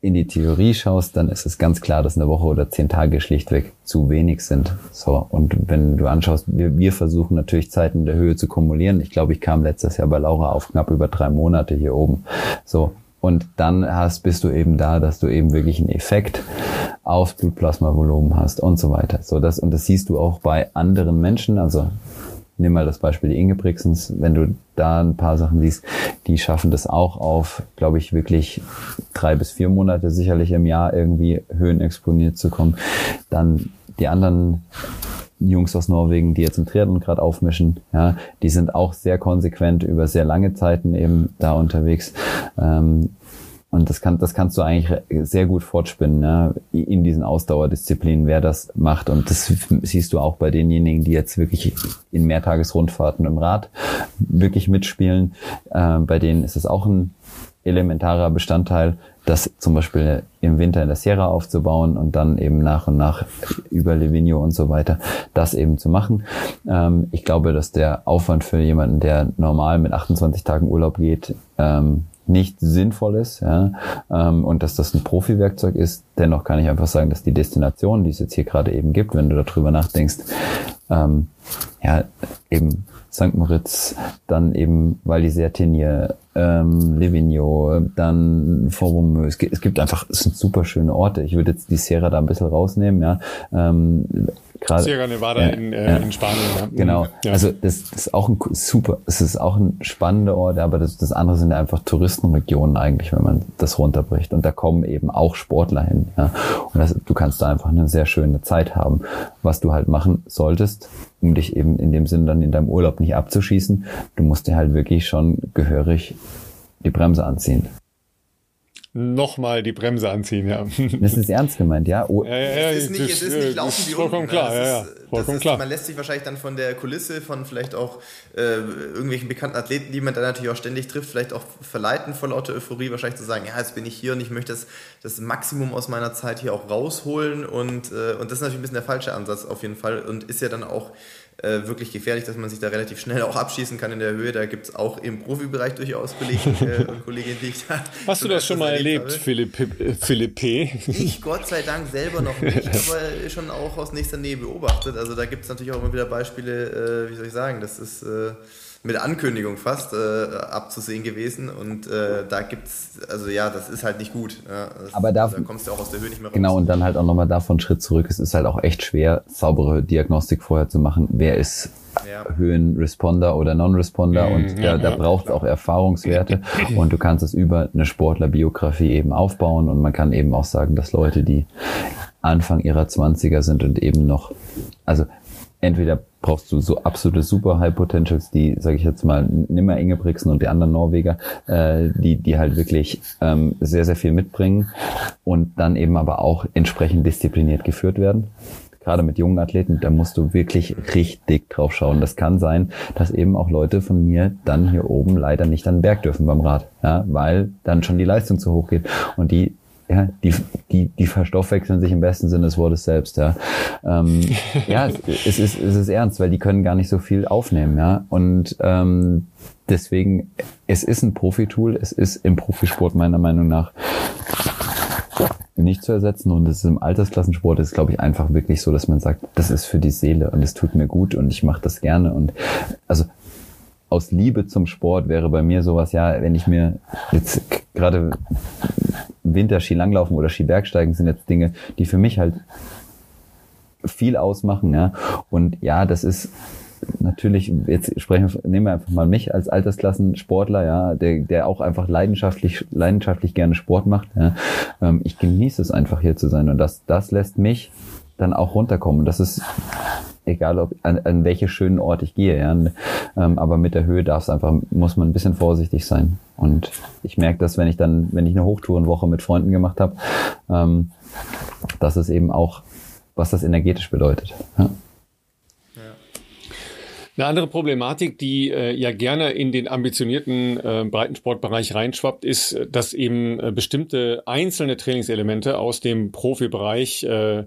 in die Theorie schaust, dann ist es ganz klar, dass eine Woche oder zehn Tage schlichtweg zu wenig sind. So. Und wenn du anschaust, wir, wir versuchen natürlich Zeiten der Höhe zu kumulieren. Ich glaube, ich kam letztes Jahr bei Laura auf knapp über drei Monate hier oben. So. Und dann hast, bist du eben da, dass du eben wirklich einen Effekt aufs Blutplasmavolumen hast und so weiter. So das, und das siehst du auch bei anderen Menschen. Also nimm mal das Beispiel die Inge Brixens, wenn du da ein paar Sachen siehst, die schaffen das auch auf, glaube ich, wirklich drei bis vier Monate sicherlich im Jahr irgendwie höhenexponiert zu kommen. Dann die anderen Jungs aus Norwegen, die jetzt im Triathlon gerade aufmischen, ja, die sind auch sehr konsequent über sehr lange Zeiten eben da unterwegs. Ähm, und das, kann, das kannst du eigentlich sehr gut fortspinnen ne? in diesen Ausdauerdisziplinen, wer das macht. Und das siehst du auch bei denjenigen, die jetzt wirklich in Mehrtagesrundfahrten im Rad wirklich mitspielen. Äh, bei denen ist es auch ein elementarer Bestandteil, das zum Beispiel im Winter in der Sierra aufzubauen und dann eben nach und nach über Livigno und so weiter das eben zu machen. Ähm, ich glaube, dass der Aufwand für jemanden, der normal mit 28 Tagen Urlaub geht, ähm, nicht sinnvoll ist ja, ähm, und dass das ein Profi-Werkzeug ist. Dennoch kann ich einfach sagen, dass die Destination, die es jetzt hier gerade eben gibt, wenn du darüber nachdenkst, ähm, ja, eben St. Moritz, dann eben Val d'Isère-Tenier, ähm, Livigno, dann Fort es, es gibt einfach, es sind super schöne Orte. Ich würde jetzt die Sierra da ein bisschen rausnehmen, ja. Ähm, Gerade, Sierra Nevada ja, in, äh, ja. in Spanien. Ja. Genau. Ja. Also das, das ist auch ein super, es ist auch ein spannender Ort, aber das, das andere sind ja einfach Touristenregionen eigentlich, wenn man das runterbricht. Und da kommen eben auch Sportler hin. Ja. Und das, du kannst da einfach eine sehr schöne Zeit haben. Was du halt machen solltest, um dich eben in dem Sinn dann in deinem Urlaub nicht abzuschießen, du musst dir halt wirklich schon gehörig die Bremse anziehen nochmal die Bremse anziehen, ja. Das ist ernst gemeint, ja? Oh. ja, ja, ja es, ist nicht, es ist nicht laufen wie vollkommen unten, klar, ja, ja, vollkommen ist, klar. Man lässt sich wahrscheinlich dann von der Kulisse, von vielleicht auch äh, irgendwelchen bekannten Athleten, die man dann natürlich auch ständig trifft, vielleicht auch verleiten vor lauter Euphorie, wahrscheinlich zu sagen, ja, jetzt bin ich hier und ich möchte das, das Maximum aus meiner Zeit hier auch rausholen und, äh, und das ist natürlich ein bisschen der falsche Ansatz auf jeden Fall und ist ja dann auch äh, wirklich gefährlich, dass man sich da relativ schnell auch abschießen kann in der Höhe. Da gibt es auch im Profibereich durchaus Kollegen [laughs] äh, und Kolleginnen, die ich da. Hast du das schon mal erlebt, Philipp, äh, Philippe? Ich Gott sei Dank selber noch nicht, [laughs] aber schon auch aus nächster Nähe beobachtet. Also da gibt es natürlich auch immer wieder Beispiele, äh, wie soll ich sagen, das ist äh, mit Ankündigung fast äh, abzusehen gewesen. Und äh, da gibt's, also ja, das ist halt nicht gut. Ja, das, Aber da, da kommst du auch aus der Höhe nicht mehr raus. Genau, und dann halt auch nochmal davon einen Schritt zurück. Es ist halt auch echt schwer, saubere Diagnostik vorher zu machen. Wer ist ja. Höhenresponder oder Non-Responder mhm, und da, da braucht es auch Erfahrungswerte [laughs] und du kannst es über eine Sportlerbiografie eben aufbauen und man kann eben auch sagen, dass Leute, die Anfang ihrer Zwanziger sind und eben noch, also entweder brauchst du so absolute super High Potentials, die, sage ich jetzt mal, nimmer Ingebrigtsen und die anderen Norweger, äh, die, die halt wirklich ähm, sehr, sehr viel mitbringen und dann eben aber auch entsprechend diszipliniert geführt werden. Gerade mit jungen Athleten, da musst du wirklich richtig drauf schauen. Das kann sein, dass eben auch Leute von mir dann hier oben leider nicht an den Berg dürfen beim Rad, ja, weil dann schon die Leistung zu hoch geht. Und die ja, die, die, die verstoffwechseln sich im besten Sinne des Wortes selbst, ja. Ähm, [laughs] ja, es, ist, es ist ernst, weil die können gar nicht so viel aufnehmen, ja. Und ähm, deswegen, es ist ein Profitool, es ist im Profisport meiner Meinung nach nicht zu ersetzen und es ist im Altersklassensport ist glaube ich einfach wirklich so, dass man sagt, das ist für die Seele und es tut mir gut und ich mache das gerne und also aus Liebe zum Sport wäre bei mir sowas, ja, wenn ich mir jetzt gerade Winter Skilanglaufen oder Skibergsteigen sind jetzt Dinge, die für mich halt viel ausmachen, ja. Und ja, das ist natürlich, jetzt sprechen nehmen wir einfach mal mich als Altersklassensportler, ja, der, der auch einfach leidenschaftlich, leidenschaftlich gerne Sport macht, ja. Ähm, ich genieße es einfach hier zu sein und das, das lässt mich dann auch runterkommen. Das ist egal ob an, an welche schönen Ort ich gehe. Ja. Ähm, aber mit der Höhe darf es einfach, muss man ein bisschen vorsichtig sein. Und ich merke das, wenn ich dann, wenn ich eine Hochtourenwoche mit Freunden gemacht habe, ähm, dass es eben auch, was das energetisch bedeutet. Ja. Eine andere Problematik, die äh, ja gerne in den ambitionierten äh, Breitensportbereich reinschwappt, ist, dass eben äh, bestimmte einzelne Trainingselemente aus dem Profibereich äh,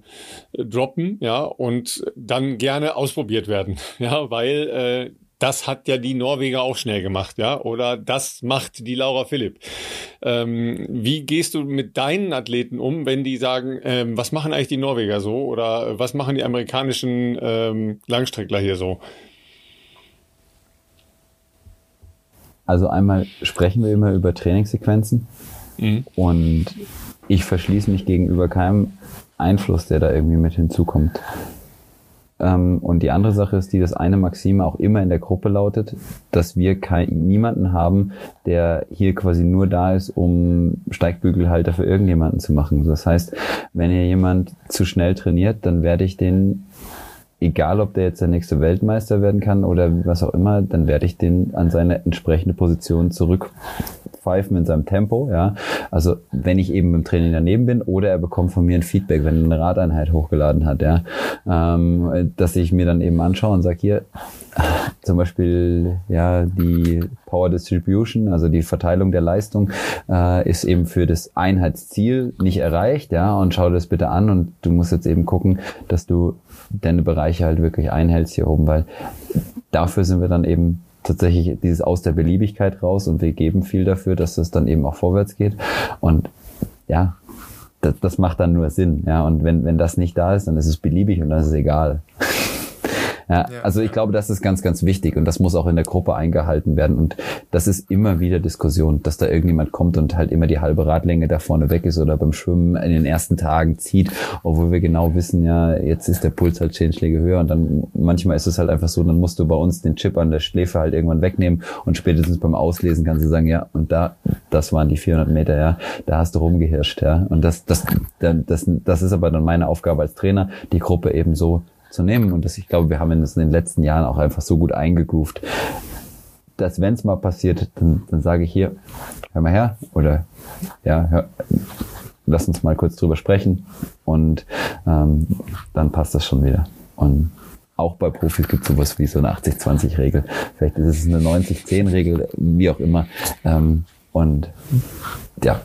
droppen, ja, und dann gerne ausprobiert werden, [laughs] ja, weil äh, das hat ja die Norweger auch schnell gemacht, ja, oder das macht die Laura Philipp. Ähm, wie gehst du mit deinen Athleten um, wenn die sagen, ähm, was machen eigentlich die Norweger so oder was machen die amerikanischen ähm, Langstreckler hier so? Also einmal sprechen wir immer über Trainingssequenzen mhm. und ich verschließe mich gegenüber keinem Einfluss, der da irgendwie mit hinzukommt. Ähm, und die andere Sache ist, die das eine Maxime auch immer in der Gruppe lautet, dass wir kein, niemanden haben, der hier quasi nur da ist, um Steigbügelhalter für irgendjemanden zu machen. Das heißt, wenn hier jemand zu schnell trainiert, dann werde ich den egal ob der jetzt der nächste Weltmeister werden kann oder was auch immer, dann werde ich den an seine entsprechende Position zurück pfeifen in seinem Tempo, ja. Also wenn ich eben im Training daneben bin oder er bekommt von mir ein Feedback, wenn er eine Radeinheit hochgeladen hat, ja, ähm, dass ich mir dann eben anschaue und sage, hier, [laughs] zum Beispiel ja die Power Distribution, also die Verteilung der Leistung, äh, ist eben für das Einheitsziel nicht erreicht, ja, und schau das bitte an und du musst jetzt eben gucken, dass du deine Bereiche halt wirklich einhältst hier oben, weil dafür sind wir dann eben tatsächlich dieses aus der Beliebigkeit raus und wir geben viel dafür, dass es dann eben auch vorwärts geht und ja, das, das macht dann nur Sinn, ja, und wenn, wenn das nicht da ist, dann ist es beliebig und dann ist es egal. Ja, also ich glaube, das ist ganz, ganz wichtig und das muss auch in der Gruppe eingehalten werden. Und das ist immer wieder Diskussion, dass da irgendjemand kommt und halt immer die halbe Radlänge da vorne weg ist oder beim Schwimmen in den ersten Tagen zieht, obwohl wir genau wissen, ja, jetzt ist der Puls halt zehn Schläge höher und dann manchmal ist es halt einfach so, dann musst du bei uns den Chip an der Schläfe halt irgendwann wegnehmen und spätestens beim Auslesen kannst du sagen, ja, und da, das waren die 400 Meter, ja, da hast du rumgehirscht, ja. Und das, das, das, das ist aber dann meine Aufgabe als Trainer, die Gruppe eben so zu nehmen. Und das, ich glaube, wir haben es in den letzten Jahren auch einfach so gut eingegroovt, dass wenn es mal passiert, dann, dann sage ich hier, hör mal her, oder ja, hör, lass uns mal kurz drüber sprechen und ähm, dann passt das schon wieder. Und auch bei Profis gibt es sowas wie so eine 80-20-Regel. Vielleicht ist es eine 90-10-Regel, wie auch immer. Ähm, und ja,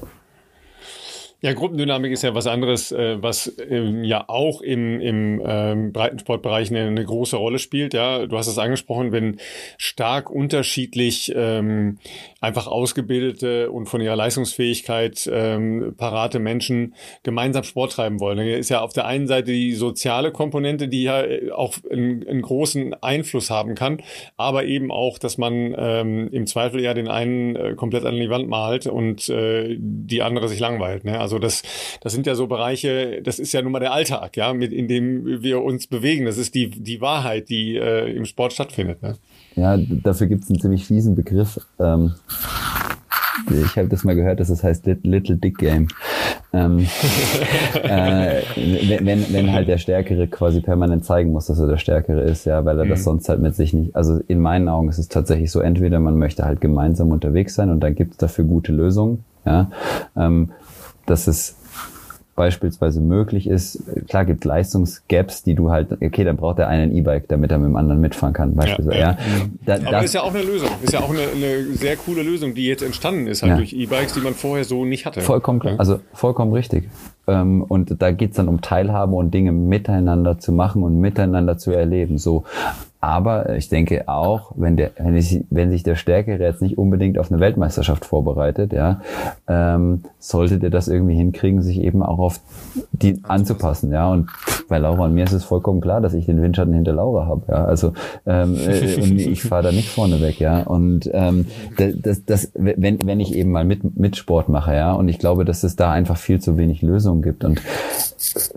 ja, Gruppendynamik ist ja was anderes, äh, was ähm, ja auch im, im ähm, Breitensportbereich eine, eine, große Rolle spielt. Ja, du hast es angesprochen, wenn stark unterschiedlich ähm, einfach ausgebildete und von ihrer Leistungsfähigkeit ähm, parate Menschen gemeinsam Sport treiben wollen. Da ist ja auf der einen Seite die soziale Komponente, die ja äh, auch einen, einen großen Einfluss haben kann, aber eben auch, dass man ähm, im Zweifel ja den einen äh, komplett an die Wand malt und äh, die andere sich langweilt. Ne? Also das, das sind ja so Bereiche, das ist ja nun mal der Alltag, ja, mit in dem wir uns bewegen. Das ist die, die Wahrheit, die äh, im Sport stattfindet. Ne? Ja, dafür gibt es einen ziemlich fiesen Begriff. Ähm, ich habe das mal gehört, dass es das heißt Little Dick Game. Ähm, [laughs] äh, wenn, wenn halt der Stärkere quasi permanent zeigen muss, dass er der Stärkere ist, ja, weil er mhm. das sonst halt mit sich nicht, also in meinen Augen ist es tatsächlich so, entweder man möchte halt gemeinsam unterwegs sein und dann gibt es dafür gute Lösungen, ja, ähm, dass es beispielsweise möglich ist, klar gibt Leistungsgaps, die du halt, okay, dann braucht er einen E-Bike, damit er mit dem anderen mitfahren kann, beispielsweise. Ja, ja. Da, Aber das ist ja auch eine Lösung. Ist ja auch eine, eine sehr coole Lösung, die jetzt entstanden ist halt ja. durch E-Bikes, die man vorher so nicht hatte. Vollkommen klar. Also vollkommen richtig. Ähm, und da geht's dann um Teilhabe und Dinge miteinander zu machen und miteinander zu erleben. So aber ich denke auch, wenn der, wenn, ich, wenn sich der Stärkere jetzt nicht unbedingt auf eine Weltmeisterschaft vorbereitet, ja, ähm, sollte der das irgendwie hinkriegen, sich eben auch auf die anzupassen, ja. Und bei Laura und mir ist es vollkommen klar, dass ich den Windschatten hinter Laura habe, ja. Also ähm, äh, und ich fahre da nicht vorne weg, ja. Und ähm, das, das, wenn, wenn ich eben mal mit, mit Sport mache, ja, und ich glaube, dass es da einfach viel zu wenig Lösungen gibt. Und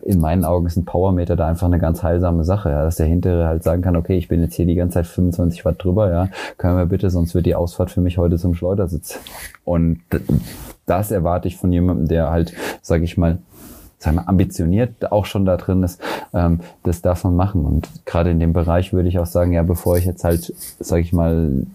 in meinen Augen ist ein Powermeter da einfach eine ganz heilsame Sache, ja, dass der hintere halt sagen kann, okay, ich bin jetzt hier die ganze Zeit 25 Watt drüber, ja, können wir bitte, sonst wird die Ausfahrt für mich heute zum Schleudersitz. Und das erwarte ich von jemandem, der halt, sage ich mal, sagen wir, ambitioniert auch schon da drin ist, ähm, das darf man machen. Und gerade in dem Bereich würde ich auch sagen, ja, bevor ich jetzt halt, sage ich mal,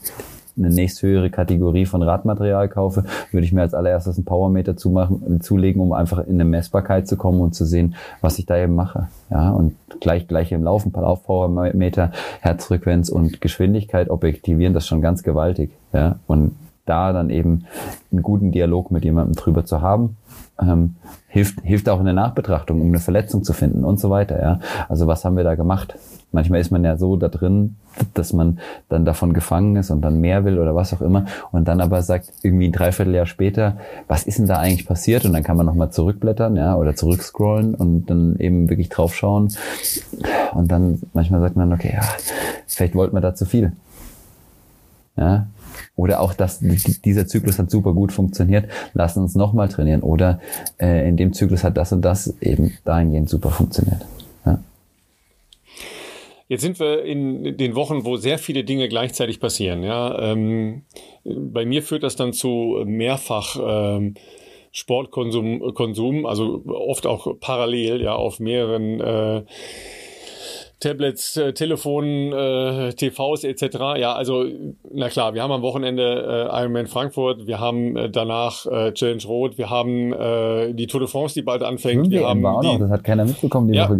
eine nächsthöhere Kategorie von Radmaterial kaufe, würde ich mir als allererstes einen Powermeter zumachen, zulegen, um einfach in eine Messbarkeit zu kommen und zu sehen, was ich da eben mache. Ja, und gleich, gleich im Laufen, Laufpowermeter, Herzfrequenz und Geschwindigkeit objektivieren, das schon ganz gewaltig. Ja, und da dann eben einen guten Dialog mit jemandem drüber zu haben, ähm, hilft, hilft auch in der Nachbetrachtung, um eine Verletzung zu finden und so weiter. Ja, also was haben wir da gemacht? Manchmal ist man ja so da drin, dass man dann davon gefangen ist und dann mehr will oder was auch immer und dann aber sagt irgendwie ein Dreivierteljahr später, was ist denn da eigentlich passiert? Und dann kann man nochmal zurückblättern, ja, oder zurückscrollen und dann eben wirklich draufschauen und dann manchmal sagt man, okay, ja, vielleicht wollten wir da zu viel. Ja, oder auch, dass dieser Zyklus hat super gut funktioniert, lassen uns nochmal trainieren. Oder äh, in dem Zyklus hat das und das eben dahingehend super funktioniert. Jetzt sind wir in den Wochen, wo sehr viele Dinge gleichzeitig passieren. Ja, ähm, bei mir führt das dann zu mehrfach ähm, Sportkonsum, Konsum, also oft auch parallel, ja, auf mehreren äh, Tablets, äh, Telefon, äh, TVs etc. Ja, also na klar, wir haben am Wochenende äh, Ironman Frankfurt, wir haben äh, danach äh, Challenge Rot, wir haben äh, die Tour de France, die bald anfängt. Wir haben war auch die, noch, das hat keiner mitbekommen die Ja. Woche.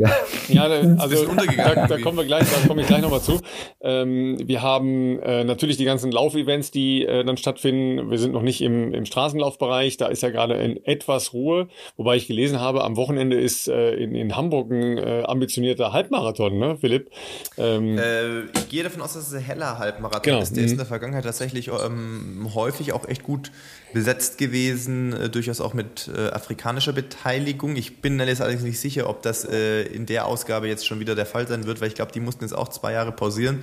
ja, da- [laughs] also da, da kommen wir gleich, da komme ich gleich nochmal zu. Ähm, wir haben äh, natürlich die ganzen Laufevents, die äh, dann stattfinden. Wir sind noch nicht im, im Straßenlaufbereich, da ist ja gerade in etwas Ruhe, wobei ich gelesen habe, am Wochenende ist äh, in, in Hamburg ein äh, ambitionierter Halbmarathon, ne, Philipp? Ähm, Äh, ich gehe davon aus, dass es ein heller Halbmarathon Genau. ist. Der ist Mhm. in der Vergangenheit tatsächlich ähm, häufig auch echt gut besetzt gewesen, äh, durchaus auch mit äh, afrikanischer Beteiligung. Ich bin jetzt allerdings nicht sicher, ob das äh, in der Ausgabe jetzt schon wieder der Fall sein wird, weil ich glaube, die mussten jetzt auch zwei Jahre pausieren.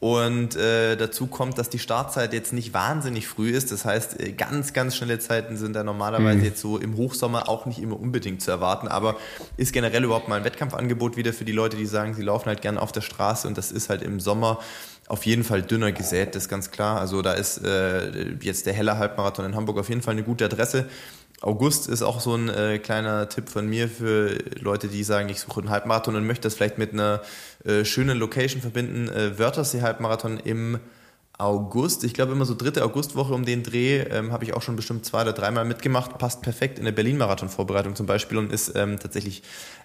Und äh, dazu kommt, dass die Startzeit jetzt nicht wahnsinnig früh ist. Das heißt, äh, ganz, ganz schnelle Zeiten sind da normalerweise jetzt so im Hochsommer auch nicht immer unbedingt zu erwarten. Aber ist generell überhaupt mal ein Wettkampfangebot wieder für die Leute, die sagen, sie laufen halt gerne auf der Straße und das ist halt im Sommer auf jeden Fall dünner gesät, das ist ganz klar. Also da ist äh, jetzt der helle Halbmarathon in Hamburg auf jeden Fall eine gute Adresse. August ist auch so ein äh, kleiner Tipp von mir für Leute, die sagen, ich suche einen Halbmarathon und möchte das vielleicht mit einer äh, schönen Location verbinden. Äh, Wörthersee Halbmarathon im August. Ich glaube immer so dritte Augustwoche um den Dreh ähm, habe ich auch schon bestimmt zwei oder dreimal mitgemacht. Passt perfekt in eine Berlin-Marathon-Vorbereitung zum Beispiel und ist ähm, tatsächlich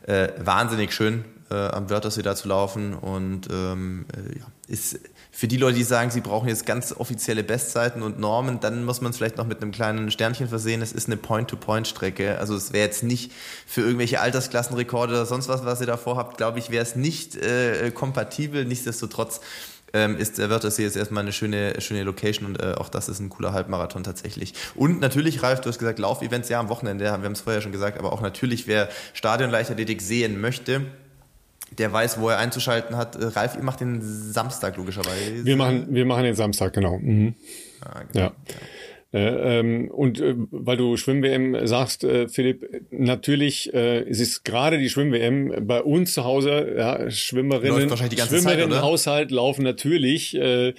äh, wahnsinnig schön äh, am Wörthersee da zu laufen und ähm, äh, ja, ist für die Leute, die sagen, sie brauchen jetzt ganz offizielle Bestzeiten und Normen, dann muss man es vielleicht noch mit einem kleinen Sternchen versehen. Es ist eine Point-to-Point-Strecke. Also es wäre jetzt nicht für irgendwelche Altersklassenrekorde oder sonst was, was ihr davor habt, glaube ich, wäre es nicht äh, kompatibel. Nichtsdestotrotz ähm, ist der Wörthersee jetzt erstmal eine schöne, schöne Location und äh, auch das ist ein cooler Halbmarathon tatsächlich. Und natürlich, Ralf, du hast gesagt, Laufevents, ja, am Wochenende, wir haben es vorher schon gesagt, aber auch natürlich, wer Stadionleichtathletik sehen möchte, der weiß, wo er einzuschalten hat. Äh, Ralf, ihr macht den Samstag logischerweise. wir machen, wir machen den Samstag, genau. Mhm. Ah, genau. Ja. Äh, und äh, weil du Schwimm-WM sagst, äh, Philipp, natürlich äh, es ist gerade die Schwimm-WM bei uns zu Hause, ja, Schwimmerinnen, Läuft wahrscheinlich die ganze Zeit, Schwimmerinnen oder? Haushalt laufen natürlich äh,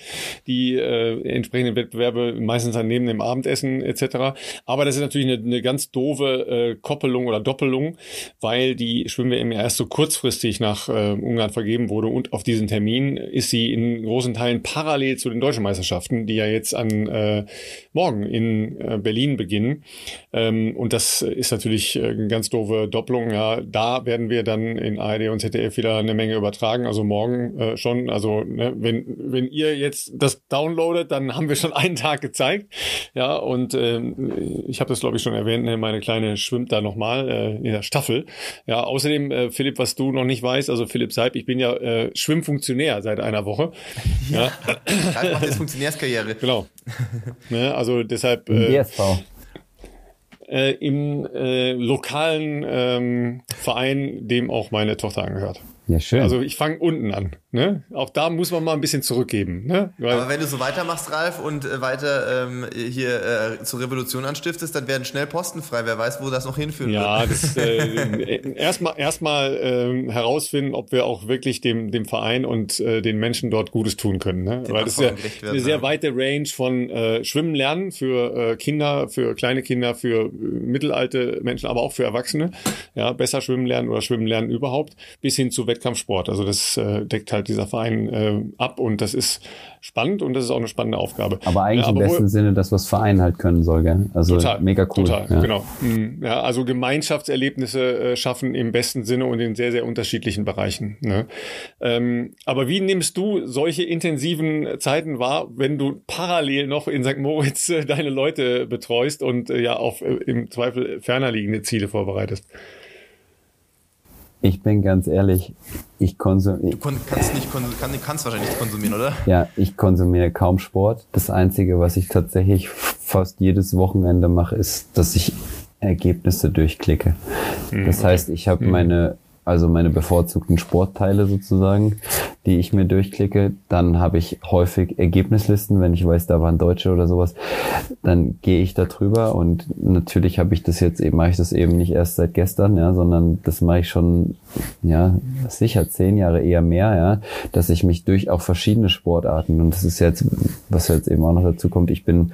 die äh, entsprechenden Wettbewerbe meistens dann neben dem Abendessen etc. Aber das ist natürlich eine, eine ganz doofe äh, Koppelung oder Doppelung, weil die Schwimm-WM ja erst so kurzfristig nach äh, Ungarn vergeben wurde und auf diesen Termin ist sie in großen Teilen parallel zu den deutschen Meisterschaften, die ja jetzt an äh, morgen in äh, Berlin beginnen. Ähm, und das ist natürlich äh, eine ganz doofe Doppelung. Ja, da werden wir dann in ARD und ZDF wieder eine Menge übertragen. Also morgen äh, schon. Also ne, wenn wenn ihr jetzt das downloadet, dann haben wir schon einen Tag gezeigt. Ja, und ähm, ich habe das glaube ich schon erwähnt. Ne, meine kleine schwimmt da nochmal äh, in der Staffel. Ja, außerdem äh, Philipp, was du noch nicht weißt, also Philipp Seib, ich bin ja äh, Schwimmfunktionär seit einer Woche. Ja, [laughs] Ralf macht jetzt Funktionärskarriere. genau. ne, also deshalb Im äh, DSV. äh, im äh, lokalen ähm, Verein, dem auch meine Tochter angehört. Ja, schön. Also ich fange unten an. Ne? Auch da muss man mal ein bisschen zurückgeben. Ne? Weil, Aber wenn du so weitermachst, Ralf, und äh, weiter ähm, hier äh, zur Revolution anstiftest, dann werden schnell Posten frei. Wer weiß, wo das noch hinführen ja, wird. das äh, [laughs] erstmal erstmal ähm, herausfinden, ob wir auch wirklich dem dem Verein und äh, den Menschen dort Gutes tun können. Ne? Weil das ist ja werden, eine sehr ja. weite Range von äh, Schwimmen lernen für äh, Kinder, für kleine Kinder, für äh, mittelalte Menschen, aber auch für Erwachsene. Ja, besser schwimmen lernen oder schwimmen lernen überhaupt, bis hin zu Wettkampfsport. Also das äh, deckt halt dieser Verein äh, ab und das ist spannend und das ist auch eine spannende Aufgabe. aber eigentlich ja, im aber wo- besten Sinne das, was Verein halt können soll, gell? Also Total, mega cool. Total, ja. genau. Mhm. Ja, also Gemeinschaftserlebnisse äh, schaffen im besten Sinne und in sehr, sehr unterschiedlichen Bereichen. Ne? Ähm, aber wie nimmst du solche intensiven Zeiten wahr, wenn du parallel noch in St. Moritz äh, deine Leute betreust und äh, ja auf äh, im Zweifel ferner liegende Ziele vorbereitest? Ich bin ganz ehrlich, ich konsumiere, Kon kannst, nicht kon kann, kannst wahrscheinlich nicht konsumieren, oder? ja, ich konsumiere kaum Sport. Das Einzige, was ich tatsächlich fast jedes Wochenende mache, ist, dass ich Ergebnisse durchklicke. Das heißt, ich habe meine, also meine bevorzugten Sportteile sozusagen, die ich mir durchklicke. Dann habe ich häufig Ergebnislisten, wenn ich weiß, da waren Deutsche oder sowas. Dann gehe ich da drüber und natürlich habe ich das jetzt eben, mache ich das eben nicht erst seit gestern, ja, sondern das mache ich schon, ja, sicher zehn Jahre eher mehr, ja, dass ich mich durch auch verschiedene Sportarten und das ist jetzt, was jetzt eben auch noch dazu kommt, ich bin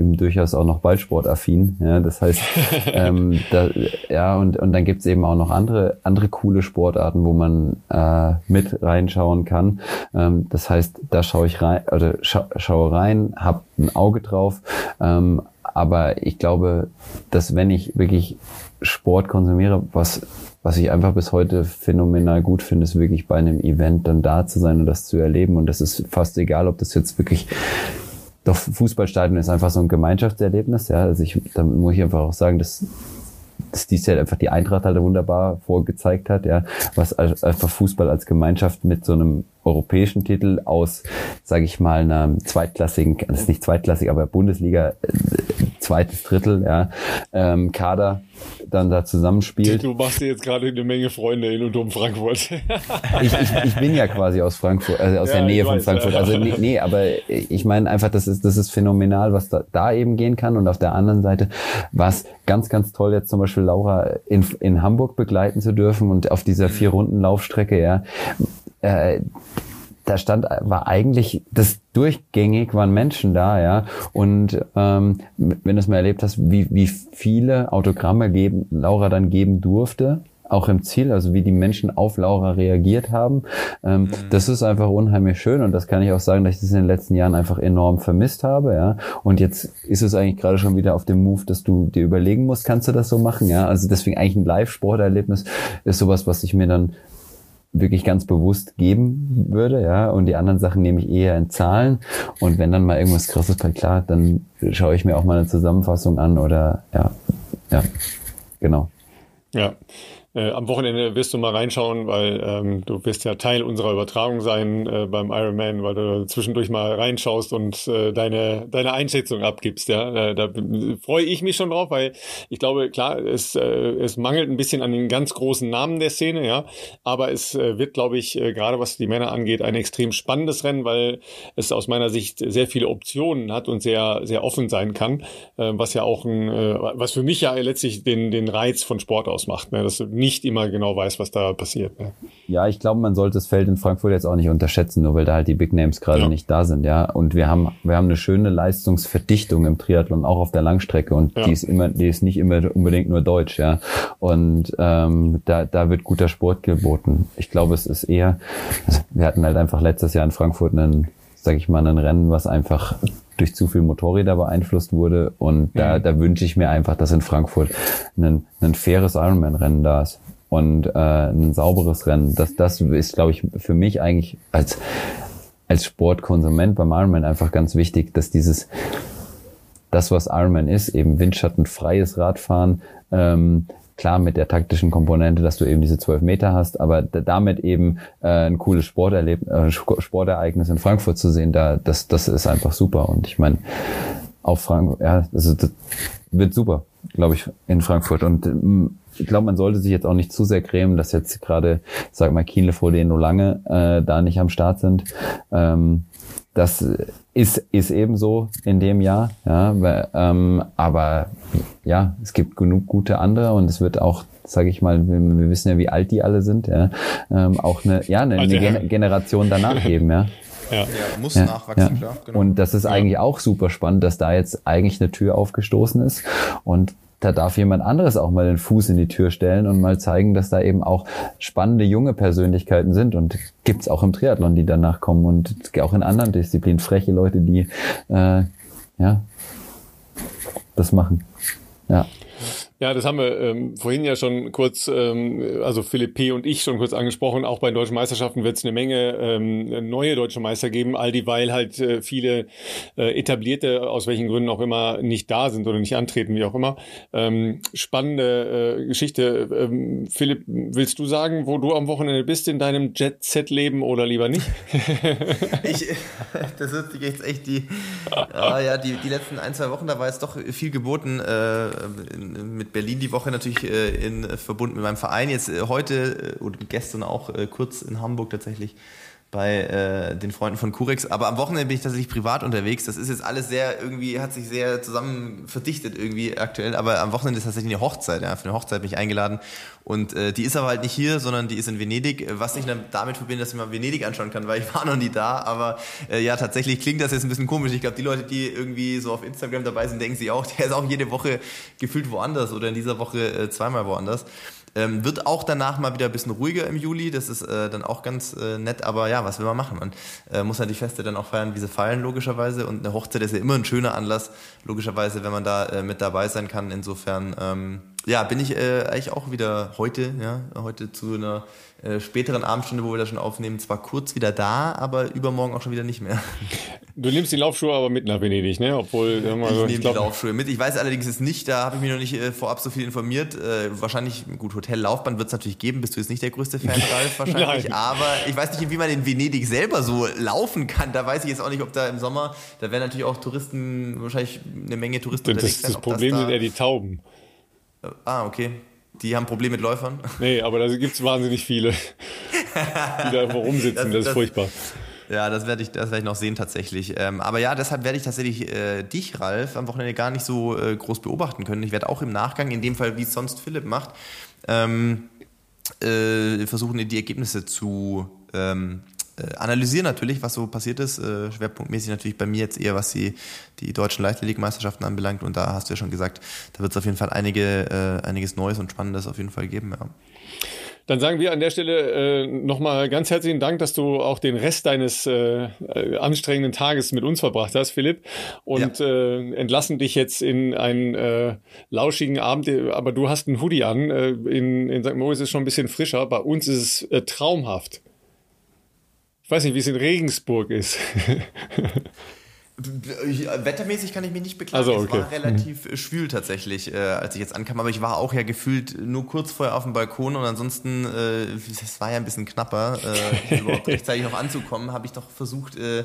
eben durchaus auch noch Ballsportaffin. Ja, das heißt, [laughs] ähm, da, ja, und, und dann gibt's eben auch noch andere, andere coole Sportarten, wo man äh, mit reinschauen kann. Ähm, das heißt, da schaue ich rein, oder scha schaue rein, habe ein Auge drauf. Ähm, aber ich glaube, dass wenn ich wirklich Sport konsumiere, was, was ich einfach bis heute phänomenal gut finde, ist wirklich bei einem Event dann da zu sein und das zu erleben. Und das ist fast egal, ob das jetzt wirklich doch Fußballstadion ist einfach so ein Gemeinschaftserlebnis, ja. Also ich, da muss ich einfach auch sagen, dass dass dies Jahr einfach die Eintracht halt wunderbar vorgezeigt hat, ja, was einfach Fußball als Gemeinschaft mit so einem europäischen Titel aus, sage ich mal, einer zweitklassigen, das ist nicht zweitklassig, aber Bundesliga äh, zweites Drittel, ja, ähm, Kader dann da zusammenspielt. Du machst dir jetzt gerade eine Menge Freunde in und um Frankfurt. [laughs] ich, ich, ich bin ja quasi aus Frankfurt, also aus ja, der Nähe von weiß, Frankfurt. Ja. Also nee, nee, aber ich meine einfach, das ist, das ist phänomenal, was da, da eben gehen kann. Und auf der anderen Seite was ganz, ganz toll, jetzt zum Beispiel Laura in, in Hamburg begleiten zu dürfen und auf dieser vier Runden Laufstrecke, ja. Äh, da stand, war eigentlich das durchgängig waren Menschen da, ja. Und ähm, wenn du es mal erlebt hast, wie, wie viele Autogramme geben, Laura dann geben durfte, auch im Ziel, also wie die Menschen auf Laura reagiert haben. Ähm, mhm. Das ist einfach unheimlich schön und das kann ich auch sagen, dass ich das in den letzten Jahren einfach enorm vermisst habe, ja. Und jetzt ist es eigentlich gerade schon wieder auf dem Move, dass du dir überlegen musst, kannst du das so machen, ja. Also deswegen eigentlich ein Live-Sporterlebnis ist sowas, was ich mir dann wirklich ganz bewusst geben würde, ja, und die anderen Sachen nehme ich eher in Zahlen. Und wenn dann mal irgendwas krasses bei klar, dann schaue ich mir auch mal eine Zusammenfassung an oder ja, ja, genau. Ja, äh, am Wochenende wirst du mal reinschauen, weil ähm, du wirst ja Teil unserer Übertragung sein äh, beim Ironman, weil du zwischendurch mal reinschaust und äh, deine deine Einschätzung abgibst. Ja, äh, da freue ich mich schon drauf, weil ich glaube, klar, es äh, es mangelt ein bisschen an den ganz großen Namen der Szene, ja, aber es äh, wird, glaube ich, äh, gerade was die Männer angeht, ein extrem spannendes Rennen, weil es aus meiner Sicht sehr viele Optionen hat und sehr sehr offen sein kann, äh, was ja auch ein, äh, was für mich ja letztlich den den Reiz von Sport ausmacht. Ne? Das nicht immer genau weiß, was da passiert. Ne? Ja, ich glaube, man sollte das Feld in Frankfurt jetzt auch nicht unterschätzen, nur weil da halt die Big Names gerade ja. nicht da sind, ja. Und wir haben, wir haben eine schöne Leistungsverdichtung im Triathlon, auch auf der Langstrecke. Und ja. die ist immer, die ist nicht immer unbedingt nur deutsch, ja. Und ähm, da, da wird guter Sport geboten. Ich glaube, es ist eher, also wir hatten halt einfach letztes Jahr in Frankfurt einen, sag ich mal, ein Rennen, was einfach durch zu viel Motorräder beeinflusst wurde. Und da, mhm. da wünsche ich mir einfach, dass in Frankfurt ein, ein faires Ironman-Rennen da ist und äh, ein sauberes Rennen. Das, das ist, glaube ich, für mich eigentlich als, als Sportkonsument beim Ironman einfach ganz wichtig, dass dieses das, was Ironman ist, eben windschattenfreies Radfahren, ähm, klar mit der taktischen Komponente, dass du eben diese zwölf Meter hast, aber damit eben äh, ein cooles Sporterleb äh, Sportereignis in Frankfurt zu sehen, da das das ist einfach super und ich meine auf Frankfurt, ja, das, das wird super, glaube ich, in Frankfurt und ähm, ich glaube, man sollte sich jetzt auch nicht zu sehr grämen, dass jetzt gerade, sag mal, denen nur lange äh, da nicht am Start sind. Ähm, das ist, ist eben so in dem Jahr, ja, weil, ähm, aber ja, es gibt genug gute andere und es wird auch, sage ich mal, wir, wir, wissen ja, wie alt die alle sind, ja, ähm, auch eine, ja, eine, eine Gen Generation danach [laughs] geben, ja. Ja. ja, muss ja, nachwachsen, ja. klar. Genau. Und das ist eigentlich auch super spannend, dass da jetzt eigentlich eine Tür aufgestoßen ist und da darf jemand anderes auch mal den Fuß in die Tür stellen und mal zeigen, dass da eben auch spannende junge Persönlichkeiten sind und gibt's auch im Triathlon, die danach kommen und auch in anderen Disziplinen freche Leute, die äh, ja das machen. Ja. Ja, das haben wir ähm, vorhin ja schon kurz, ähm, also Philipp P. und ich schon kurz angesprochen. Auch bei den deutschen Meisterschaften wird es eine Menge ähm, neue deutsche Meister geben, all dieweil halt äh, viele äh, etablierte, aus welchen Gründen auch immer, nicht da sind oder nicht antreten, wie auch immer. Ähm, spannende äh, Geschichte. Ähm, Philipp, willst du sagen, wo du am Wochenende bist in deinem Jet-Set-Leben oder lieber nicht? [laughs] ich, [laughs] das ist jetzt echt die, ah, ja, die, die letzten ein, zwei Wochen, da war jetzt doch viel geboten äh, mit Berlin die Woche natürlich äh, in, äh, verbunden mit meinem Verein. Jetzt äh, heute oder gestern auch kurz in Hamburg tatsächlich bei äh, den Freunden von Curex. Aber am Wochenende bin ich tatsächlich privat unterwegs. Das ist jetzt alles sehr irgendwie, hat sich sehr zusammen verdichtet irgendwie aktuell. Aber am Wochenende ist tatsächlich eine Hochzeit. Ja. Für eine Hochzeit bin ich eingeladen. Und äh, die ist aber halt nicht hier, sondern die ist in Venedig. Was ich damit verbinde, dass ich mal Venedig anschauen kann, weil ich war noch nie da. Aber äh, ja, tatsächlich klingt das jetzt ein bisschen komisch. Ich glaube, die Leute, die irgendwie so auf Instagram dabei sind, denken sich auch, der ist auch jede Woche gefühlt woanders oder in dieser Woche äh, zweimal woanders. Ähm, wird auch danach mal wieder ein bisschen ruhiger im Juli. Das ist äh, dann auch ganz äh, nett. Aber ja, was will man machen? Man äh, muss ja die Feste dann auch feiern, wie sie fallen, logischerweise. Und eine Hochzeit ist ja immer ein schöner Anlass, logischerweise, wenn man da äh, mit dabei sein kann. Insofern, ähm, ja, bin ich äh, eigentlich auch wieder heute, ja, heute zu einer äh, späteren Abendstunde, wo wir das schon aufnehmen, zwar kurz wieder da, aber übermorgen auch schon wieder nicht mehr. Du nimmst die Laufschuhe aber mit nach Venedig, ne? Obwohl, ich nehme die Laufschuhe mit. Ich weiß allerdings es nicht, da habe ich mich noch nicht äh, vorab so viel informiert. Äh, wahrscheinlich, gut, Hotel Laufbahn wird es natürlich geben, bist du jetzt nicht der größte Fan, [laughs] Ralf, wahrscheinlich. aber ich weiß nicht, wie man in Venedig selber so laufen kann. Da weiß ich jetzt auch nicht, ob da im Sommer, da werden natürlich auch Touristen, wahrscheinlich eine Menge Touristen das, unterwegs sein. Das Problem das da, sind eher die Tauben. Ah, okay. Die haben Probleme mit Läufern? [laughs] Nee, aber da gibt es wahnsinnig viele, die da einfach rumsitzen. Das, das ist das, furchtbar. Ja, das werde ich, das werde ich noch sehen tatsächlich. Ähm, aber ja, deshalb werde ich tatsächlich äh, dich, Ralf, am Wochenende gar nicht so äh, groß beobachten können. Ich werde auch im Nachgang, in dem Fall, wie es sonst Philipp macht, ähm, äh, versuchen, die Ergebnisse zu ähm, äh, analysieren natürlich, was so passiert ist. Äh, schwerpunktmäßig natürlich bei mir jetzt eher, was die, die deutschen Leichtathletik-Meisterschaften anbelangt. Und da hast du ja schon gesagt, da wird es auf jeden Fall einige, äh, einiges Neues und Spannendes auf jeden Fall geben. Ja. Dann sagen wir an der Stelle äh, nochmal ganz herzlichen Dank, dass du auch den Rest deines äh, äh, anstrengenden Tages mit uns verbracht hast, Philipp. Und ja. äh, entlassen dich jetzt in einen äh, lauschigen Abend. Aber du hast einen Hoodie an. Äh, in, in St. Moritz ist es schon ein bisschen frischer. Bei uns ist es äh, traumhaft. Ich weiß nicht, wie es in Regensburg ist. Wettermäßig kann ich mich nicht beklagen. Also, okay. Es war relativ mhm. schwül tatsächlich, äh, als ich jetzt ankam. Aber ich war auch ja gefühlt nur kurz vorher auf dem Balkon und ansonsten, äh, es war ja ein bisschen knapper, äh, [laughs] überhaupt rechtzeitig noch anzukommen, habe ich doch versucht, äh,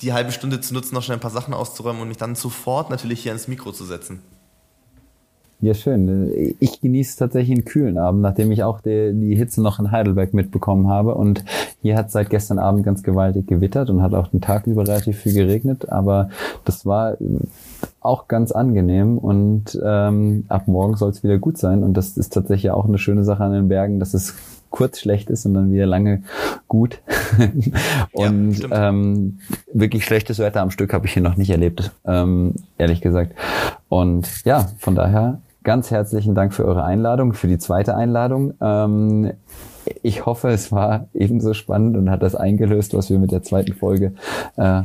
die halbe Stunde zu nutzen, noch schnell ein paar Sachen auszuräumen und mich dann sofort natürlich hier ins Mikro zu setzen. Ja, schön. Ich genieße tatsächlich einen kühlen Abend, nachdem ich auch die, die Hitze noch in Heidelberg mitbekommen habe. Und hier hat seit gestern Abend ganz gewaltig gewittert und hat auch den Tag über relativ viel geregnet. Aber das war auch ganz angenehm und ähm, ab morgen soll es wieder gut sein. Und das ist tatsächlich auch eine schöne Sache an den Bergen, dass es kurz schlecht ist und dann wieder lange gut. [laughs] und ja, ähm, wirklich schlechtes Wetter am Stück habe ich hier noch nicht erlebt, ähm, ehrlich gesagt. Und ja, von daher ganz herzlichen Dank für eure Einladung, für die zweite Einladung. Ähm, ich hoffe, es war ebenso spannend und hat das eingelöst, was wir mit der zweiten Folge äh,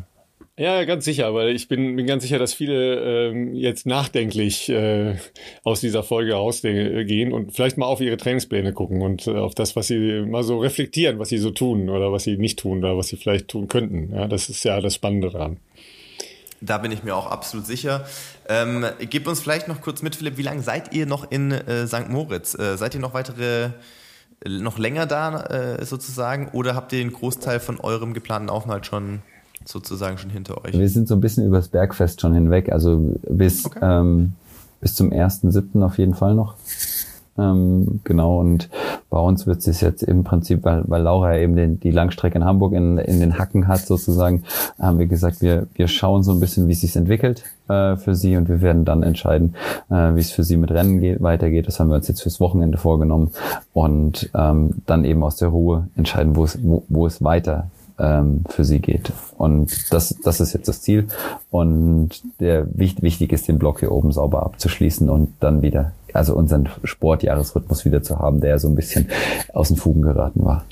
ja, ganz sicher, weil ich bin, bin ganz sicher, dass viele ähm, jetzt nachdenklich äh, aus dieser Folge rausgehen und vielleicht mal auf ihre Trainingspläne gucken und äh, auf das, was sie mal so reflektieren, was sie so tun oder was sie nicht tun oder was sie vielleicht tun könnten. Ja, das ist ja das Spannende daran. Da bin ich mir auch absolut sicher. Ähm, gib uns vielleicht noch kurz mit, Philipp, wie lange seid ihr noch in äh, St. Moritz? Äh, seid ihr noch weitere, äh, noch länger da äh, sozusagen oder habt ihr den Großteil von eurem geplanten Aufenthalt schon sozusagen schon hinter euch? Wir sind so ein bisschen übers Bergfest schon hinweg, also bis, okay. ähm, bis zum 1.7. auf jeden Fall noch. Ähm, genau, und bei uns wird es jetzt im Prinzip, weil, weil Laura eben den, die Langstrecke in Hamburg in, in den Hacken hat sozusagen, haben wir gesagt, wir, wir schauen so ein bisschen, wie es sich entwickelt äh, für sie und wir werden dann entscheiden, äh, wie es für sie mit Rennen geht, weitergeht. Das haben wir uns jetzt fürs Wochenende vorgenommen und ähm, dann eben aus der Ruhe entscheiden, wo es, wo, wo es weiter ähm, für sie geht. Und das, das ist jetzt das Ziel. Und der wichtig ist, den Block hier oben sauber abzuschließen und dann wieder, also unseren Sportjahresrhythmus wieder zu haben, der so ein bisschen aus den Fugen geraten war.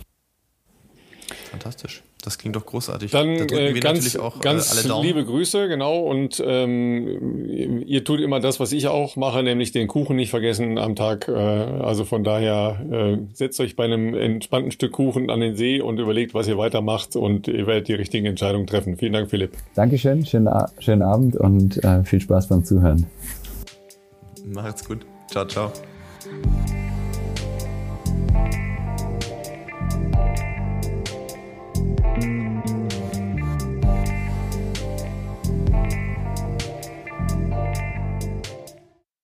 Fantastisch. Das klingt doch großartig. Dann äh, ganz, auch, äh, ganz äh, liebe Grüße, genau. Und ähm, ihr tut immer das, was ich auch mache, nämlich den Kuchen nicht vergessen am Tag. Äh, also von daher äh, setzt euch bei einem entspannten Stück Kuchen an den See und überlegt, was ihr weitermacht und ihr werdet die richtigen Entscheidungen treffen. Vielen Dank, Philipp. Dankeschön, schönen, schönen Abend und äh, viel Spaß beim Zuhören. Macht's gut. Ciao, ciao.